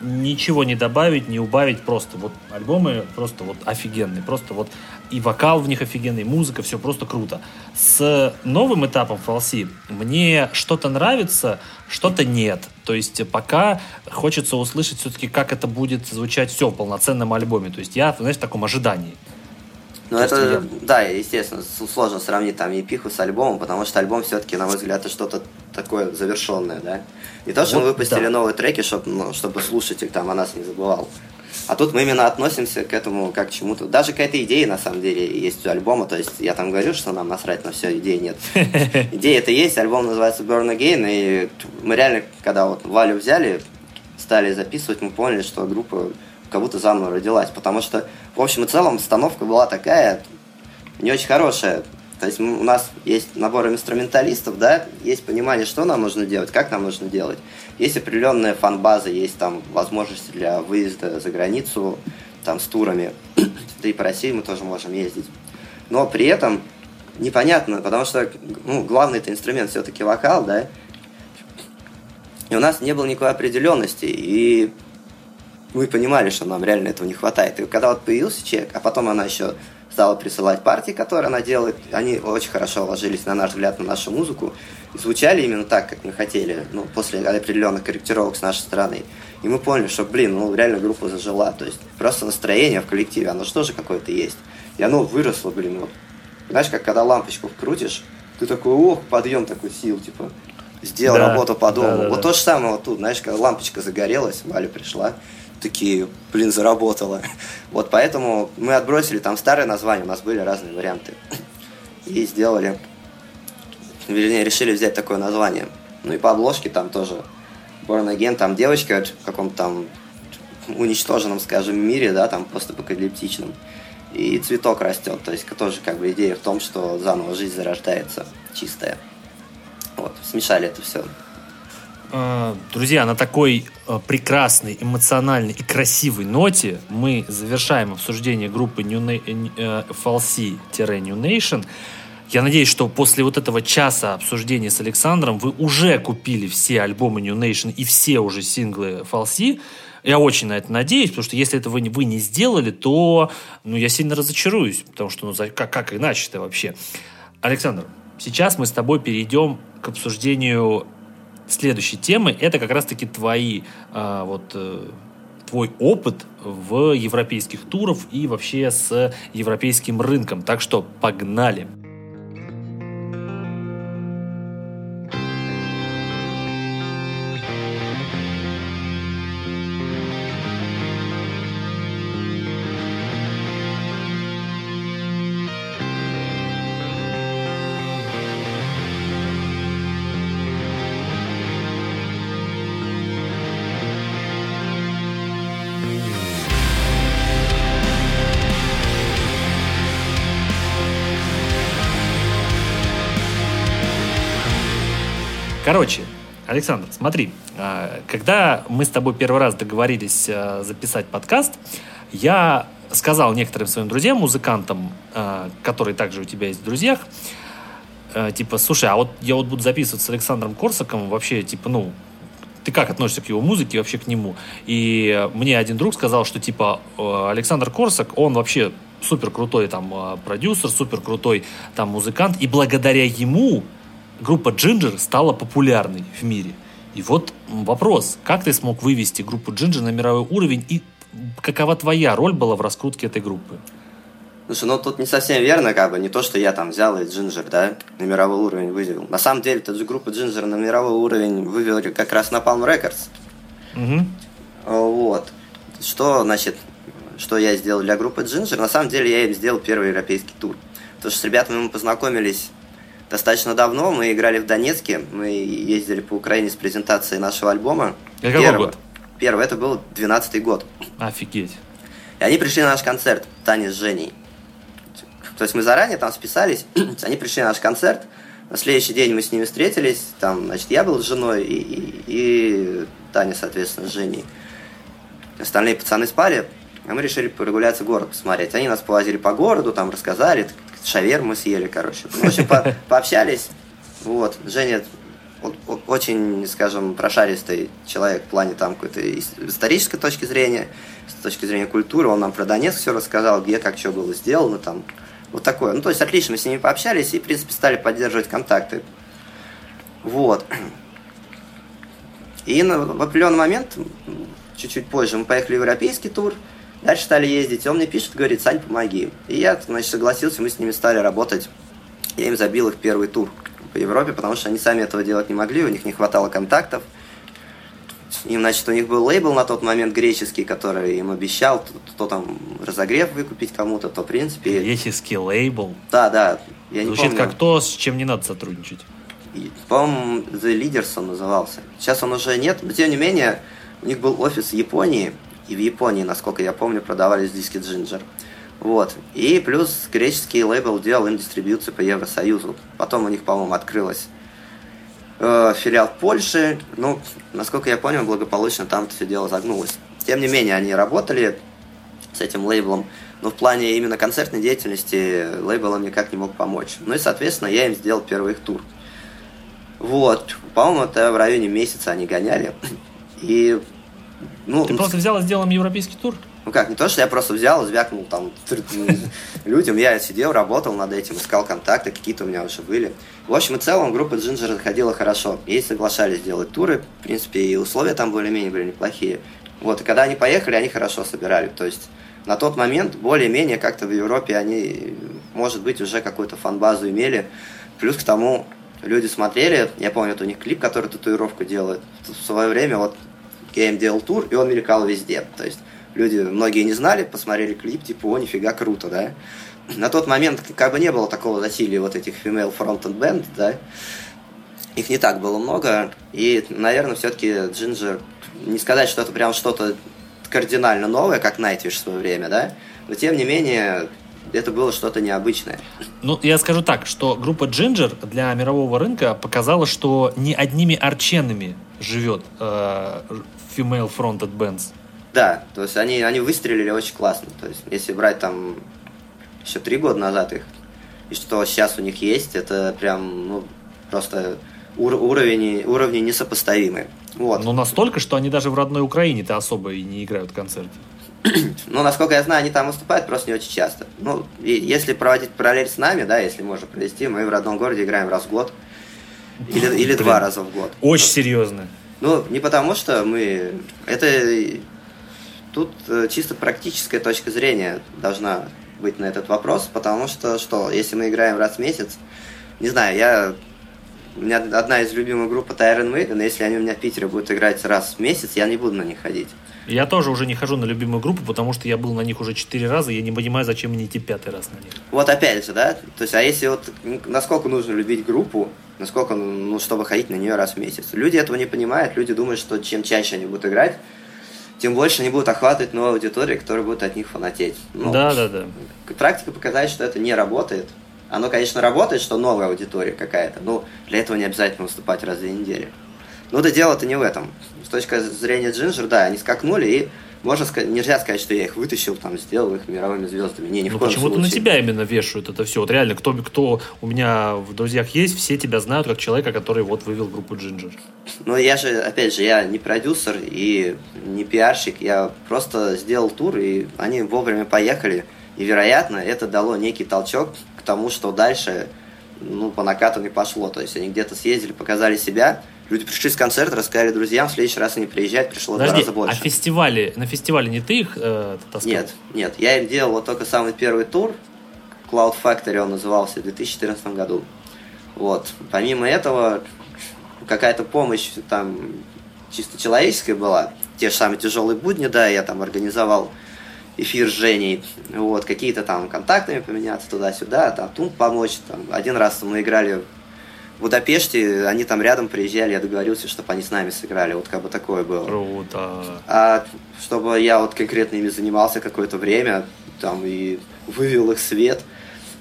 Speaker 1: ничего не добавить, не убавить, просто вот альбомы просто вот офигенные, просто вот и вокал в них офигенный, и музыка, все просто круто. С новым этапом FLC мне что-то нравится, что-то нет. То есть пока хочется услышать все-таки, как это будет звучать все в полноценном альбоме. То есть я, знаешь, в таком ожидании.
Speaker 2: Ну, это, да, естественно, сложно сравнить там епиху с альбомом, потому что альбом все-таки, на мой взгляд, это что-то такое завершенное, да. Не то, что вот, мы выпустили да. новые треки, чтобы, ну, чтобы слушатель там о нас не забывал. А тут мы именно относимся к этому как к чему-то. Даже какая-то идея, на самом деле, есть у альбома. То есть я там говорю, что нам насрать на все, идеи нет. Идея это есть, альбом называется Burn Again, и мы реально, когда вот Валю взяли, стали записывать, мы поняли, что группа как будто заново родилась. Потому что, в общем и целом, установка была такая, не очень хорошая. То есть у нас есть набор инструменталистов, да, есть понимание, что нам нужно делать, как нам нужно делать. Есть определенная фан-база, есть там возможности для выезда за границу, там с турами. Да и по России мы тоже можем ездить. Но при этом непонятно, потому что ну, главный это инструмент все-таки вокал, да. И у нас не было никакой определенности. И мы понимали, что нам реально этого не хватает. И когда вот появился человек, а потом она еще стала присылать партии, которые она делает, они очень хорошо ложились, на наш взгляд, на нашу музыку, и звучали именно так, как мы хотели, ну, после определенных корректировок с нашей стороны. И мы поняли, что, блин, ну, реально группа зажила, то есть просто настроение в коллективе, оно же тоже какое-то есть. И оно выросло, блин, вот. Знаешь, как когда лампочку вкрутишь, ты такой, ох, подъем такой сил, типа, сделал да, работу по дому. Да, да, вот да. то же самое вот тут, знаешь, когда лампочка загорелась, Валя пришла, такие, блин, заработало. Вот поэтому мы отбросили там старые названия, у нас были разные варианты. И сделали, вернее, решили взять такое название. Ну и по обложке там тоже Born Again, там девочка в каком-то там уничтоженном, скажем, мире, да, там постапокалиптичном. И цветок растет, то есть тоже как бы идея в том, что заново жизнь зарождается чистая. Вот, смешали это все.
Speaker 1: Э, друзья, на такой э, прекрасной, эмоциональной и красивой ноте мы завершаем обсуждение группы New Na- э, FLC-New Nation. Я надеюсь, что после вот этого часа обсуждения с Александром вы уже купили все альбомы New Nation и все уже синглы FLC. Я очень на это надеюсь, потому что если этого вы не сделали, то ну, я сильно разочаруюсь, потому что ну, как, как иначе-то вообще. Александр, сейчас мы с тобой перейдем к обсуждению следующей темы. Это как раз-таки твои а, вот э, твой опыт в европейских турах и вообще с европейским рынком. Так что погнали! Александр, смотри, а, когда мы с тобой первый раз договорились а, записать подкаст, я сказал некоторым своим друзьям, музыкантам, а, которые также у тебя есть в друзьях, типа, слушай, а вот я вот буду записывать с Александром Корсаком, вообще, типа, ну, ты как относишься к его музыке, вообще к нему? И мне один друг сказал, что, типа, Александр Корсак, он вообще супер крутой там продюсер, супер крутой там музыкант, и благодаря ему группа Ginger стала популярной в мире. И вот вопрос, как ты смог вывести группу Ginger на мировой уровень и какова твоя роль была в раскрутке этой группы?
Speaker 2: Слушай, ну тут не совсем верно, как бы, не то, что я там взял и Джинджер, да, на мировой уровень вывел. На самом деле, эта же группа Джинджер на мировой уровень вывели как раз на Palm Records. Угу. Вот. Что, значит, что я сделал для группы Джинджер? На самом деле, я им сделал первый европейский тур. Потому что с ребятами мы познакомились достаточно давно. Мы играли в Донецке, мы ездили по Украине с презентацией нашего альбома.
Speaker 1: Это какой первого. год?
Speaker 2: Первый, это был 12-й год.
Speaker 1: Офигеть.
Speaker 2: И они пришли на наш концерт, Таня с Женей. То есть мы заранее там списались, они пришли на наш концерт, на следующий день мы с ними встретились, там, значит, я был с женой и, и, и Таня, соответственно, с Женей. Остальные пацаны спали, а мы решили прогуляться город посмотреть. Они нас повозили по городу, там рассказали, шавер мы съели, короче. Ну, в общем, по пообщались. Вот, Женя очень, скажем, прошаристый человек в плане там какой-то исторической точки зрения, с точки зрения культуры. Он нам про Донецк все рассказал, где, как, что было сделано там. Вот такое. Ну, то есть, отлично, мы с ними пообщались и, в принципе, стали поддерживать контакты. Вот. И на, в определенный момент, чуть-чуть позже, мы поехали в европейский тур, дальше стали ездить. Он мне пишет, говорит, Сань, помоги. И я, значит, согласился, мы с ними стали работать. Я им забил их первый тур по Европе, потому что они сами этого делать не могли, у них не хватало контактов. Им, значит, у них был лейбл на тот момент греческий, который им обещал, то, то там разогрев выкупить кому-то, то в принципе...
Speaker 1: Греческий лейбл?
Speaker 2: Да, да.
Speaker 1: Я Звучит не помню. как то, с чем не надо сотрудничать.
Speaker 2: По-моему, The Leaders он назывался. Сейчас он уже нет, но тем не менее, у них был офис в Японии, и в Японии, насколько я помню, продавались диски Ginger. Вот. И плюс греческий лейбл делал им дистрибьюцию по Евросоюзу. Потом у них, по-моему, открылась э, филиал в Польше. Ну, насколько я понял, благополучно там все дело загнулось. Тем не менее, они работали с этим лейблом, но в плане именно концертной деятельности лейбл им никак не мог помочь. Ну и, соответственно, я им сделал первый их тур. Вот. По-моему, это в районе месяца они гоняли. И
Speaker 1: ну, Ты просто взял и сделал им европейский тур?
Speaker 2: Ну как, не то, что я просто взял, звякнул там людям, я сидел, работал над этим, искал контакты, какие-то у меня уже были. В общем и целом группа Ginger заходила хорошо. Ей соглашались делать туры, в принципе, и условия там более-менее были неплохие. Вот, и когда они поехали, они хорошо собирали. То есть на тот момент более-менее как-то в Европе они, может быть, уже какую-то фан-базу имели. Плюс к тому, люди смотрели, я помню, это у них клип, который татуировку делает. В свое время вот я им делал тур, и он мелькал везде. То есть люди, многие не знали, посмотрели клип, типа, о, нифига, круто, да. На тот момент как бы не было такого засилия вот этих female fronted band, да. Их не так было много, и, наверное, все-таки Джинджер, не сказать, что это прям что-то кардинально новое, как Nightwish в свое время, да, но тем не менее это было что-то необычное.
Speaker 1: Ну, я скажу так, что группа Ginger для мирового рынка показала, что не одними арченами живет э, female fronted bands.
Speaker 2: Да, то есть они, они выстрелили очень классно. То есть если брать там еще три года назад их, и что сейчас у них есть, это прям ну, просто ур- уровень, уровни несопоставимые. Вот.
Speaker 1: Ну настолько, что они даже в родной Украине-то особо и не играют концерты.
Speaker 2: ну, насколько я знаю, они там выступают просто не очень часто. Ну, и если проводить параллель с нами, да, если можно провести, мы в родном городе играем раз в год. Или, или два раза в год.
Speaker 1: Очень серьезно.
Speaker 2: Ну, не потому что мы... Это Тут э, чисто практическая точка зрения должна быть на этот вопрос, потому что, что, если мы играем раз в месяц, не знаю, я... У меня одна из любимых групп это Iron Maiden, если они у меня в Питере будут играть раз в месяц, я не буду на них ходить.
Speaker 1: Я тоже уже не хожу на любимую группу, потому что я был на них уже четыре раза, и я не понимаю, зачем мне идти пятый раз на них.
Speaker 2: Вот опять же, да? То есть, а если вот, насколько нужно любить группу, насколько, ну, чтобы ходить на нее раз в месяц? Люди этого не понимают, люди думают, что чем чаще они будут играть, тем больше они будут охватывать новую аудиторию, которая будет от них фанатеть.
Speaker 1: Ну, да, да, да.
Speaker 2: Практика показывает, что это не работает. Оно, конечно, работает, что новая аудитория какая-то, но для этого не обязательно выступать раз в две недели. Ну да дело-то не в этом. С точки зрения Джинджер, да, они скакнули и можно сказать, нельзя сказать, что я их вытащил, там, сделал их мировыми звездами. Не, ни ну, в коем
Speaker 1: почему-то на тебя именно вешают это все. Вот реально, кто, кто у меня в друзьях есть, все тебя знают как человека, который вот вывел группу Джинджер.
Speaker 2: Ну, я же, опять же, я не продюсер и не пиарщик, я просто сделал тур, и они вовремя поехали, и, вероятно, это дало некий толчок к тому, что дальше, ну, по накатанной пошло. То есть они где-то съездили, показали себя, Люди пришли с концерта, рассказали друзьям, в следующий раз они приезжают, пришло Подожди, два раза больше.
Speaker 1: а фестивали, на фестивале не ты их э, таскал?
Speaker 2: Нет, нет, я им делал вот только самый первый тур, Cloud Factory он назывался, в 2014 году. Вот. Помимо этого, какая-то помощь там чисто человеческая была. Те же самые тяжелые будни, да, я там организовал эфир с Женей, вот, какие-то там контактами поменяться туда-сюда, там, тут помочь, там, один раз мы играли в Будапеште, они там рядом приезжали, я договорился, чтобы они с нами сыграли. Вот как бы такое было.
Speaker 1: Круто.
Speaker 2: А чтобы я вот конкретно ими занимался какое-то время, там и вывел их свет.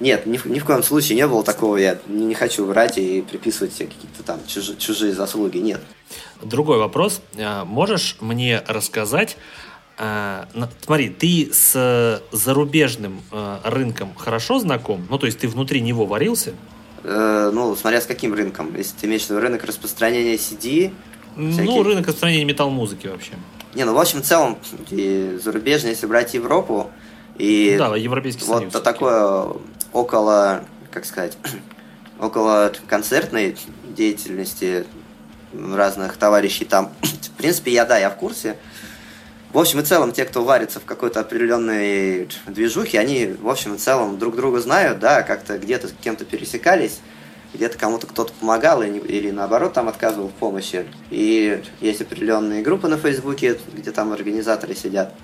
Speaker 2: Нет, ни, ни в коем случае не было такого. Я не, не хочу врать и приписывать себе какие-то там чужие, чужие заслуги. Нет.
Speaker 1: Другой вопрос. А, можешь мне рассказать, а, Смотри, ты с зарубежным а, рынком хорошо знаком? Ну, то есть ты внутри него варился?
Speaker 2: Э, ну, смотря с каким рынком. Если ты имеешь в виду рынок распространения CD...
Speaker 1: Ну, всякие... рынок распространения метал-музыки вообще.
Speaker 2: Не, ну, в общем, в целом, и зарубежно, если брать Европу, и
Speaker 1: да, Европейский
Speaker 2: вот
Speaker 1: Союз.
Speaker 2: Такое около, как сказать, около концертной деятельности разных товарищей там. В принципе, я, да, я в курсе. В общем и целом, те, кто варится в какой-то определенной движухе, они, в общем и целом, друг друга знают, да, как-то где-то с кем-то пересекались, где-то кому-то кто-то помогал или, или наоборот там отказывал в помощи. И есть определенные группы на Фейсбуке, где там организаторы сидят.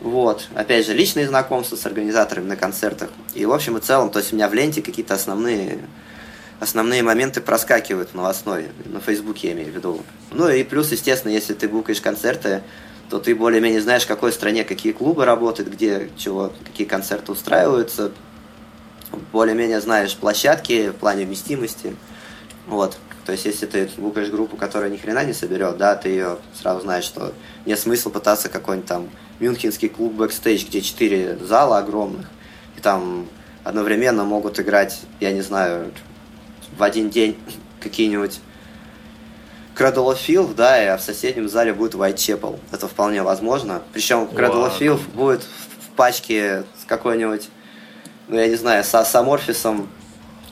Speaker 2: Вот. Опять же, личные знакомства с организаторами на концертах. И в общем и целом, то есть у меня в ленте какие-то основные основные моменты проскакивают в новостной, на Фейсбуке я имею в виду. Ну и плюс, естественно, если ты букаешь концерты, то ты более-менее знаешь, в какой стране какие клубы работают, где чего, какие концерты устраиваются. Более-менее знаешь площадки в плане вместимости. Вот. То есть, если ты букаешь группу, которая ни хрена не соберет, да, ты ее сразу знаешь, что нет смысла пытаться какой-нибудь там мюнхенский клуб бэкстейдж, где четыре зала огромных, и там одновременно могут играть, я не знаю, в один день какие-нибудь Filth, да, а в соседнем зале будет Whitechapel. Это вполне возможно. Причем Cradle of Filth будет в пачке с какой-нибудь, ну, я не знаю, с Аморфисом,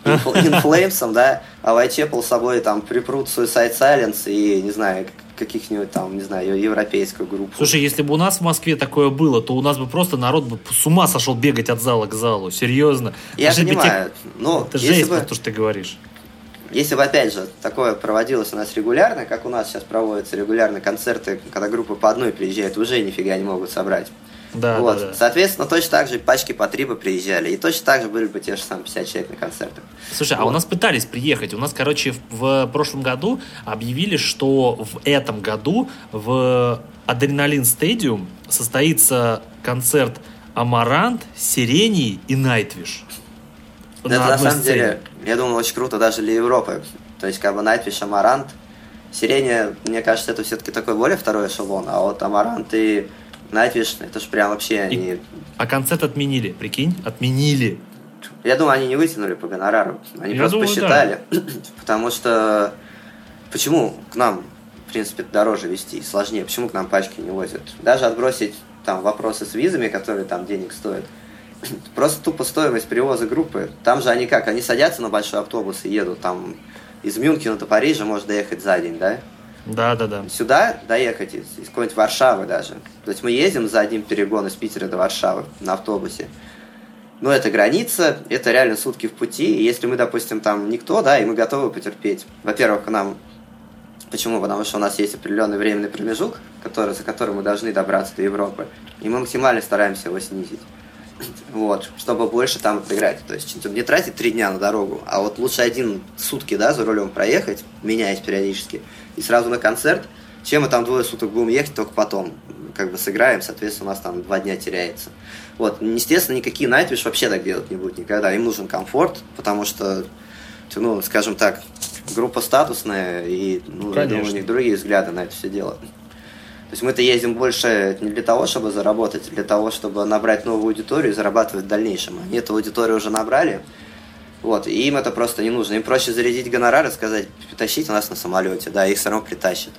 Speaker 2: In Flames ом, да, а Whitechapel с собой там припрут Suicide Silence и, не знаю, каких-нибудь там, не знаю, европейскую группу.
Speaker 1: Слушай, если бы у нас в Москве такое было, то у нас бы просто народ бы с ума сошел бегать от зала к залу. Серьезно.
Speaker 2: Я Жить понимаю. Тех...
Speaker 1: Но это жесть, бы... то, что ты говоришь.
Speaker 2: Если бы, опять же, такое проводилось у нас регулярно, как у нас сейчас проводятся регулярно концерты, когда группы по одной приезжают, уже нифига не могут собрать.
Speaker 1: Да,
Speaker 2: вот.
Speaker 1: да, да.
Speaker 2: Соответственно, точно так же пачки по три бы приезжали. И точно так же были бы те же самые 50 человек на концертах.
Speaker 1: Слушай, вот. а у нас пытались приехать. У нас, короче, в, в прошлом году объявили, что в этом году в Адреналин Стадиум состоится концерт Amaranthe, Сирений и Nightwish.
Speaker 2: На, Это на самом сцене. деле, я думаю, очень круто даже для Европы. То есть, как бы Nightwish, Amaranthe. Sirenia, мне кажется, это все-таки такой более второй эшелон, а вот Amaranthe и Nightwish, это же прям вообще они... И...
Speaker 1: А концерт отменили, прикинь? Отменили.
Speaker 2: Я думаю, они не вытянули по гонорару. Они Я просто думаю, посчитали. Да. Потому что... Почему к нам, в принципе, дороже вести, сложнее? Почему к нам пачки не возят? Даже отбросить там вопросы с визами, которые там денег стоят. Просто тупо стоимость перевоза группы. Там же они как? Они садятся на большой автобус и едут там из Мюнхена до Парижа можно доехать за день, да?
Speaker 1: Да, да, да.
Speaker 2: Сюда доехать из, из какой-нибудь Варшавы даже. То есть мы ездим за один перегон из Питера до Варшавы на автобусе. Но это граница, это реально сутки в пути. И если мы, допустим, там никто, да, и мы готовы потерпеть. Во-первых, нам... Почему? Потому что у нас есть определенный временный промежуток, который, за которым мы должны добраться до Европы. И мы максимально стараемся его снизить вот, чтобы больше там отыграть. То есть не тратить три дня на дорогу, а вот лучше один сутки, да, за рулем проехать, меняясь периодически, и сразу на концерт, чем мы там двое суток будем ехать, только потом как бы сыграем, соответственно, у нас там два дня теряется. Вот, естественно, никакие Nightwish вообще так делать не будут никогда. Им нужен комфорт, потому что, ну, скажем так, группа статусная, и, ну, думаю, у них другие взгляды на это все дело. То есть мы-то ездим больше не для того, чтобы заработать, а для того, чтобы набрать новую аудиторию и зарабатывать в дальнейшем. Они эту аудиторию уже набрали, вот, и им это просто не нужно. Им проще зарядить гонорар и сказать, тащите нас на самолете, да, их все равно притащат.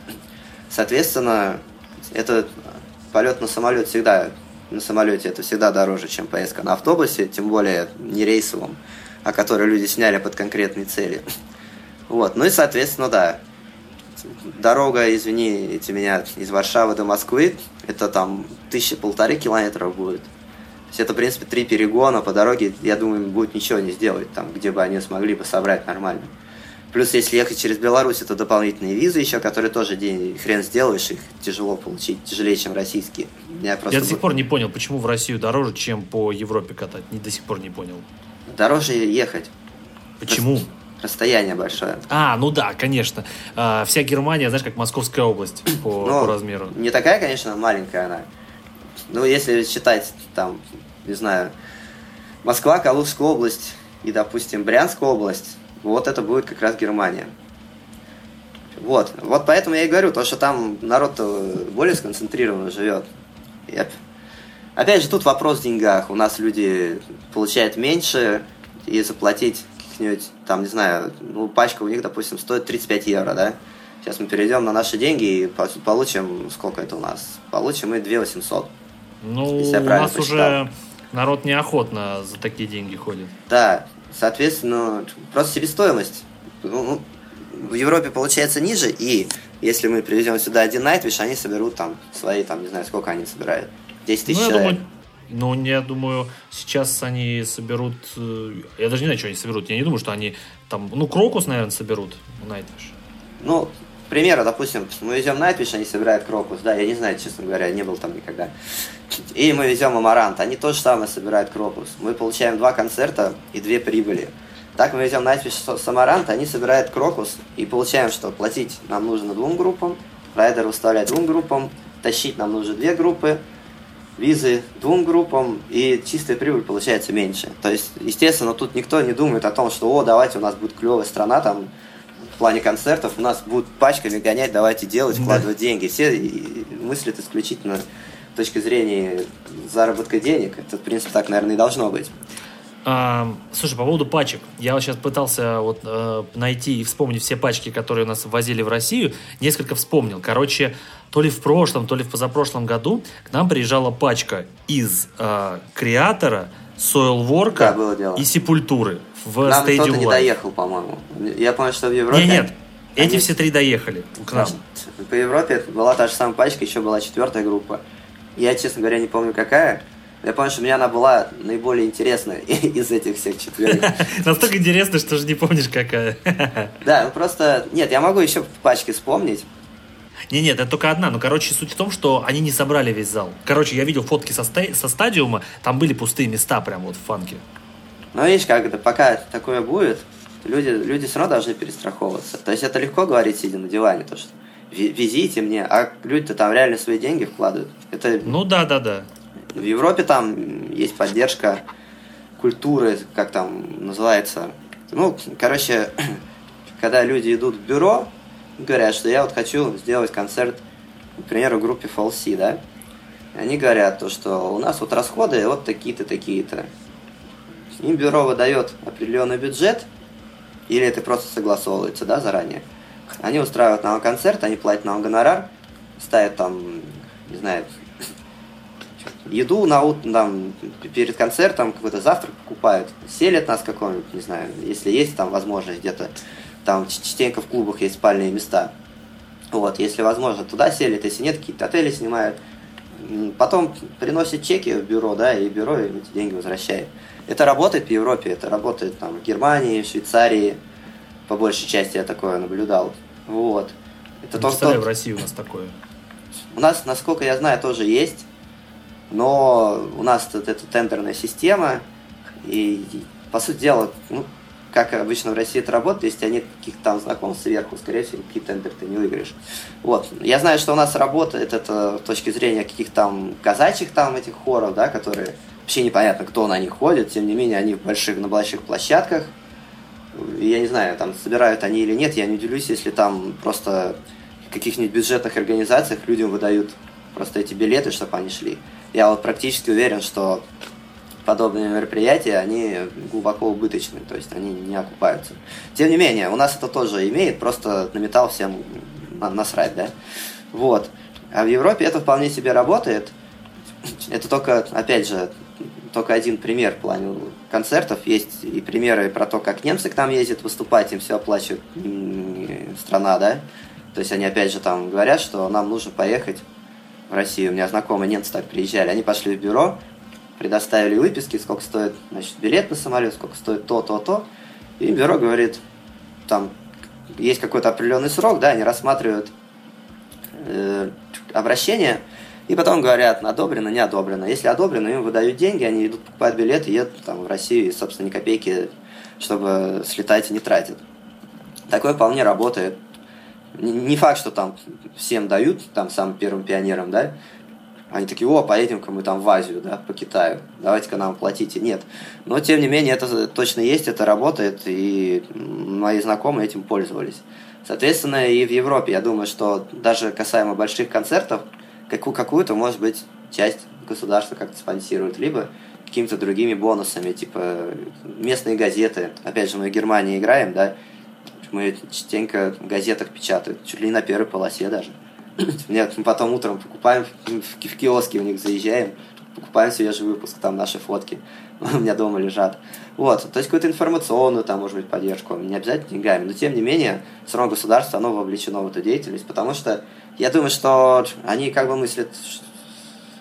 Speaker 2: Соответственно, это полет на самолет всегда, на самолете это всегда дороже, чем поездка на автобусе, тем более не рейсовом, а который люди сняли под конкретные цели. Вот, ну и, соответственно, да, дорога, извините меня, из Варшавы до Москвы, это там тысячи полторы километров будет. То есть это, в принципе, три перегона по дороге, я думаю, будет ничего не сделать там, где бы они смогли бы собрать нормально. Плюс, если ехать через Беларусь, это дополнительные визы еще, которые тоже день хрен сделаешь, их тяжело получить, тяжелее, чем российские.
Speaker 1: Я, просто... я до сих пор не понял, почему в Россию дороже, чем по Европе катать. Не до сих пор не понял.
Speaker 2: Дороже ехать.
Speaker 1: Почему?
Speaker 2: Расстояние большое.
Speaker 1: А, ну да, конечно. А, вся Германия, знаешь, как Московская область по, ну, по размеру.
Speaker 2: Не такая, конечно, маленькая она. Ну, если считать, там, не знаю, Москва, Калужская область и, допустим, Брянская область, вот это будет как раз Германия. Вот, вот поэтому я и говорю, то, что там народ более сконцентрированно живет. И, опять же, тут вопрос в деньгах. У нас люди получают меньше, и заплатить каких-нибудь, там, не знаю, ну, пачка у них, допустим, стоит 35 евро, да? Сейчас мы перейдем на наши деньги и получим, сколько это у нас? Получим мы 2 800.
Speaker 1: Ну, у нас посчитал. уже народ неохотно за такие деньги ходит.
Speaker 2: Да, соответственно, просто себестоимость. Ну, ну в Европе получается ниже, и если мы привезем сюда один Nightwish, они соберут там свои, там, не знаю, сколько они собирают. 10 тысяч ну, человек.
Speaker 1: Думаю, ну, я думаю, сейчас они соберут... Э, я даже не знаю, что они соберут. Я не думаю, что они там... Ну, Крокус, наверное, соберут Nightwish.
Speaker 2: Ну, к примеру, допустим, мы везем Nightwish, они собирают Крокус. Да, я не знаю, честно говоря, не был там никогда. И мы везем Амарант, они то же самое собирают Крокус. Мы получаем два концерта и две прибыли. Так мы везем Nightwish с Амаранта, они собирают Крокус, и получаем, что платить нам нужно двум группам, райдер выставлять двум группам, тащить нам нужно две группы, визы двум группам, и чистая прибыль получается меньше. То есть, естественно, тут никто не думает о том, что, о, давайте у нас будет клевая страна, там, в плане концертов, у нас будут пачками гонять, давайте делать, вкладывать да. деньги. Все мыслят исключительно с точки зрения заработка денег. Это, в принципе, так, наверное, и должно быть.
Speaker 1: А, слушай, по поводу пачек. Я сейчас пытался вот э, найти и вспомнить все пачки, которые у нас возили в Россию. Несколько вспомнил. Короче, то ли в прошлом, то ли в позапрошлом году к нам приезжала пачка из э, Креатора, Soilwork да, и Сепультуры в
Speaker 2: Нам кто-то не доехал, по-моему. Я помню, что в Европе...
Speaker 1: Нет, нет, эти они... все три доехали к нам.
Speaker 2: По Европе была та же самая пачка, еще была четвертая группа. Я, честно говоря, не помню какая. Я помню, что у меня она была наиболее интересная из этих всех четверых.
Speaker 1: Настолько интересно, что же не помнишь, какая.
Speaker 2: Да, ну просто... Нет, я могу еще пачки вспомнить.
Speaker 1: Не, нет, это только одна. Ну, короче, суть в том, что они не собрали весь зал. Короче, я видел фотки со, ста- со стадиума, там были пустые места прям вот в фанке.
Speaker 2: Ну, видишь, как это, пока такое будет, люди, люди все равно должны перестраховываться. То есть это легко говорить, сидя на диване, то что везите мне, а люди-то там реально свои деньги вкладывают. Это...
Speaker 1: Ну да, да, да.
Speaker 2: В Европе там есть поддержка культуры, как там называется. Ну, короче, когда люди идут в бюро, говорят, что я вот хочу сделать концерт, к примеру, группе Falsi, да, они говорят то, что у нас вот расходы вот такие-то, такие-то. Им бюро выдает определенный бюджет, или это просто согласовывается, да, заранее. Они устраивают нам концерт, они платят нам гонорар, ставят там, не знаю, еду на там, перед концертом, какой-то завтрак покупают, селят нас какого-нибудь, не знаю, если есть там возможность где-то, там частенько в клубах есть спальные места. Вот, если возможно, туда селят, если нет, какие-то отели снимают. Потом приносят чеки в бюро, да, и бюро им эти деньги возвращает. Это работает в Европе, это работает там в Германии, в Швейцарии, по большей части я такое наблюдал. Вот.
Speaker 1: Это то, что... в России у нас такое.
Speaker 2: У нас, насколько я знаю, тоже есть, но у нас тут это тендерная система, и, по сути дела, ну, как обычно в России это работает, если нет каких-то там знакомств сверху, скорее всего, какие тендеры ты не выиграешь. Вот. Я знаю, что у нас работает это с точки зрения каких-то там казачьих там этих хоров, да, которые Вообще непонятно, кто на них ходит, тем не менее, они в больших, на больших площадках. Я не знаю, там собирают они или нет, я не удивлюсь, если там просто в каких-нибудь бюджетных организациях людям выдают просто эти билеты, чтобы они шли. Я вот практически уверен, что подобные мероприятия, они глубоко убыточны, то есть они не окупаются. Тем не менее, у нас это тоже имеет, просто на металл всем насрать, да? Вот. А в Европе это вполне себе работает. Это только, опять же, только один пример в плане концертов. Есть и примеры про то, как немцы к нам ездят выступать, им все оплачивает страна, да. То есть они опять же там говорят, что нам нужно поехать в Россию. У меня знакомые немцы так приезжали. Они пошли в бюро, предоставили выписки, сколько стоит значит, билет на самолет, сколько стоит то, то, то. И бюро говорит, там есть какой-то определенный срок, да, они рассматривают э, обращение, и потом говорят, одобрено, не одобрено. Если одобрено, им выдают деньги, они идут покупать билеты, едут там, в Россию и, собственно, ни копейки, чтобы слетать, не тратят. Такое вполне работает. Не факт, что там всем дают, там, самым первым пионерам, да, они такие, о, поедем-ка мы там в Азию, да, по Китаю, давайте-ка нам платите. Нет. Но, тем не менее, это точно есть, это работает, и мои знакомые этим пользовались. Соответственно, и в Европе, я думаю, что даже касаемо больших концертов, какую- какую-то, может быть, часть государства как-то спонсирует, либо какими-то другими бонусами, типа местные газеты. Опять же, мы в Германии играем, да, мы частенько в газетах печатают, чуть ли не на первой полосе даже. Мне потом утром покупаем в киоске у них заезжаем, покупаем свежий выпуск, там наши фотки у меня дома лежат. Вот, то есть какую-то информационную, там, может быть, поддержку, не обязательно деньгами, но тем не менее, все равно государство, оно вовлечено в эту деятельность, потому что я думаю, что они как бы мыслят,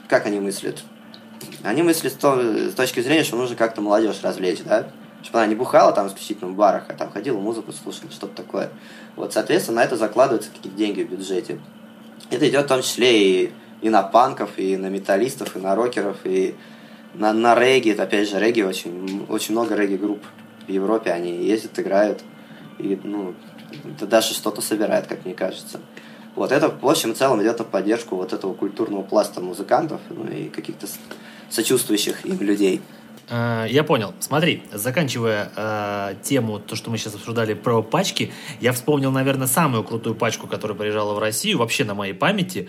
Speaker 2: как они мыслят? Они мыслят с точки зрения, что нужно как-то молодежь развлечь, да? Чтобы она не бухала там исключительно в барах, а там ходила, музыку слушала, что-то такое. Вот, соответственно, на это закладываются какие-то деньги в бюджете. Это идет в том числе и, и на панков, и на металлистов, и на рокеров, и на, на регги. Опять же, регги очень, очень много регги-групп в Европе. Они ездят, играют. И, ну, это даже что-то собирает, как мне кажется. Вот это, в общем и целом, идет на поддержку вот этого культурного пласта музыкантов ну, и каких-то сочувствующих им людей.
Speaker 1: Э, я понял. Смотри, заканчивая э, тему, то, что мы сейчас обсуждали про пачки, я вспомнил, наверное, самую крутую пачку, которая приезжала в Россию, вообще на моей памяти.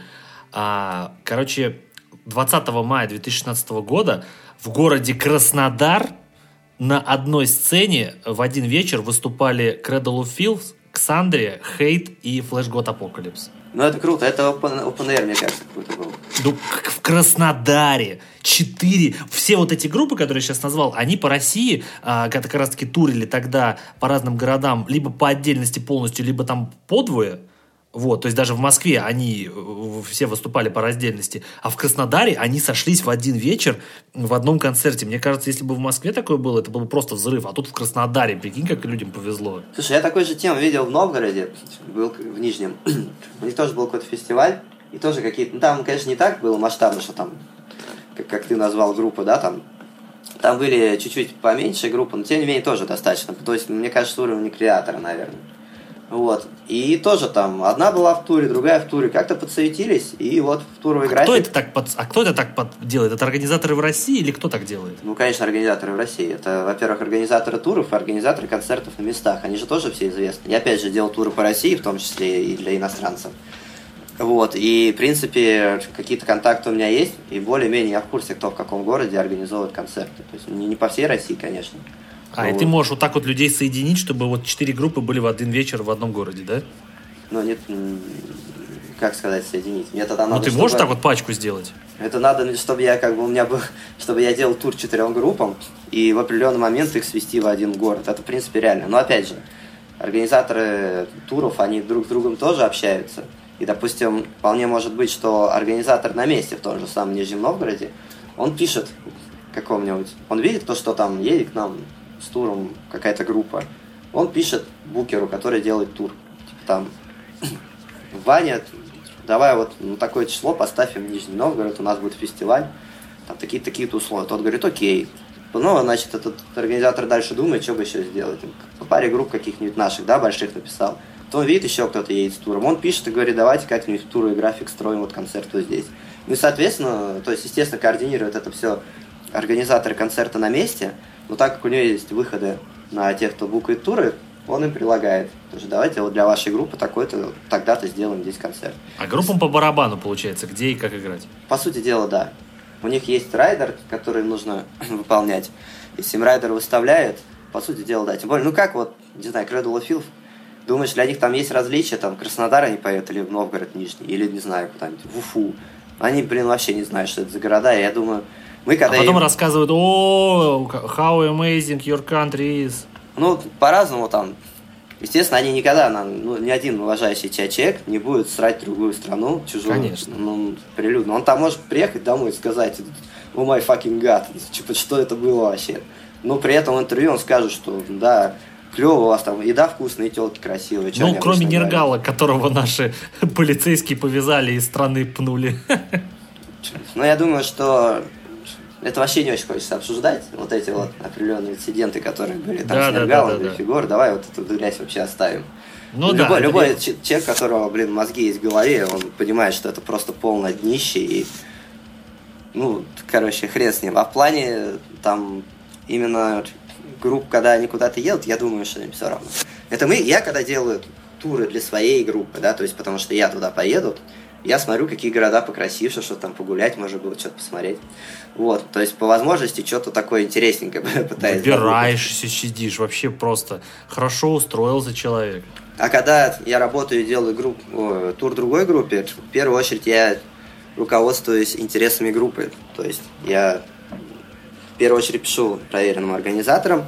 Speaker 1: А, короче, 20 мая 2016 года в городе Краснодар на одной сцене в один вечер выступали Cradle of Filth, Ксандрия, Хейт и God Apocalypse.
Speaker 2: Ну, это круто. Это open, open мне кажется, какой-то был.
Speaker 1: Ну, в Краснодаре. Четыре. Все вот эти группы, которые я сейчас назвал, они по России, а, как раз-таки турили тогда по разным городам, либо по отдельности полностью, либо там подвое. Вот, то есть даже в Москве они э, все выступали по раздельности, а в Краснодаре они сошлись в один вечер в одном концерте. Мне кажется, если бы в Москве такое было, это был бы просто взрыв, а тут в Краснодаре, прикинь, как людям повезло.
Speaker 2: Слушай, я такой же тем видел в Новгороде, был в Нижнем, у них тоже был какой-то фестиваль, и тоже какие-то, ну там, конечно, не так было масштабно, что там, как, как ты назвал группу, да, там, там были чуть-чуть поменьше группы, но тем не менее тоже достаточно. То есть, мне кажется, уровень креатора, наверное. Вот. И тоже там одна была в туре, другая в туре. Как-то подсуетились, и вот в туровый
Speaker 1: а
Speaker 2: график...
Speaker 1: Кто это так под... А кто это так под... делает? Это организаторы в России или кто так делает?
Speaker 2: Ну, конечно, организаторы в России. Это, во-первых, организаторы туров и организаторы концертов на местах. Они же тоже все известны. Я, опять же, делал туры по России, в том числе и для иностранцев. Вот, и, в принципе, какие-то контакты у меня есть, и более-менее я в курсе, кто в каком городе организовывает концерты. То есть не, не по всей России, конечно.
Speaker 1: А, вот. и ты можешь вот так вот людей соединить, чтобы вот четыре группы были в один вечер в одном городе, да?
Speaker 2: Ну, нет, как сказать, соединить. Мне тогда
Speaker 1: ну,
Speaker 2: надо,
Speaker 1: ты
Speaker 2: чтобы...
Speaker 1: можешь так вот пачку сделать?
Speaker 2: Это надо, чтобы я как бы у меня был, чтобы я делал тур четырем группам и в определенный момент их свести в один город. Это, в принципе, реально. Но опять же, организаторы туров, они друг с другом тоже общаются. И, допустим, вполне может быть, что организатор на месте в том же самом Нижнем Новгороде, он пишет какому-нибудь, он видит то, что там едет к нам с туром какая-то группа, он пишет букеру, который делает тур. Типа там, Ваня, давай вот ну, такое число поставим Нижний Новгород, у нас будет фестиваль, там такие-то такие условия. Тот говорит, окей. Ну, значит, этот организатор дальше думает, что бы еще сделать. По паре групп каких-нибудь наших, да, больших написал. То он видит, еще кто-то едет с туром. Он пишет и говорит, давайте как-нибудь тур и график строим, вот концерт вот здесь. Ну и, соответственно, то есть, естественно, координирует это все организаторы концерта на месте – но так как у него есть выходы на тех, кто букает туры, он им прилагает. То есть давайте вот для вашей группы такой-то, тогда-то сделаем здесь концерт.
Speaker 1: А группам по барабану, получается, где и как играть?
Speaker 2: По сути дела, да. У них есть райдер, который нужно выполнять. Если им райдер выставляет, по сути дела, да. Тем более, ну как вот, не знаю, Cradle of Filth, думаешь, для них там есть различия, там, Краснодар они поют, или в Новгород Нижний, или, не знаю, куда-нибудь, в Уфу. Они, блин, вообще не знают, что это за города, и я думаю, мы когда
Speaker 1: а потом им... рассказывают, о, how amazing your country is.
Speaker 2: Ну, по-разному там. Естественно, они никогда, ну, ни один уважающий тебя человек не будет срать другую страну, чужую.
Speaker 1: Конечно.
Speaker 2: Ну, прилюдно. Он там может приехать домой и сказать, о май fucking god, типа, что это было вообще. Но при этом в интервью он скажет, что да, клево у вас там, еда вкусная, и телки красивые.
Speaker 1: Ну, кроме Нергала, которого наши полицейские повязали и страны пнули.
Speaker 2: Ну, я думаю, что это вообще не очень хочется обсуждать, вот эти вот определенные инциденты, которые были там да, с Нергалом, да, да, да, Фигур, давай вот эту грязь вообще оставим. Ну, любой, да, любой это... человек, у которого, блин, мозги есть в голове, он понимает, что это просто полное днище и, ну, короче, хрен с ним. А в плане, там, именно групп, когда они куда-то едут, я думаю, что им все равно. Это мы, я когда делаю туры для своей группы, да, то есть потому что я туда поеду, я смотрю, какие города покрасивше, что там погулять, можно было что-то посмотреть. Вот, то есть по возможности что-то такое интересненькое
Speaker 1: пытаюсь. Выбираешься, сидишь, вообще просто хорошо устроился человек.
Speaker 2: А когда я работаю и делаю групп, о, тур другой группе, в первую очередь я руководствуюсь интересами группы. То есть я в первую очередь пишу проверенным организаторам,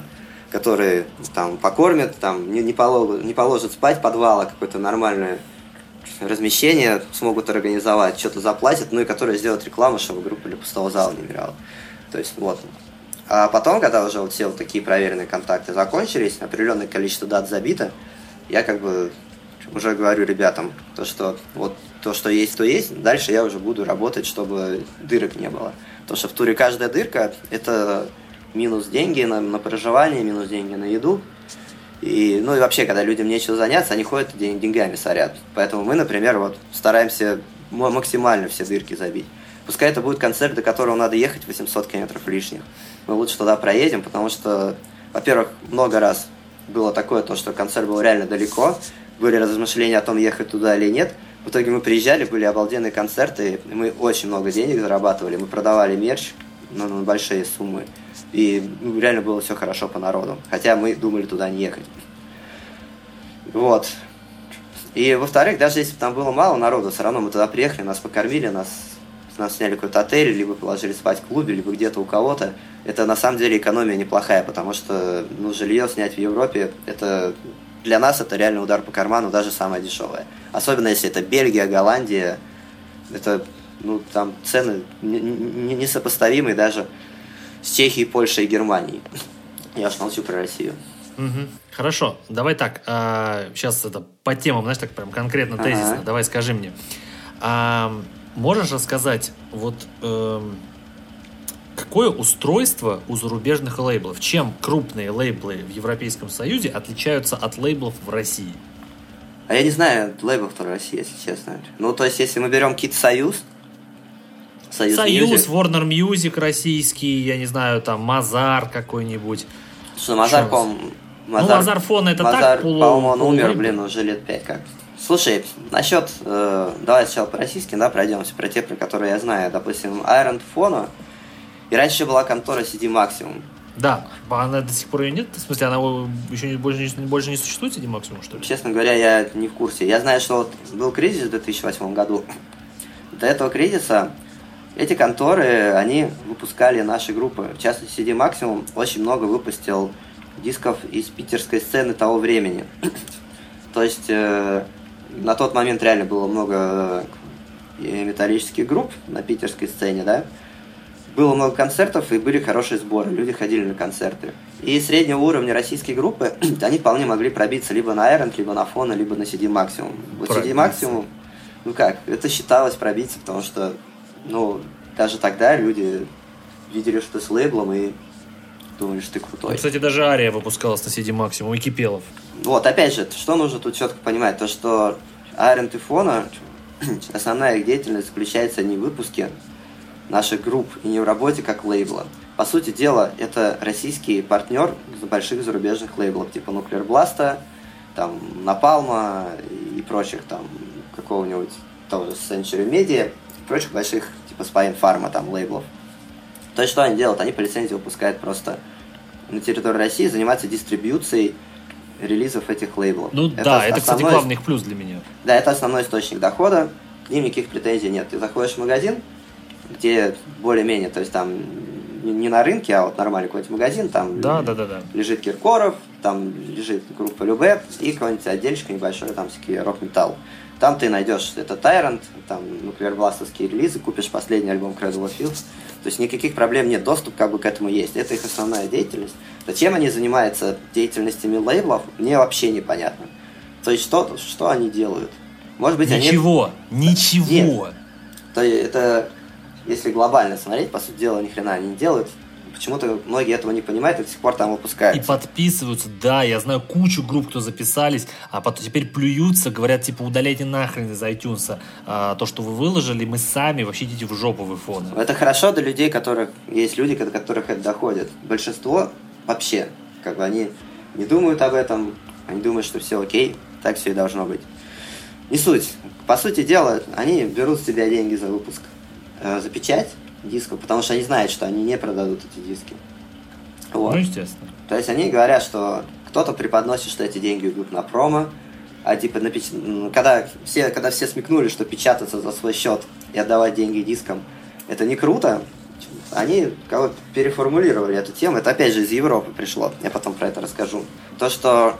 Speaker 2: которые там покормят, там не, не, положат, не положат спать подвала, какое-то нормальное размещение смогут организовать, что-то заплатят, ну и которые сделают рекламу, чтобы группа для пустого зала не играла. То есть вот. А потом, когда уже вот все вот такие проверенные контакты закончились, определенное количество дат забито, я как бы уже говорю ребятам, то, что вот то, что есть, то есть, дальше я уже буду работать, чтобы дырок не было. Потому что в туре каждая дырка – это минус деньги на, на проживание, минус деньги на еду. И, ну и вообще, когда людям нечего заняться, они ходят и деньгами сорят. Поэтому мы, например, вот стараемся максимально все дырки забить. Пускай это будет концерт, до которого надо ехать 800 километров лишних. Мы лучше туда проедем, потому что, во-первых, много раз было такое, то, что концерт был реально далеко, были размышления о том, ехать туда или нет. В итоге мы приезжали, были обалденные концерты, мы очень много денег зарабатывали, мы продавали мерч ну, на большие суммы. И ну, реально было все хорошо по народу. Хотя мы думали туда не ехать. Вот. И во-вторых, даже если бы там было мало народу, все равно мы туда приехали, нас покормили, нас, нас сняли какой-то отель, либо положили спать в клубе, либо где-то у кого-то. Это на самом деле экономия неплохая, потому что ну, жилье снять в Европе, это для нас это реально удар по карману, даже самое дешевое. Особенно если это Бельгия, Голландия, это ну, там цены несопоставимые даже с Чехией, Польшей и Германией. Я уж молчу про Россию.
Speaker 1: Угу. Хорошо, давай так. А, сейчас это по темам, знаешь, так прям конкретно тезисно. Ага. Давай скажи мне. А, можешь рассказать, вот э, какое устройство у зарубежных лейблов? Чем крупные лейблы в Европейском Союзе отличаются от лейблов в России?
Speaker 2: А я не знаю лейблов в России, если честно. Ну, то есть, если мы берем Кит Союз,
Speaker 1: Союз, Союз Music. Warner Music российский, я не знаю, там, Мазар какой-нибудь.
Speaker 2: Что, Мазар, по-моему...
Speaker 1: Мазар, ну, Мазар фон это
Speaker 2: Мазар,
Speaker 1: так,
Speaker 2: полу... по-моему, он умер, блин, уже лет пять как. Слушай, насчет, э, давай сначала по российским, да, пройдемся, про те, про которые я знаю. Допустим, Iron Фона. И раньше была контора CD Maximum.
Speaker 1: Да, она до сих пор ее нет? В смысле, она еще больше, не, больше не существует, CD Maximum, что ли?
Speaker 2: Честно говоря, я не в курсе. Я знаю, что вот был кризис в 2008 году. До этого кризиса эти конторы, они выпускали наши группы. В частности, CD Maximum очень много выпустил дисков из питерской сцены того времени. То есть э, на тот момент реально было много э, металлических групп на питерской сцене, да. Было много концертов и были хорошие сборы, люди ходили на концерты. И среднего уровня российские группы, они вполне могли пробиться либо на Iron, либо на Фона, либо на CD Maximum. Вот CD Maximum, ну как, это считалось пробиться, потому что ну, даже тогда люди видели, что ты с лейблом и думали, что ты крутой. Ну,
Speaker 1: кстати, даже Ария выпускалась на CD Maximum и Кипелов.
Speaker 2: Вот, опять же, что нужно тут четко понимать? То, что Iron Typhona, основная их деятельность заключается не в выпуске наших групп и не в работе как лейбла. По сути дела, это российский партнер больших зарубежных лейблов, типа Nuclear Blast, там, Напалма и прочих, там, какого-нибудь того же Century Media – прочих больших, типа Spine Pharma, там, лейблов. То есть, что они делают? Они по лицензии выпускают просто на территории России, занимаются дистрибьюцией релизов этих лейблов.
Speaker 1: Ну это да, это, кстати, главный их плюс для меня.
Speaker 2: Да, это основной источник дохода, к ним никаких претензий нет. Ты заходишь в магазин, где более-менее, то есть там не на рынке, а вот нормальный какой-нибудь магазин, там
Speaker 1: да, да, да, да.
Speaker 2: лежит Киркоров, там лежит группа Любе и какой-нибудь отдельчик небольшой, там всякие рок-металл. Там ты найдешь это Tyrant, там нуклеарбластовские релизы, купишь последний альбом Cradle of Filth. То есть никаких проблем нет, доступ как бы к этому есть. Это их основная деятельность. Зачем они занимаются деятельностями лейблов, мне вообще непонятно. То есть что, что они делают?
Speaker 1: Может быть, ничего, они... ничего.
Speaker 2: Нет. То есть это, если глобально смотреть, по сути дела, ни хрена они не делают. Почему-то многие этого не понимают и до сих пор там выпускают.
Speaker 1: И подписываются, да, я знаю кучу групп, кто записались, а потом теперь плюются, говорят, типа, удаляйте нахрен из iTunes а, то, что вы выложили, мы сами, вообще идите в жопу в iPhone.
Speaker 2: Это хорошо для людей, которых есть люди, до которых это доходит. Большинство вообще, как бы они не думают об этом, они думают, что все окей, так все и должно быть. Не суть. По сути дела, они берут с тебя деньги за выпуск, э, за печать дисков, потому что они знают, что они не продадут эти диски.
Speaker 1: Вот. Ну, естественно.
Speaker 2: То есть они говорят, что кто-то преподносит, что эти деньги идут на промо, а типа на печ... когда все, когда все смекнули, что печататься за свой счет и отдавать деньги дискам, это не круто, они как переформулировали эту тему. Это опять же из Европы пришло. Я потом про это расскажу. То, что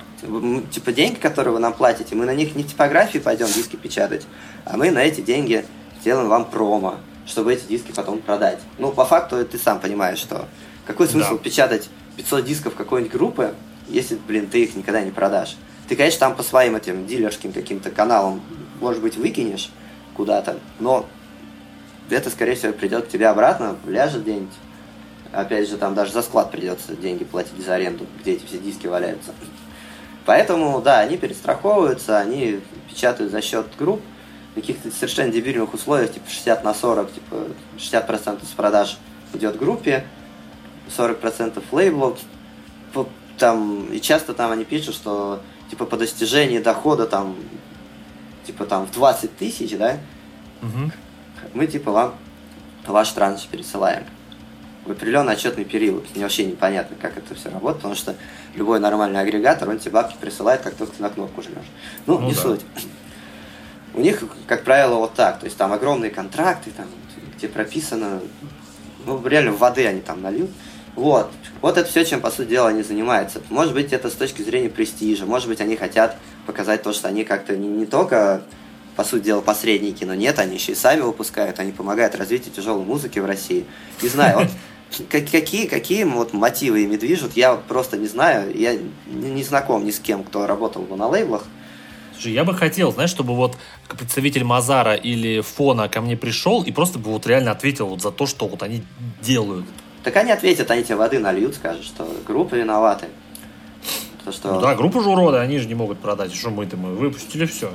Speaker 2: типа деньги, которые вы нам платите, мы на них не в типографии пойдем диски печатать, а мы на эти деньги сделаем вам промо, чтобы эти диски потом продать. Ну, по факту ты сам понимаешь, что какой смысл да. печатать 500 дисков какой-нибудь группы, если, блин, ты их никогда не продашь. Ты, конечно, там по своим этим дилерским каким-то каналам, может быть, выкинешь куда-то, но это, скорее всего, придет к тебе обратно, ляжет где-нибудь. Опять же, там даже за склад придется деньги платить за аренду, где эти все диски валяются. Поэтому, да, они перестраховываются, они печатают за счет групп каких-то совершенно дебильных условиях, типа 60 на 40, типа 60% с продаж идет группе, 40% лейблов. Там, и часто там они пишут, что типа по достижении дохода там типа там в 20 тысяч, да, угу мы типа вам ваш транш пересылаем в определенный отчетный период. Мне вообще непонятно, как это все работает, потому что любой нормальный агрегатор, он тебе бабки присылает, как только ты на кнопку жмешь. Ну, ну не да. суть. У них, как правило, вот так. То есть там огромные контракты, там, где прописано, ну, реально воды они там нальют. Вот. Вот это все, чем, по сути дела, они занимаются. Может быть, это с точки зрения престижа. Может быть, они хотят показать то, что они как-то не, не только по сути дела, посредники, но нет, они еще и сами выпускают, они помогают развитию тяжелой музыки в России. Не знаю, вот какие, какие вот мотивы ими движут, я просто не знаю, я не знаком ни с кем, кто работал бы на лейблах.
Speaker 1: Я бы хотел, знаешь, чтобы вот представитель Мазара или Фона ко мне пришел и просто бы вот реально ответил вот за то, что вот они делают.
Speaker 2: Так они ответят, они тебе воды нальют, скажут, что группа виноваты.
Speaker 1: То, что... Ну да, группа же уроды, они же не могут продать. Что мы-то мы выпустили все.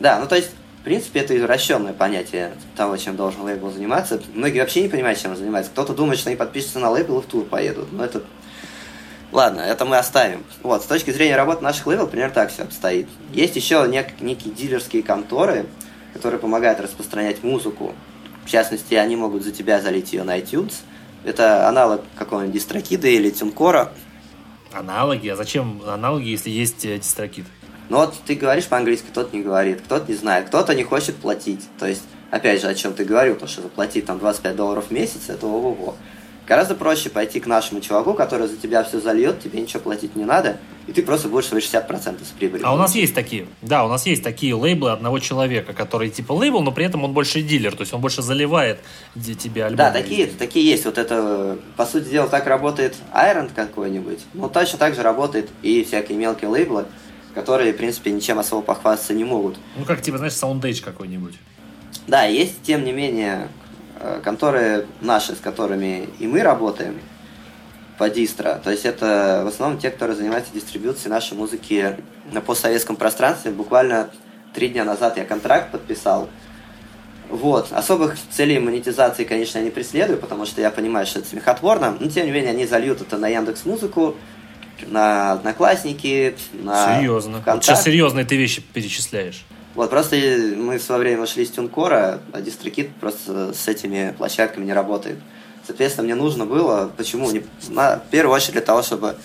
Speaker 2: Да, ну то есть, в принципе, это извращенное понятие того, чем должен лейбл заниматься. Многие вообще не понимают, чем он занимается. Кто-то думает, что они подпишутся на лейбл и в тур поедут. Но это... Ладно, это мы оставим. Вот, с точки зрения работы наших лейблов, примерно так все обстоит. Есть еще нек- некие дилерские конторы, которые помогают распространять музыку. В частности, они могут за тебя залить ее на iTunes. Это аналог какого-нибудь дистрокида или тюнкора.
Speaker 1: Аналоги? А зачем аналоги, если есть э, дистрокид?
Speaker 2: Но вот ты говоришь по-английски, кто-то не говорит, кто-то не знает, кто-то не хочет платить. То есть, опять же, о чем ты говорил, то, что заплатить там 25 долларов в месяц, это ого-го. Гораздо проще пойти к нашему чуваку, который за тебя все зальет, тебе ничего платить не надо, и ты просто будешь свои 60% с прибыли.
Speaker 1: А у нас есть такие, да, у нас есть такие лейблы одного человека, который типа лейбл, но при этом он больше дилер, то есть он больше заливает где тебе альбом.
Speaker 2: Да, такие, такие есть. Вот это, по сути дела, так работает Iron какой-нибудь, но точно так же работает и всякие мелкие лейблы которые, в принципе, ничем особо похвастаться не могут.
Speaker 1: Ну, как, типа, знаешь, Soundage какой-нибудь.
Speaker 2: Да, есть, тем не менее, конторы наши, с которыми и мы работаем по дистро. То есть это в основном те, которые занимаются дистрибьюцией нашей музыки на постсоветском пространстве. Буквально три дня назад я контракт подписал. Вот. Особых целей монетизации, конечно, я не преследую, потому что я понимаю, что это смехотворно. Но, тем не менее, они зальют это на Яндекс Музыку, на Одноклассники, на
Speaker 1: Серьезно. Вот сейчас серьезные ты вещи перечисляешь.
Speaker 2: Вот, просто мы в свое время шли с Тюнкора, а Дистрикит просто с этими площадками не работает. Соответственно, мне нужно было, почему? Не, на, в первую очередь для того, чтобы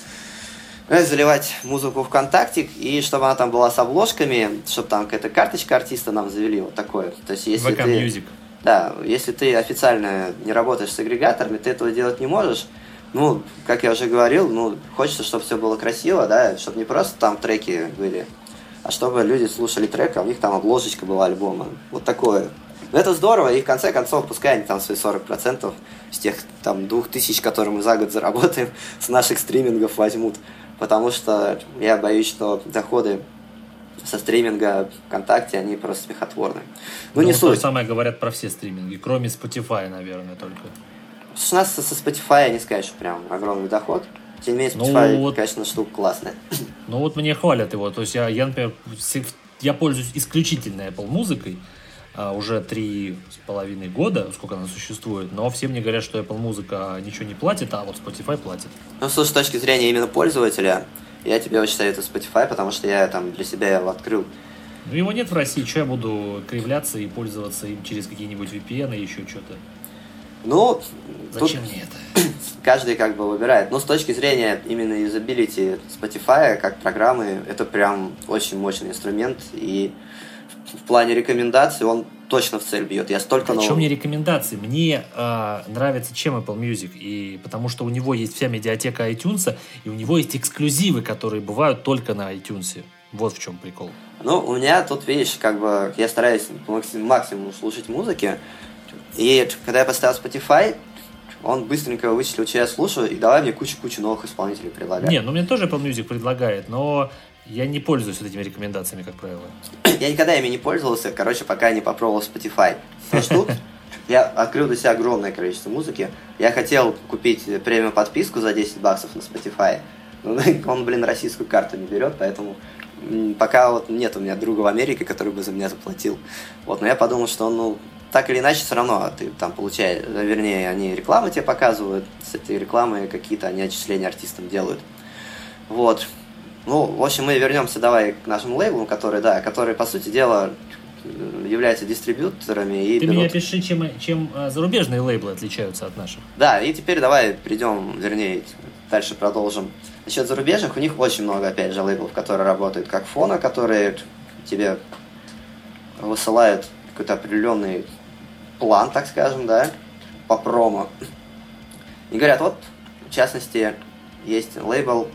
Speaker 2: э, заливать музыку ВКонтакте, и чтобы она там была с обложками, чтобы там какая-то карточка артиста нам завели, вот такое. То есть, если
Speaker 1: VK ты, Music.
Speaker 2: Да, если ты официально не работаешь с агрегаторами, ты этого делать не можешь, ну, как я уже говорил, ну, хочется, чтобы все было красиво, да, чтобы не просто там треки были, а чтобы люди слушали трек, а у них там обложечка была альбома. Вот такое. Но это здорово, и в конце концов, пускай они там свои 40% с тех там двух тысяч, которые мы за год заработаем, с наших стримингов возьмут. Потому что я боюсь, что доходы со стриминга ВКонтакте, они просто смехотворны.
Speaker 1: Ну, ну не суть. То же самое говорят про все стриминги, кроме Spotify, наверное, только.
Speaker 2: С нас со Spotify не что прям огромный доход. Тем не менее, Spotify, ну, вот, конечно, штука классная.
Speaker 1: Ну вот мне хвалят его. То есть я, я например, я пользуюсь исключительно Apple музыкой а, уже три с половиной года, сколько она существует, но все мне говорят, что Apple музыка ничего не платит, а вот Spotify платит.
Speaker 2: Ну, слушай, с точки зрения именно пользователя, я тебе очень советую Spotify, потому что я там для себя его открыл
Speaker 1: Ну, его нет в России, что я буду кривляться и пользоваться им через какие-нибудь VPN и еще что-то?
Speaker 2: Ну,
Speaker 1: Зачем мне это?
Speaker 2: Каждый как бы выбирает. Но с точки зрения именно юзабилити Spotify, как программы, это прям очень мощный инструмент. И в плане рекомендаций он точно в цель бьет. Я столько
Speaker 1: Причем не рекомендации. Мне э, нравится чем Apple Music. И потому что у него есть вся медиатека iTunes, и у него есть эксклюзивы, которые бывают только на iTunes. Вот в чем прикол.
Speaker 2: Ну, у меня тут, видишь, как бы я стараюсь по максимуму слушать музыки. И когда я поставил Spotify, он быстренько вычислил, что я слушаю, и давай мне кучу-кучу новых исполнителей предлагать.
Speaker 1: Не, ну мне тоже Apple Music предлагает, но я не пользуюсь вот этими рекомендациями, как правило.
Speaker 2: Я никогда ими не пользовался, короче, пока не попробовал Spotify. Но тут я открыл для себя огромное количество музыки. Я хотел купить премиум подписку за 10 баксов на Spotify, но он, блин, российскую карту не берет, поэтому пока вот нет у меня друга в Америке, который бы за меня заплатил. Вот, но я подумал, что он, ну, так или иначе, все равно ты там получаешь, вернее, они рекламы тебе показывают, с этой рекламы какие-то они отчисления артистам делают. Вот. Ну, в общем, мы вернемся давай к нашим лейблам, которые, да, которые, по сути дела, являются дистрибьюторами.
Speaker 1: И Ты берут... меня пиши, чем, чем а, зарубежные лейблы отличаются от наших.
Speaker 2: Да, и теперь давай перейдем, вернее, дальше продолжим. Насчет зарубежных, у них очень много, опять же, лейблов, которые работают как фона, которые тебе высылают какой-то определенный план, так скажем, да, по промо. И говорят, вот, в частности, есть лейбл,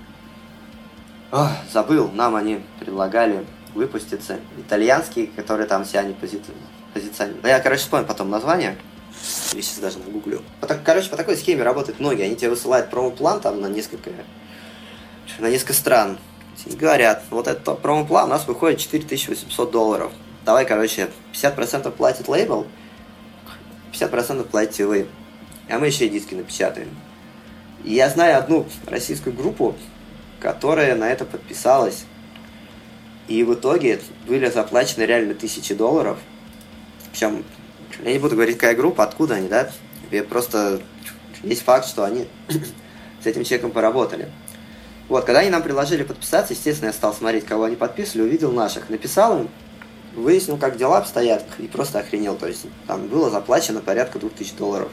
Speaker 2: Ох, забыл, нам они предлагали выпуститься, итальянский, который там себя не пози... позиционирует. Да я, короче, вспомню потом название, я сейчас даже нагуглю. Короче, по такой схеме работают многие, они тебе высылают промо-план там на несколько, на несколько стран. И говорят, вот этот промо-план у нас выходит 4800 долларов. Давай, короче, 50% платит лейбл, 50% платите вы. А мы еще и диски напечатаем. И я знаю одну российскую группу, которая на это подписалась. И в итоге были заплачены реально тысячи долларов. Причем, я не буду говорить, какая группа, откуда они, да? Я просто есть факт, что они с этим человеком поработали. Вот, когда они нам предложили подписаться, естественно, я стал смотреть, кого они подписывали, увидел наших. Написал им, выяснил, как дела обстоят, и просто охренел. То есть там было заплачено порядка 2000 долларов.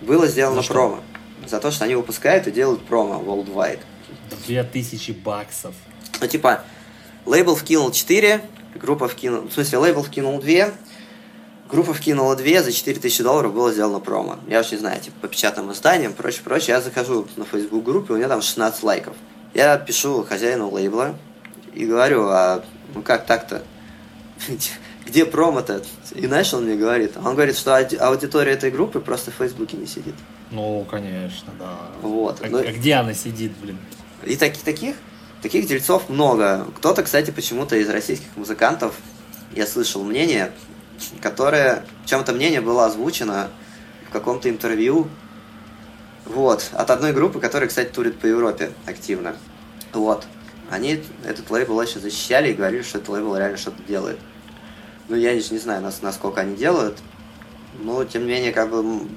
Speaker 2: Было сделано За промо. За то, что они выпускают и делают промо worldwide.
Speaker 1: 2000 баксов.
Speaker 2: Ну, типа, лейбл вкинул 4, группа вкинула... В смысле, лейбл вкинул 2, группа вкинула 2, за 4000 долларов было сделано промо. Я уж не знаю, типа, по печатным изданиям, прочее, прочее. Я захожу на Facebook группе, у меня там 16 лайков. Я пишу хозяину лейбла и говорю, а ну как так-то? Где промо-то? И знаешь, он мне говорит? Он говорит, что аудитория этой группы просто в Фейсбуке не сидит.
Speaker 1: Ну, конечно, да.
Speaker 2: Вот.
Speaker 1: А, ну, а где она сидит, блин?
Speaker 2: И таких, таких, таких дельцов много. Кто-то, кстати, почему-то из российских музыкантов, я слышал мнение, которое, чем-то мнение было озвучено в каком-то интервью, вот, от одной группы, которая, кстати, турит по Европе активно. Вот. Они этот лейбл очень защищали и говорили, что этот лейбл реально что-то делает. Ну, я не, не знаю, насколько они делают, но, тем не менее, как бы,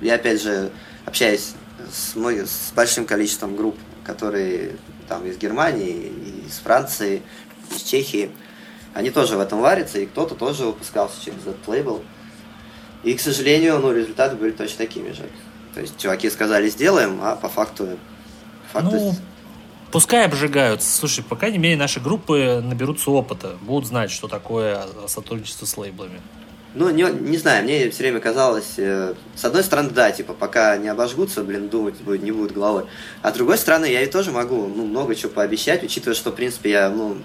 Speaker 2: я, опять же, общаюсь с, с большим количеством групп которые там из Германии, из Франции, из Чехии, они тоже в этом варятся, и кто-то тоже выпускался через этот лейбл. И, к сожалению, ну, результаты были точно такими же. То есть чуваки сказали сделаем, а по факту...
Speaker 1: Факту... Ну, пускай обжигаются. Слушай, по крайней мере, наши группы наберутся опыта, будут знать, что такое сотрудничество с лейблами.
Speaker 2: Ну, не, не знаю, мне все время казалось, э, с одной стороны, да, типа, пока не обожгутся, блин, думать будет, не будет головой. А с другой стороны, я и тоже могу, ну, много чего пообещать, учитывая, что, в принципе, я, ну,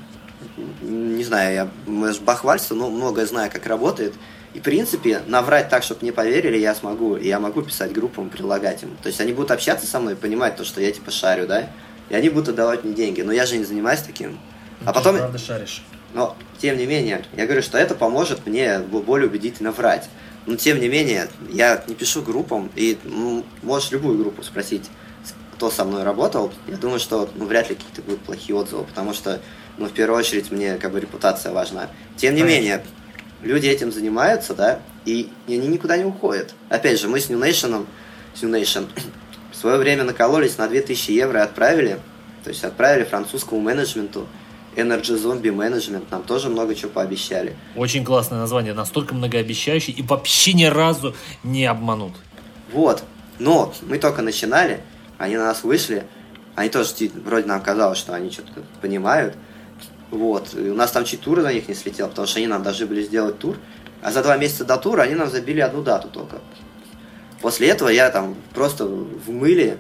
Speaker 2: не знаю, я, может, бахвальство, но многое знаю, как работает. И, в принципе, наврать так, чтобы мне поверили, я смогу. И я могу писать группам, предлагать им. То есть они будут общаться со мной, понимать то, что я, типа, шарю, да? И они будут отдавать мне деньги. Но я же не занимаюсь таким.
Speaker 1: Ну, а потом... правда шаришь.
Speaker 2: Но, тем не менее, я говорю, что это поможет мне более убедительно врать. Но, тем не менее, я не пишу группам, и ну, можешь любую группу спросить, кто со мной работал. Я думаю, что ну, вряд ли какие-то будут плохие отзывы, потому что, ну, в первую очередь, мне как бы репутация важна. Тем не Конечно. менее, люди этим занимаются, да, и они никуда не уходят. Опять же, мы с New Nation, с New Nation свое время накололись на 2000 евро и отправили, то есть отправили французскому менеджменту Energy Zombie Management нам тоже много чего пообещали.
Speaker 1: Очень классное название, настолько многообещающий и вообще ни разу не обманут.
Speaker 2: Вот, но мы только начинали, они на нас вышли, они тоже вроде нам казалось, что они что-то понимают. Вот. И у нас там чуть тур на них не слетел, потому что они нам должны были сделать тур. А за два месяца до тура они нам забили одну дату только. После этого я там просто в мыле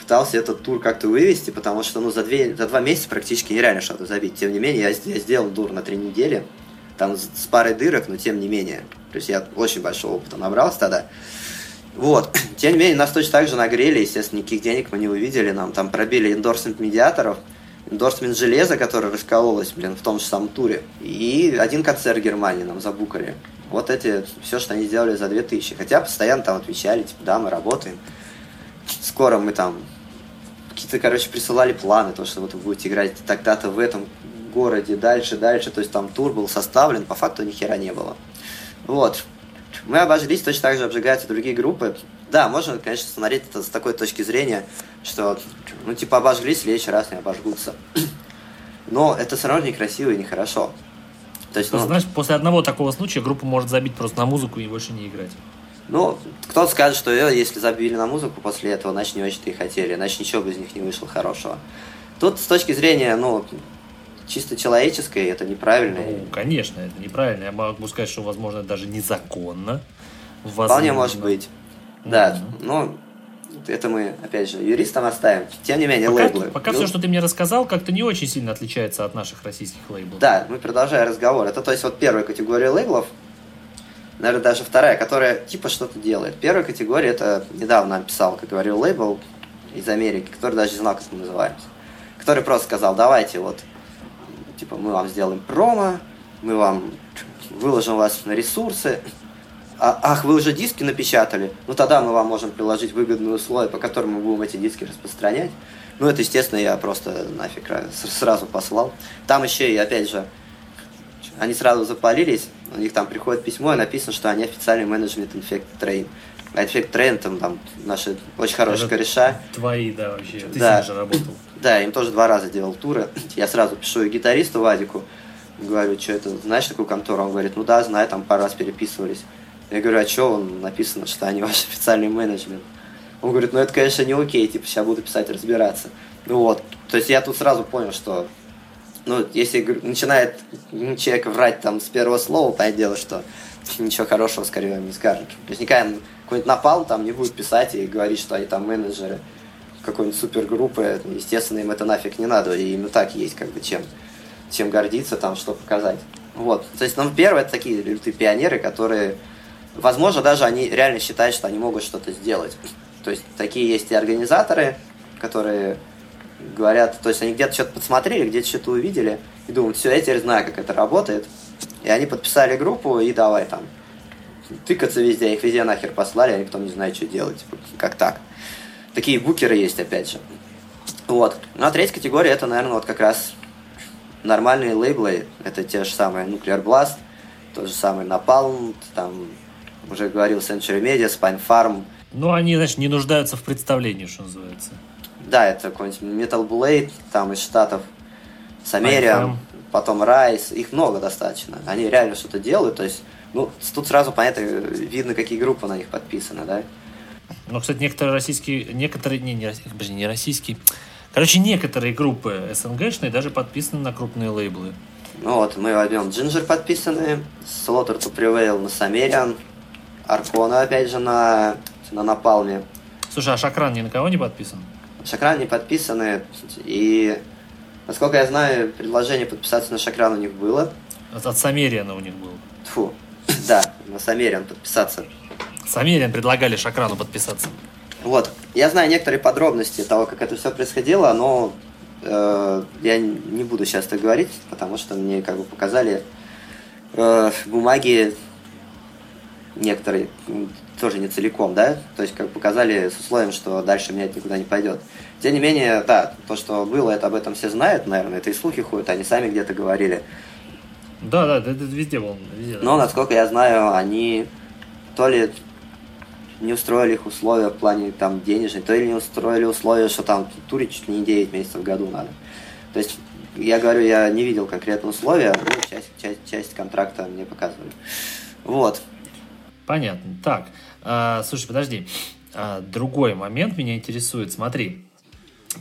Speaker 2: пытался этот тур как-то вывести, потому что ну, за, две, за два месяца практически нереально что-то забить. Тем не менее, я, я сделал тур на три недели, там с, парой дырок, но тем не менее. То есть я очень большого опыта набрался тогда. Вот. Тем не менее, нас точно так же нагрели, естественно, никаких денег мы не увидели, нам там пробили эндорсмент медиаторов, эндорсмент железа, которое раскололось, блин, в том же самом туре, и один концерт Германии нам забукали. Вот эти, все, что они сделали за 2000. Хотя постоянно там отвечали, типа, да, мы работаем. Скоро мы там какие-то, короче, присылали планы, то, что вот вы будете играть тогда-то в этом городе, дальше, дальше. То есть там тур был составлен, по факту ни хера не было. Вот. Мы обожглись, точно так же обжигаются другие группы. Да, можно, конечно, смотреть это с такой точки зрения, что, ну, типа, обожглись, в следующий раз не обожгутся. Но это все равно некрасиво и нехорошо.
Speaker 1: То есть, ну, знаешь, после одного такого случая группа может забить просто на музыку и больше не играть.
Speaker 2: Ну, кто-то скажет, что э, если забили на музыку после этого, значит, не очень-то и хотели, значит, ничего бы из них не вышло хорошего. Тут с точки зрения, ну, чисто человеческой, это неправильно. Ну,
Speaker 1: конечно, это неправильно. Я могу сказать, что, возможно, даже незаконно.
Speaker 2: Возможно. Вполне может быть. Да, mm-hmm. ну, это мы, опять же, юристам оставим. Тем не менее,
Speaker 1: пока,
Speaker 2: лейблы.
Speaker 1: Пока ну, все, что ты мне рассказал, как-то не очень сильно отличается от наших российских лейблов.
Speaker 2: Да, мы продолжаем разговор. Это, то есть, вот первая категория лейблов, наверное, даже вторая, которая типа что-то делает. Первая категория, это недавно писал, как говорил, лейбл из Америки, который даже не знал, как мы называемся. Который просто сказал, давайте вот, типа, мы вам сделаем промо, мы вам выложим вас на ресурсы, а, ах, вы уже диски напечатали, ну тогда мы вам можем приложить выгодные условия, по которым мы будем эти диски распространять. Ну, это, естественно, я просто нафиг сразу послал. Там еще и, опять же, они сразу запалились, у них там приходит письмо, и написано, что они официальный менеджмент Infect Train. А Infect Train, там, там наши очень хорошие это кореша.
Speaker 1: Твои, да, вообще. Ты да. с ним же работал.
Speaker 2: Да, им тоже два раза делал туры. Я сразу пишу и гитаристу Вадику, говорю, что это, знаешь такую контору? Он говорит, ну да, знаю, там пару раз переписывались. Я говорю, а что он написано, что они ваш официальный менеджмент? Он говорит, ну это, конечно, не окей, типа, сейчас буду писать, разбираться. Ну вот, то есть я тут сразу понял, что, ну, если начинает человек врать там с первого слова, понятное дело, что ничего хорошего, скорее, не скажет. То есть никогда какой-нибудь напал там не будет писать и говорить, что они там менеджеры какой-нибудь супергруппы, естественно, им это нафиг не надо, и им и так есть как бы чем, чем гордиться, там, что показать. Вот, то есть, ну, первое, это такие лютые пионеры, которые Возможно, даже они реально считают, что они могут что-то сделать. То есть такие есть и организаторы, которые говорят, то есть они где-то что-то подсмотрели, где-то что-то увидели, и думают, все, я теперь знаю, как это работает. И они подписали группу, и давай там тыкаться везде, их везде нахер послали, они потом не знают, что делать. Как так? Такие букеры есть, опять же. Вот. Ну, а третья категория, это, наверное, вот как раз нормальные лейблы. Это те же самые Nuclear Blast, тот же самый Napalm, там уже говорил Century Media, Spine Farm.
Speaker 1: Ну, они, значит, не нуждаются в представлении, что называется.
Speaker 2: Да, это какой-нибудь Metal Blade, там из Штатов, Самерия, потом Райс, их много достаточно. Они реально что-то делают, то есть, ну, тут сразу понятно, видно, какие группы на них подписаны, да.
Speaker 1: Ну, кстати, некоторые российские, некоторые, не, не, подожди, не российские, короче, некоторые группы СНГшные даже подписаны на крупные лейблы.
Speaker 2: Ну вот, мы возьмем Ginger подписанные, Slaughter to Prevail на Самериан, Аркона, опять же, на, на Напалме.
Speaker 1: Слушай, а Шакран ни на кого не подписан?
Speaker 2: Шакран не подписаны, и, насколько я знаю, предложение подписаться на Шакран у них было.
Speaker 1: От, от Самериана у них было.
Speaker 2: Фу, да, на Самериан подписаться.
Speaker 1: Самериан предлагали Шакрану подписаться.
Speaker 2: Вот, я знаю некоторые подробности того, как это все происходило, но э, я не буду сейчас это говорить, потому что мне как бы показали э, бумаги некоторые, тоже не целиком, да, то есть как показали с условием, что дальше менять никуда не пойдет. Тем не менее, да, то, что было, это об этом все знают, наверное, это и слухи ходят, они сами где-то говорили.
Speaker 1: Да, да, это везде был.
Speaker 2: Везде, Но, насколько я знаю, они то ли не устроили их условия в плане там денежной, то ли не устроили условия, что там турить чуть ли не 9 месяцев в году надо. То есть, я говорю, я не видел конкретные условия, часть, часть, часть контракта мне показывали. Вот.
Speaker 1: Понятно. Так, э, слушай, подожди. Э, другой момент меня интересует. Смотри,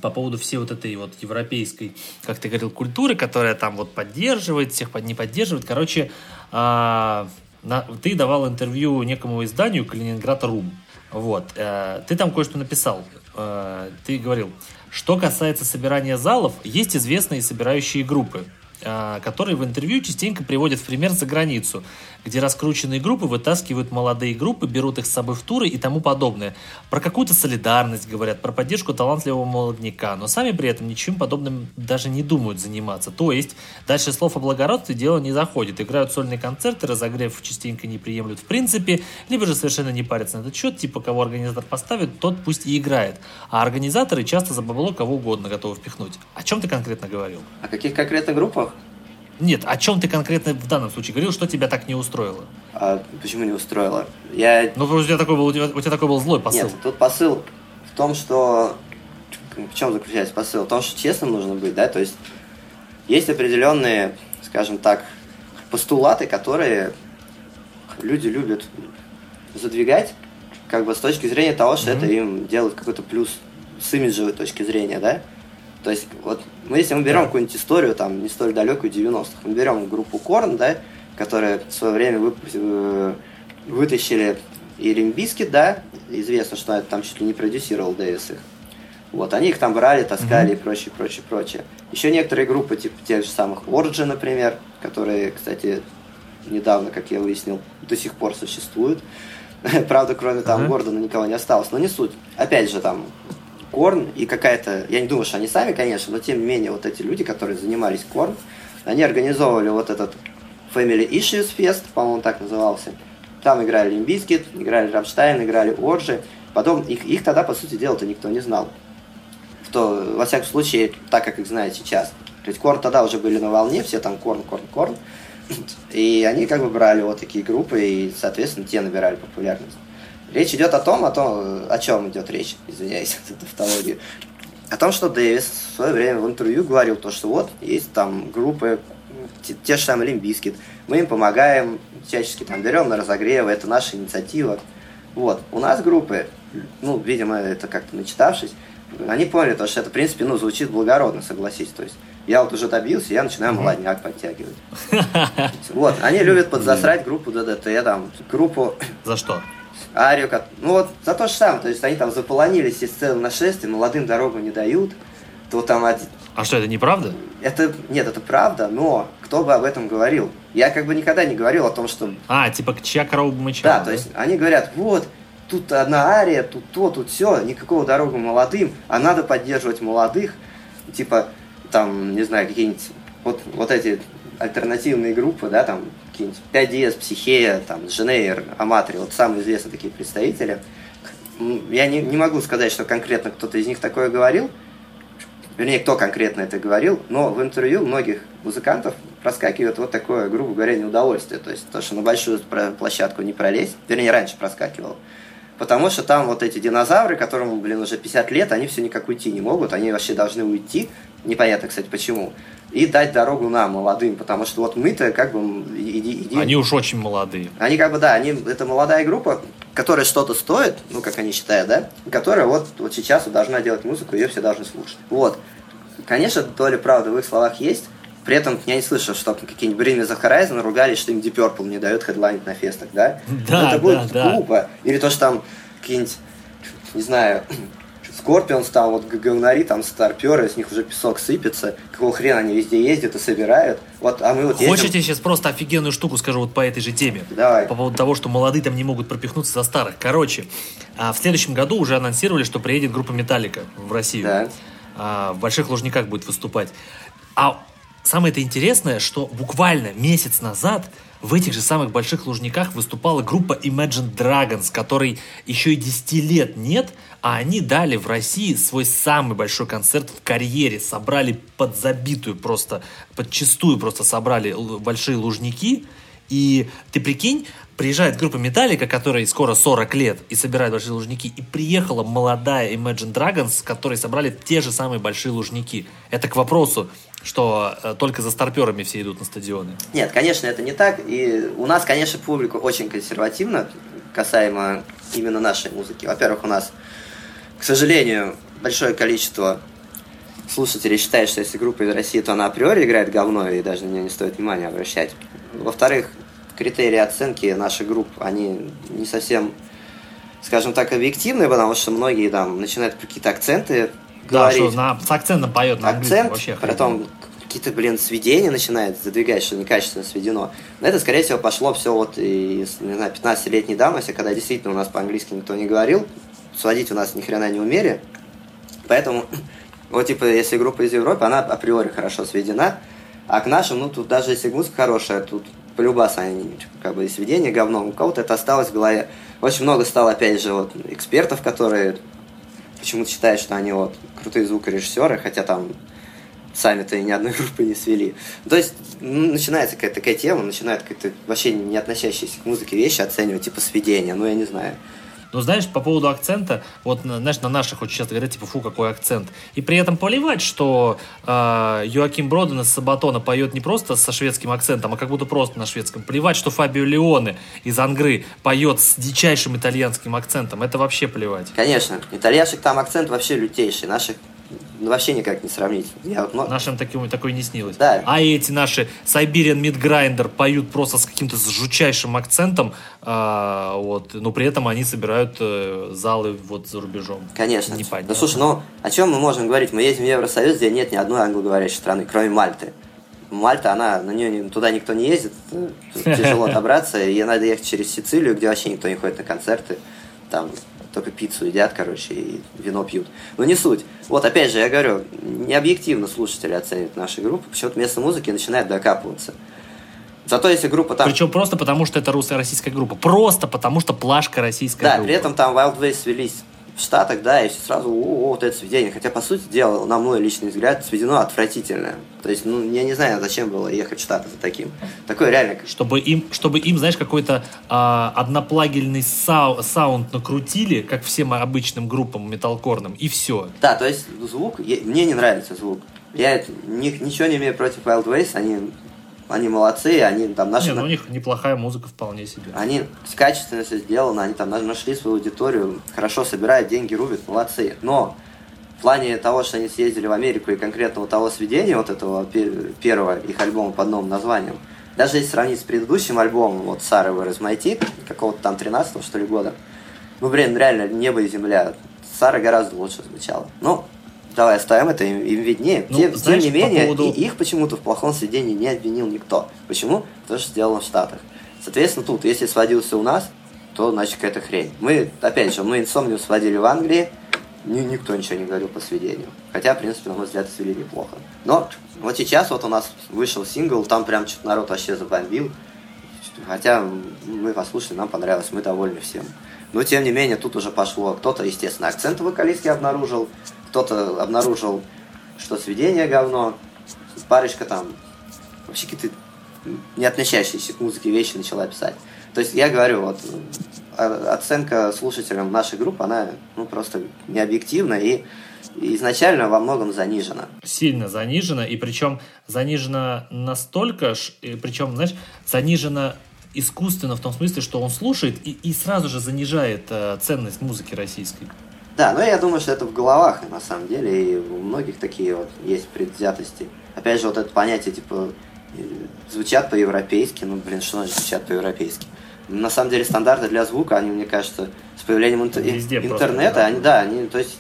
Speaker 1: по поводу всей вот этой вот европейской, как ты говорил, культуры, которая там вот поддерживает, всех не поддерживает. Короче, э, на, ты давал интервью некому изданию Калининград Рум. Вот. Э, ты там кое-что написал. Э, ты говорил, что касается собирания залов, есть известные собирающие группы. А, которые в интервью частенько приводят в пример за границу, где раскрученные группы вытаскивают молодые группы, берут их с собой в туры и тому подобное. Про какую-то солидарность говорят, про поддержку талантливого молодняка, но сами при этом ничем подобным даже не думают заниматься. То есть, дальше слов о благородстве дело не заходит. Играют сольные концерты, разогрев частенько не приемлют в принципе, либо же совершенно не парятся на этот счет, типа кого организатор поставит, тот пусть и играет. А организаторы часто за бабло кого угодно готовы впихнуть. О чем ты конкретно говорил?
Speaker 2: О каких конкретно группах?
Speaker 1: Нет, о чем ты конкретно в данном случае говорил, что тебя так не устроило?
Speaker 2: А почему не устроило? Я...
Speaker 1: Ну, у тебя такой был, у тебя, у тебя такой был злой посыл.
Speaker 2: Нет, тут посыл в том, что... В чем заключается посыл? В том, что честным нужно быть, да, то есть есть определенные, скажем так, постулаты, которые люди любят задвигать, как бы с точки зрения того, что mm-hmm. это им делает какой-то плюс с имиджевой точки зрения, да? То есть, вот мы если мы берем какую-нибудь историю, там, не столь далекую 90-х, мы берем группу Korn, да, которая в свое время вы, э, вытащили и Limp Bizkit, да, известно, что это там чуть ли не продюсировал Дэвис их. Вот, они их там брали, таскали mm-hmm. и прочее, прочее, прочее. Еще некоторые группы, типа тех же самых Orgy, например, которые, кстати, недавно, как я выяснил, до сих пор существуют. Правда, кроме там uh-huh. Гордона никого не осталось, но не суть. Опять же, там Korn и какая-то, я не думаю, что они сами, конечно, но тем не менее вот эти люди, которые занимались Korn, они организовывали вот этот Family Values Fest, по-моему, так назывался. Там играли Limp Bizkit, играли Рамштайн, играли Орджи. Потом их, их тогда, по сути дела-то никто не знал. В то, во всяком случае, так, как их знают сейчас. То есть Korn тогда уже были на волне, все там Korn, Korn, Korn. И они как бы брали вот такие группы, и, соответственно, те набирали популярность. Речь идет о том, о том, о чем идет речь, извиняюсь за тавтологию. О том, что Дэвис в свое время в интервью говорил то, что вот есть там группы, те, те же самые Limp Bizkit, мы им помогаем, всячески там берем на разогревы, это наша инициатива. Вот, у нас группы, ну, видимо, это как-то начитавшись, они поняли, то, что это, в принципе, ну, звучит благородно, согласись. То есть я вот уже добился, я начинаю молодняк подтягивать. Вот, они любят подзасрать группу ДДТ, там, группу...
Speaker 1: За что?
Speaker 2: Арию, ну вот за то же самое, то есть они там заполонились из целого нашествия, молодым дорогу не дают, то там.
Speaker 1: А что, это неправда?
Speaker 2: Это, нет, это правда, но кто бы об этом говорил? Я как бы никогда не говорил о том, что...
Speaker 1: А, типа, чья корова бы
Speaker 2: мычала, да, да, то есть они говорят, вот, тут одна ария, тут то, тут все, никакого дорогу молодым, а надо поддерживать молодых, типа, там, не знаю, какие-нибудь, вот, вот эти альтернативные группы, да, там, какие-нибудь 5DS, Психея, там, Женейр, Аматри, вот самые известные такие представители. Я не, не могу сказать, что конкретно кто-то из них такое говорил, вернее, кто конкретно это говорил, но в интервью многих музыкантов проскакивает вот такое, грубо говоря, неудовольствие. То есть то, что на большую площадку не пролезть, вернее, раньше проскакивал. Потому что там вот эти динозавры, которым, блин, уже 50 лет, они все никак уйти не могут, они вообще должны уйти. Непонятно, кстати, почему и дать дорогу нам, молодым, потому что вот мы-то как бы...
Speaker 1: Иди, иди. Они уж очень молодые.
Speaker 2: Они как бы, да, они, это молодая группа, которая что-то стоит, ну, как они считают, да, которая вот, вот сейчас должна делать музыку, ее все должны слушать. Вот. Конечно, доля правды в их словах есть, при этом я не слышал, что какие-нибудь Bring Me The Horizon ругались, что им Deep Purple не дает хедлайнить на фестах, да?
Speaker 1: Да,
Speaker 2: Но это будет
Speaker 1: да,
Speaker 2: глупо. Или то, что там какие-нибудь, не знаю, Скорпионс там, вот говнари, там старперы, с них уже песок сыпется. Какого хрена они везде ездят и собирают. Вот, а мы вот
Speaker 1: ездим... Хочешь, я сейчас просто офигенную штуку скажу вот по этой же теме?
Speaker 2: Давай.
Speaker 1: По поводу того, что молодые там не могут пропихнуться за старых. Короче, а в следующем году уже анонсировали, что приедет группа Металлика в Россию.
Speaker 2: Да.
Speaker 1: А, в Больших Лужниках будет выступать. А самое это интересное, что буквально месяц назад в этих же самых больших лужниках выступала группа Imagine Dragons, которой еще и 10 лет нет, а они дали в России свой самый большой концерт в карьере. Собрали под забитую просто, под чистую просто собрали большие лужники. И ты прикинь, приезжает группа Металлика, которой скоро 40 лет, и собирает большие лужники, и приехала молодая Imagine Dragons, которые собрали те же самые большие лужники. Это к вопросу, что э, только за старперами все идут на стадионы.
Speaker 2: Нет, конечно, это не так. И у нас, конечно, публика очень консервативна касаемо именно нашей музыки. Во-первых, у нас, к сожалению, большое количество слушателей считает, что если группа из России, то она априори играет говно, и даже на нее не стоит внимания обращать. Во-вторых, критерии оценки наших групп, они не совсем, скажем так, объективные, потому что многие там начинают какие-то акценты
Speaker 1: да, говорить. что на, с акцентом поет на
Speaker 2: Акцент, вообще потом какие-то, блин, сведения начинает задвигать, что некачественно сведено. Но это, скорее всего, пошло все вот из, не знаю, 15-летней давности, когда действительно у нас по-английски никто не говорил, сводить у нас ни хрена не умели. Поэтому, вот, типа, если группа из Европы, она априори хорошо сведена, а к нашим, ну, тут даже если музыка хорошая, тут полюбас они, как бы, сведения говно, у кого-то это осталось в голове. Очень много стало, опять же, вот, экспертов, которые почему-то считают, что они вот крутые звукорежиссеры, хотя там сами-то и ни одной группы не свели. То есть ну, начинается какая-то такая тема, начинают какие-то вообще не относящиеся к музыке вещи оценивать, типа сведения, ну я не знаю.
Speaker 1: Но знаешь, по поводу акцента, вот, знаешь, на наших очень часто говорят, типа, фу, какой акцент. И при этом поливать, что э, Йоаким Броден из Сабатона поет не просто со шведским акцентом, а как будто просто на шведском. Плевать, что Фабио Леоне из Ангры поет с дичайшим итальянским акцентом. Это вообще плевать.
Speaker 2: Конечно. Итальяшек там акцент вообще лютейший. Наших вообще никак не сравнить.
Speaker 1: Я вот, но... Нашим таким, такой не снилось. Да. А эти наши Siberian Meat Grinder поют просто с каким-то жутчайшим акцентом, а, вот, но при этом они собирают э, залы вот за рубежом.
Speaker 2: Конечно. Непонятно. Да слушай, ну о чем мы можем говорить? Мы едем в Евросоюз, где нет ни одной англоговорящей страны, кроме Мальты. Мальта, она, на нее туда никто не ездит, тяжело добраться, и надо ехать через Сицилию, где вообще никто не ходит на концерты. Там только пиццу едят, короче, и вино пьют. Но не суть. Вот опять же, я говорю, не объективно слушатели оценят наши группы, почему-то вместо музыки начинают докапываться. Зато если группа там...
Speaker 1: Причем просто потому, что это русская российская группа. Просто потому, что плашка российская да, группа.
Speaker 2: Да, при этом там Wild Ways свелись в Штатах, да, и все сразу, о, вот это сведение. Хотя, по сути дела, на мой личный взгляд, сведено отвратительно. То есть, ну, я не знаю, зачем было ехать в Штаты за таким. Такое реально...
Speaker 1: Чтобы им, чтобы им знаешь, какой-то а, одноплагельный сау, саунд накрутили, как всем обычным группам металкорным, и все.
Speaker 2: Да, то есть звук, я, мне не нравится звук. Я ни, ничего не имею против Wild Ways, они они молодцы, они там наши...
Speaker 1: Не, ну у них неплохая музыка вполне себе.
Speaker 2: Они качественно все сделано, они там нашли свою аудиторию, хорошо собирают, деньги рубят, молодцы. Но в плане того, что они съездили в Америку и конкретно вот того сведения, вот этого первого их альбома под новым названием, даже если сравнить с предыдущим альбомом, вот Сары is какого-то там 13 что ли года, ну, блин, реально, небо и земля. Сара гораздо лучше звучала. Ну, давай оставим это, им, им виднее. Ну, тем, знаешь, тем не менее, по поводу... их почему-то в плохом сведении не обвинил никто. Почему? Потому что сделано в Штатах. Соответственно, тут, если сводился у нас, то значит какая-то хрень. Мы, опять же, мы инсомнию сводили в Англии, ни, никто ничего не говорил по сведению. Хотя, в принципе, на мой взгляд, свели неплохо. Но вот сейчас вот у нас вышел сингл, там прям что-то народ вообще забомбил. Хотя мы послушали, нам понравилось, мы довольны всем. Но, тем не менее, тут уже пошло. Кто-то, естественно, акцент вокалистки обнаружил, кто-то обнаружил, что сведение говно, парочка там вообще какие-то не относящиеся к музыке вещи начала писать. То есть я говорю, вот оценка слушателям нашей группы, она ну, просто не объективна и изначально во многом занижена.
Speaker 1: Сильно занижена, и причем занижена настолько, причем, знаешь, занижена искусственно в том смысле, что он слушает и, и сразу же занижает э, ценность музыки российской.
Speaker 2: Да, но я думаю, что это в головах, на самом деле, и у многих такие вот есть предвзятости. Опять же, вот это понятие, типа, э, звучат по-европейски, ну, блин, что значит звучат по-европейски? На самом деле, стандарты для звука, они, мне кажется, с появлением интер... интернета, просто, они, да, они, то есть,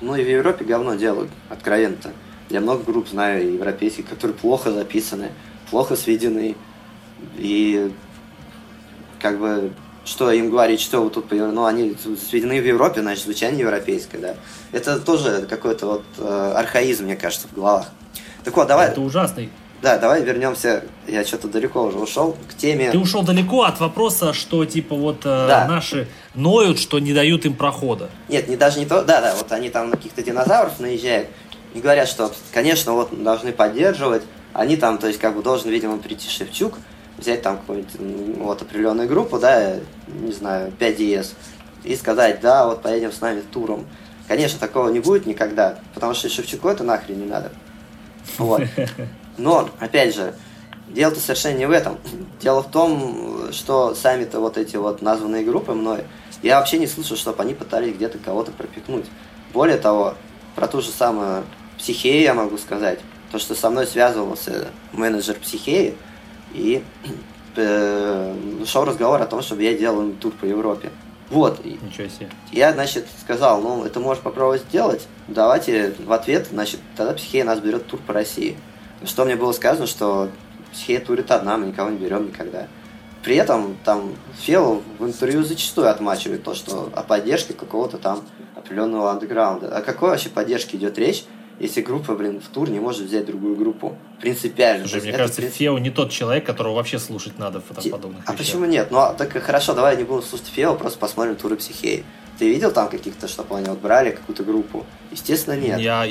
Speaker 2: ну, и в Европе говно делают, откровенно-то. Я много групп знаю европейских, которые плохо записаны, плохо сведены, и как бы что им говорить, что вы тут, ну, они сведены в Европе, значит, звучание европейское, да. Это тоже какой-то вот э, архаизм, мне кажется, в головах. Так вот, давай...
Speaker 1: Это ужасный.
Speaker 2: Да, давай вернемся, я что-то далеко уже ушел, к теме...
Speaker 1: Ты ушел далеко от вопроса, что, типа, вот э, да. наши ноют, что не дают им прохода.
Speaker 2: Нет, не даже не то, да-да, вот они там на каких-то динозавров наезжают и говорят, что, конечно, вот должны поддерживать, они там, то есть, как бы должен, видимо, прийти Шевчук, взять там какую-нибудь вот определенную группу, да, не знаю, 5DS, и сказать, да, вот поедем с нами туром. Конечно, такого не будет никогда, потому что Шевчуку это нахрен не надо. Вот. Но, опять же, дело-то совершенно не в этом. Дело в том, что сами-то вот эти вот названные группы мной, я вообще не слышал, чтобы они пытались где-то кого-то пропихнуть. Более того, про ту же самую психею я могу сказать. То, что со мной связывался менеджер психеи, и э, шел разговор о том, чтобы я делал тур по Европе. Вот.
Speaker 1: Ничего себе.
Speaker 2: Я, значит, сказал, ну, это можешь попробовать сделать. Давайте в ответ, значит, тогда психея нас берет тур по России. Что мне было сказано, что психея турит одна, мы никого не берем никогда. При этом там Фел в интервью зачастую отмачивает то, что о поддержке какого-то там определенного андеграунда. О какой вообще поддержке идет речь, если группа, блин, в тур не может взять другую группу. Принципиально.
Speaker 1: Слушай, мне кажется, принцип... Фео не тот человек, которого вообще слушать надо в
Speaker 2: подобных А вещах. почему нет? Ну, а, так хорошо, давай не будем слушать Фео, просто посмотрим туры психеи. Ты видел там каких-то, чтобы они вот брали какую-то группу? Естественно, нет.
Speaker 1: Я,